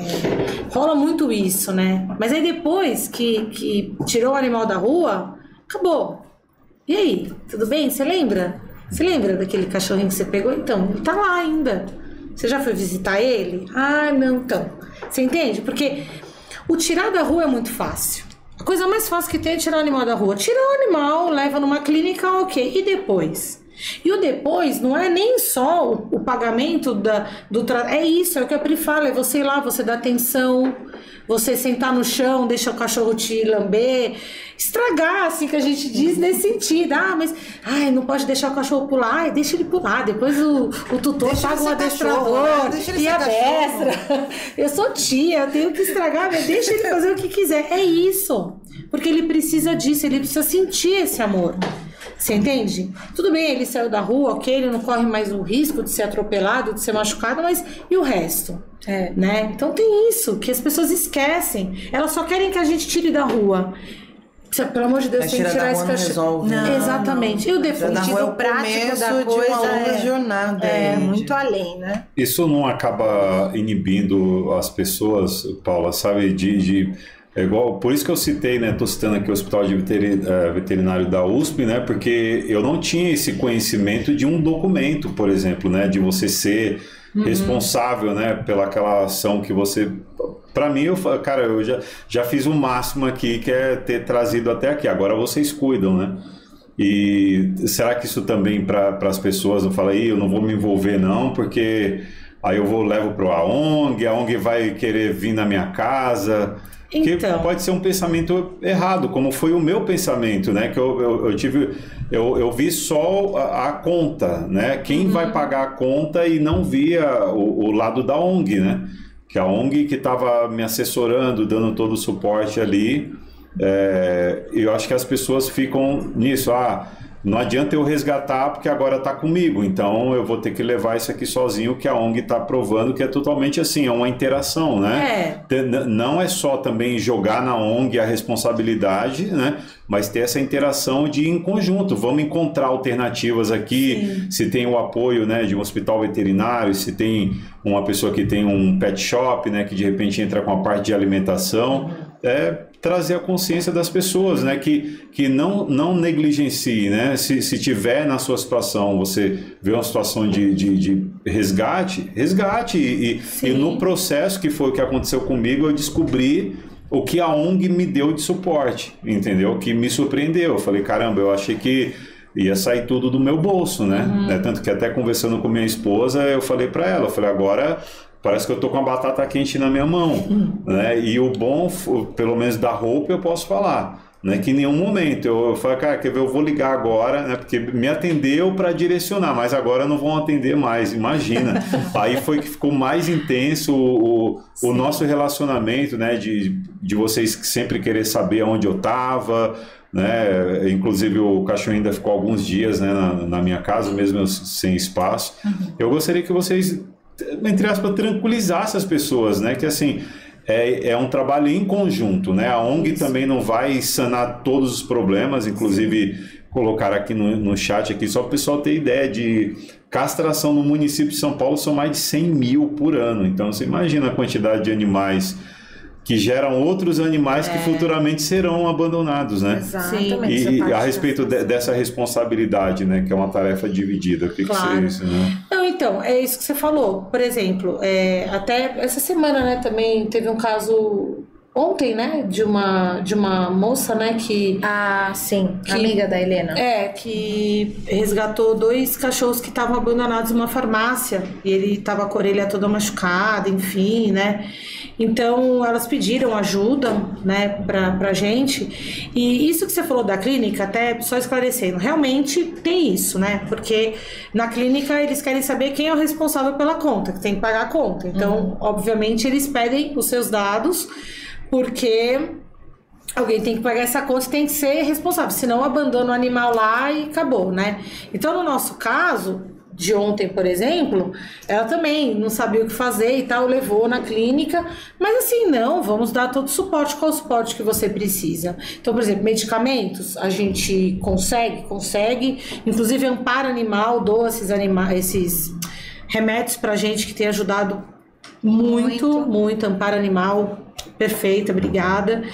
S4: Rola muito isso, né? Mas aí depois que, que tirou o animal da rua, acabou. E aí? Tudo bem? Você lembra? Você lembra daquele cachorrinho que você pegou? Então, ele tá lá ainda. Você já foi visitar ele? Ah, não, então. Você entende? Porque o tirar da rua é muito fácil. A coisa mais fácil que tem é tirar o animal da rua. Tira o animal, leva numa clínica, ok. E depois? E o depois não é nem só o, o pagamento da, do tratamento. É isso, é o que a Pri fala, é você ir lá, você dá atenção, você sentar no chão, deixa o cachorro te lamber, estragar, assim que a gente diz nesse sentido. Ah, mas ai, não pode deixar o cachorro pular, ai, deixa ele pular. Depois o, o tutor deixa paga o adestrador né? e a mestra. Eu sou tia, eu tenho que estragar, mas deixa ele fazer o que quiser. É isso. Porque ele precisa disso, ele precisa sentir esse amor. Você entende? Tudo bem, ele saiu da rua, ok, ele não corre mais o risco de ser atropelado, de ser machucado, mas e o resto? É. Né? Então tem isso, que as pessoas esquecem. Elas só querem que a gente tire da rua. Pelo amor de Deus, tem que tirar esse cachorro. Não, não, Exatamente.
S2: Não. E o depois? É o prático da coisa de uma longa é, jornada.
S3: É, é, muito além, né?
S1: Isso não acaba inibindo as pessoas, Paula, sabe, de, de é igual, por isso que eu citei, né? Tô citando aqui o Hospital de eh, Veterinário da USP, né? Porque eu não tinha esse conhecimento de um documento, por exemplo, né? De você ser uhum. responsável, né, pela aquela ação que você para mim, eu, cara, eu já, já fiz o máximo aqui, que é ter trazido até aqui. Agora vocês cuidam, né? E será que isso também para as pessoas não fala aí, eu não vou me envolver não, porque aí eu vou levo para a ONG, a ONG vai querer vir na minha casa. Então. Que pode ser um pensamento errado, como foi o meu pensamento, né? Que eu, eu, eu tive, eu, eu vi só a, a conta, né? Quem uhum. vai pagar a conta e não via o, o lado da ONG, né? Que a ONG que estava me assessorando, dando todo o suporte ali, é, eu acho que as pessoas ficam nisso, ah, não adianta eu resgatar porque agora está comigo, então eu vou ter que levar isso aqui sozinho, que a ONG está provando que é totalmente assim, é uma interação, né? É. Não é só também jogar na ONG a responsabilidade, né? Mas ter essa interação de em conjunto, vamos encontrar alternativas aqui, Sim. se tem o apoio né, de um hospital veterinário, se tem uma pessoa que tem um pet shop, né, que de repente entra com a parte de alimentação, é trazer a consciência das pessoas, né? Que, que não, não negligencie, né? Se, se tiver na sua situação, você vê uma situação de, de, de resgate, resgate. E, e, no processo que foi o que aconteceu comigo, eu descobri o que a ONG me deu de suporte, entendeu? Que me surpreendeu. Eu falei, caramba, eu achei que ia sair tudo do meu bolso, né? Uhum. né? Tanto que até conversando com minha esposa, eu falei para ela, eu falei, agora parece que eu tô com a batata quente na minha mão, né? E o bom, pelo menos da roupa, eu posso falar. Né, que em nenhum momento eu, eu falei, cara, quer ver, eu vou ligar agora, né, porque me atendeu para direcionar, mas agora não vão atender mais, imagina. Aí foi que ficou mais intenso o, o, nosso relacionamento, né, de, de vocês sempre querer saber onde eu estava, né, inclusive o cachorro ainda ficou alguns dias né, na, na minha casa, mesmo sem espaço. Uhum. Eu gostaria que vocês entre aspas, tranquilizar essas pessoas, né? Que assim, é, é um trabalho em conjunto, né? A ONG Isso. também não vai sanar todos os problemas, inclusive colocar aqui no, no chat aqui, só para o pessoal ter ideia de castração no município de São Paulo são mais de 100 mil por ano. Então você imagina a quantidade de animais que geram outros animais é. que futuramente serão abandonados, né?
S3: Exatamente.
S1: E, a respeito de, dessa responsabilidade, né, que é uma tarefa dividida, o que, claro. que seria isso, né?
S4: Então, é isso que você falou. Por exemplo, é, até essa semana, né, também teve um caso ontem, né, de uma de uma moça, né, que
S3: ah, sim, que, amiga da Helena.
S4: É, que resgatou dois cachorros que estavam abandonados em uma farmácia e ele estava com a orelha toda machucada, enfim, né? Então elas pediram ajuda, né, pra, pra gente. E isso que você falou da clínica, até só esclarecendo, realmente tem isso, né? Porque na clínica eles querem saber quem é o responsável pela conta, que tem que pagar a conta. Então, uhum. obviamente, eles pedem os seus dados, porque alguém tem que pagar essa conta e tem que ser responsável, senão abandona o animal lá e acabou, né? Então, no nosso caso, de ontem, por exemplo, ela também não sabia o que fazer e tal, levou na clínica, mas assim, não, vamos dar todo o suporte, qual o suporte que você precisa. Então, por exemplo, medicamentos, a gente consegue, consegue, inclusive amparo animal, doa esses, anima esses remédios pra gente que tem ajudado muito, muito, muito amparo animal, perfeita, obrigada.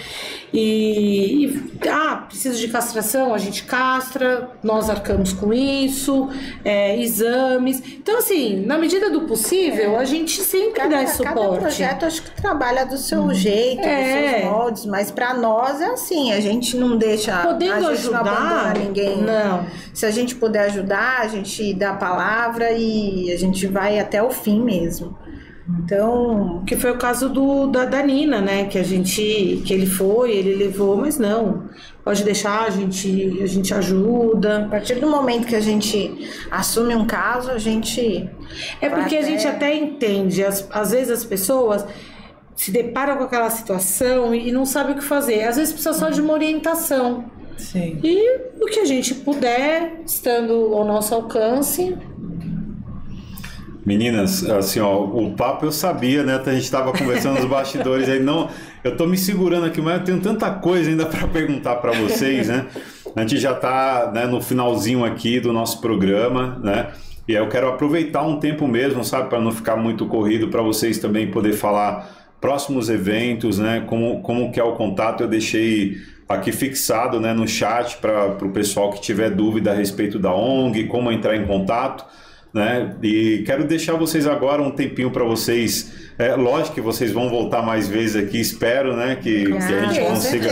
S4: E, e, ah, preciso de castração, a gente castra, nós arcamos com isso, é, exames. Então, assim, na medida do possível, a gente sempre cada, dá esse suporte. Cada
S3: projeto acho que trabalha do seu hum. jeito, é. dos seus moldes, mas para nós é assim, a gente não deixa.
S4: Podendo
S3: a
S4: gente ajudar,
S3: não ninguém.
S4: Não.
S3: Se a gente puder ajudar, a gente dá a palavra e a gente vai até o fim mesmo. Então,
S4: que foi o caso do da, da Nina, né? Que a gente, que ele foi, ele levou, mas não. Pode deixar, a gente, a gente ajuda.
S3: A partir do momento que a gente assume um caso, a gente.
S4: É porque até... a gente até entende. As, às vezes as pessoas se deparam com aquela situação e não sabem o que fazer. Às vezes precisa só de uma orientação.
S2: Sim.
S4: E o que a gente puder, estando ao nosso alcance,
S1: Meninas, assim, ó, o papo eu sabia, né? A gente estava conversando nos bastidores aí, não. Eu tô me segurando aqui, mas eu tenho tanta coisa ainda para perguntar para vocês, né? A gente já está né, no finalzinho aqui do nosso programa, né? E eu quero aproveitar um tempo mesmo, sabe, para não ficar muito corrido, para vocês também poder falar próximos eventos, né? Como, como que é o contato, eu deixei aqui fixado né, no chat para o pessoal que tiver dúvida a respeito da ONG, como entrar em contato. Né? E quero deixar vocês agora um tempinho para vocês. É, lógico que vocês vão voltar mais vezes aqui, espero, né? Que, que a gente consiga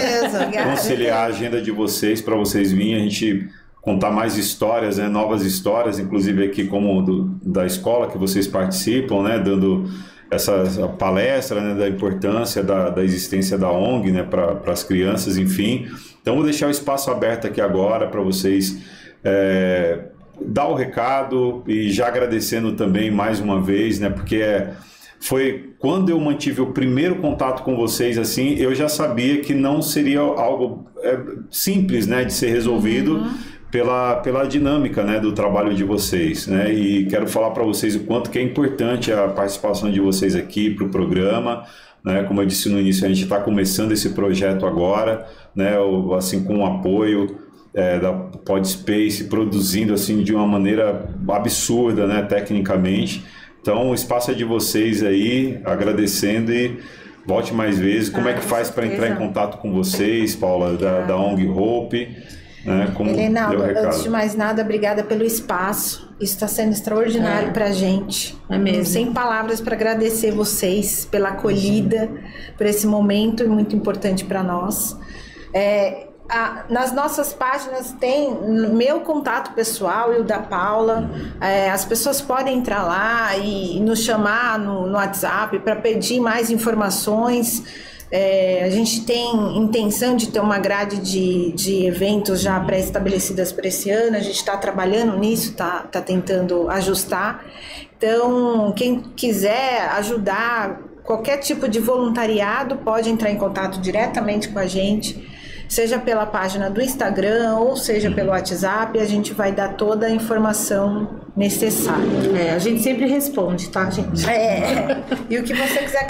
S1: conciliar a agenda de vocês para vocês virem. A gente contar mais histórias, né, novas histórias, inclusive aqui como do, da escola que vocês participam, né, dando essa palestra né, da importância da, da existência da ONG né, para as crianças, enfim. Então, vou deixar o espaço aberto aqui agora para vocês é, dar o recado e já agradecendo também mais uma vez, né, porque é, foi quando eu mantive o primeiro contato com vocês, assim, eu já sabia que não seria algo é, simples né, de ser resolvido. Uhum pela, pela dinâmica né, do trabalho de vocês. Né? E quero falar para vocês o quanto que é importante a participação de vocês aqui para o programa. Né? Como eu disse no início, a gente está começando esse projeto agora, né? assim com o apoio é, da Podspace, produzindo assim de uma maneira absurda, né? tecnicamente. Então, o espaço é de vocês aí, agradecendo e volte mais vezes. Como é ah, é que faz para entrar em contato com vocês, Paula, da, da ONG Hope? Né,
S3: Helena, antes de mais nada, obrigada pelo espaço. Isso está sendo extraordinário é. para a gente. É mesmo. Sem palavras para agradecer vocês pela acolhida, Sim. por esse momento muito importante para nós. É, nas nossas páginas tem meu contato pessoal e o da Paula. É, as pessoas podem entrar lá e nos chamar no, no WhatsApp para pedir mais informações. É, a gente tem intenção de ter uma grade de, de eventos já pré-estabelecidas para esse ano, a gente está trabalhando nisso, está tá tentando ajustar. Então, quem quiser ajudar, qualquer tipo de voluntariado, pode entrar em contato diretamente com a gente seja pela página do Instagram ou seja pelo WhatsApp, a gente vai dar toda a informação necessária.
S4: É, a gente sempre responde, tá, gente?
S3: É. e o que você quiser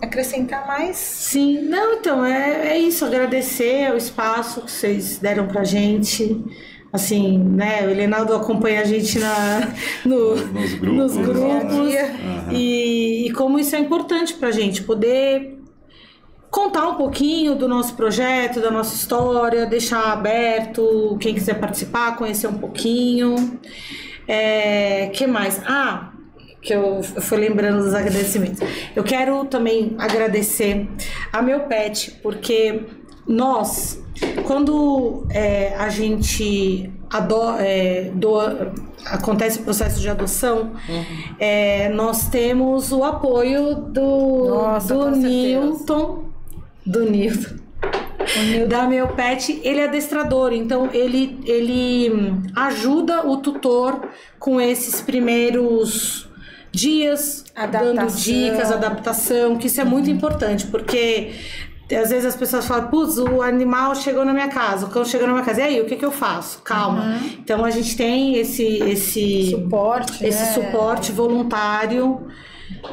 S3: acrescentar mais?
S4: Sim, não, então, é, é isso, agradecer o espaço que vocês deram pra gente assim, né? O Elenaldo acompanha a gente na, no,
S1: nos grupos, nos grupos
S4: uhum. e, e, como isso é importante para a gente poder contar um pouquinho do nosso projeto, da nossa história, deixar aberto quem quiser participar, conhecer um pouquinho. É, que mais? Ah, que eu, fui lembrando dos agradecimentos. Eu quero também agradecer a meu pet, porque nós, quando é, a gente ado é, doa, acontece o processo de adoção, uhum. é, nós temos o apoio do, Nossa, do Newton do Nildo. Da meu pet, ele é adestrador, então ele, ele hum, ajuda o tutor com esses primeiros dias, adaptação. dando dicas, adaptação, que isso é muito uhum. importante, porque às vezes as pessoas falam, putz, o animal chegou na minha casa, o cão chegou na minha casa, e aí, o que, que eu faço? Calma. Uhum. Então a gente tem esse, esse
S3: suporte,
S4: esse né? suporte voluntário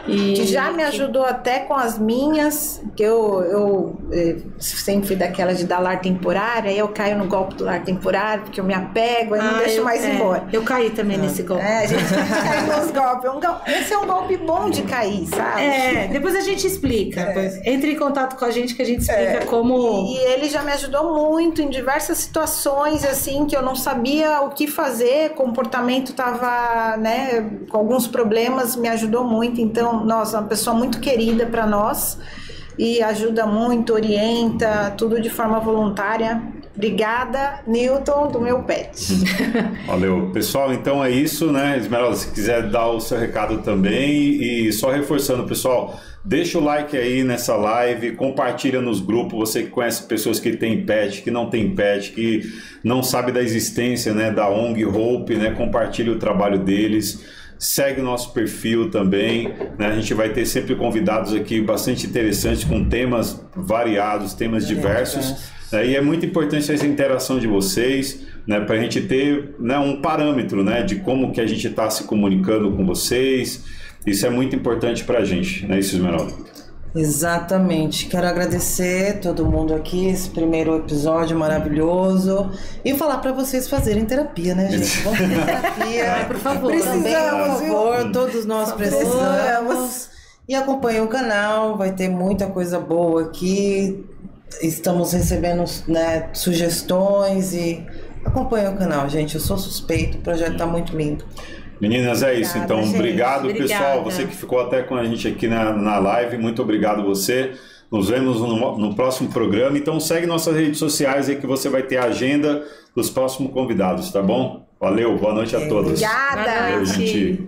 S3: e que já me ajudou até com as minhas, que eu, eu, eu eh, sempre fui daquela de dar lar temporário, aí eu caio no golpe do lar temporário, porque eu me apego, aí ah, não deixo mais é, embora.
S4: Eu caí também ah. nesse golpe.
S3: É, a gente cai nos golpes. Um, esse é um golpe bom de cair, sabe?
S4: É, depois a gente explica. É. Entre em contato com a gente que a gente explica é. como.
S3: E, e ele já me ajudou muito em diversas situações, assim, que eu não sabia o que fazer, comportamento tava, né, com alguns problemas, me ajudou muito. Então, nossa, uma pessoa muito querida para nós e ajuda muito, orienta, tudo de forma voluntária. Obrigada, Newton, do meu pet.
S1: Valeu. Pessoal, então é isso, né? Esmeralda, se quiser dar o seu recado também e só reforçando, pessoal, deixa o like aí nessa live, compartilha nos grupos, você que conhece pessoas que têm pet, que não tem pet, que não sabe da existência, né, da ONG Hope, né? Compartilha o trabalho deles segue o nosso perfil também. Né? A gente vai ter sempre convidados aqui bastante interessantes, com temas variados, temas diversos. Né? E é muito importante essa interação de vocês, né? para a gente ter né, um parâmetro né, de como que a gente está se comunicando com vocês. Isso é muito importante para a gente, né, isso, Esmeralda?
S2: Exatamente. Quero agradecer todo mundo aqui, esse primeiro episódio maravilhoso. E falar para vocês fazerem terapia, né, gente? Vamos ter terapia.
S4: Ai, por favor.
S2: Precisamos, por favor. Todos nós precisamos. E acompanhe o canal, vai ter muita coisa boa aqui. Estamos recebendo né, sugestões e acompanhe o canal, gente. Eu sou suspeito, o projeto está muito lindo.
S1: Meninas, é isso. então, gente. obrigado, Obrigada. pessoal. Você que ficou até com a gente aqui na, na live, muito obrigado você. Nos vemos no, no, próximo programa. Então, segue nossas redes sociais aí que você vai ter a agenda dos próximos convidados, tá bom? Valeu, boa noite a todos.
S3: Obrigada.
S1: Valeu, gente.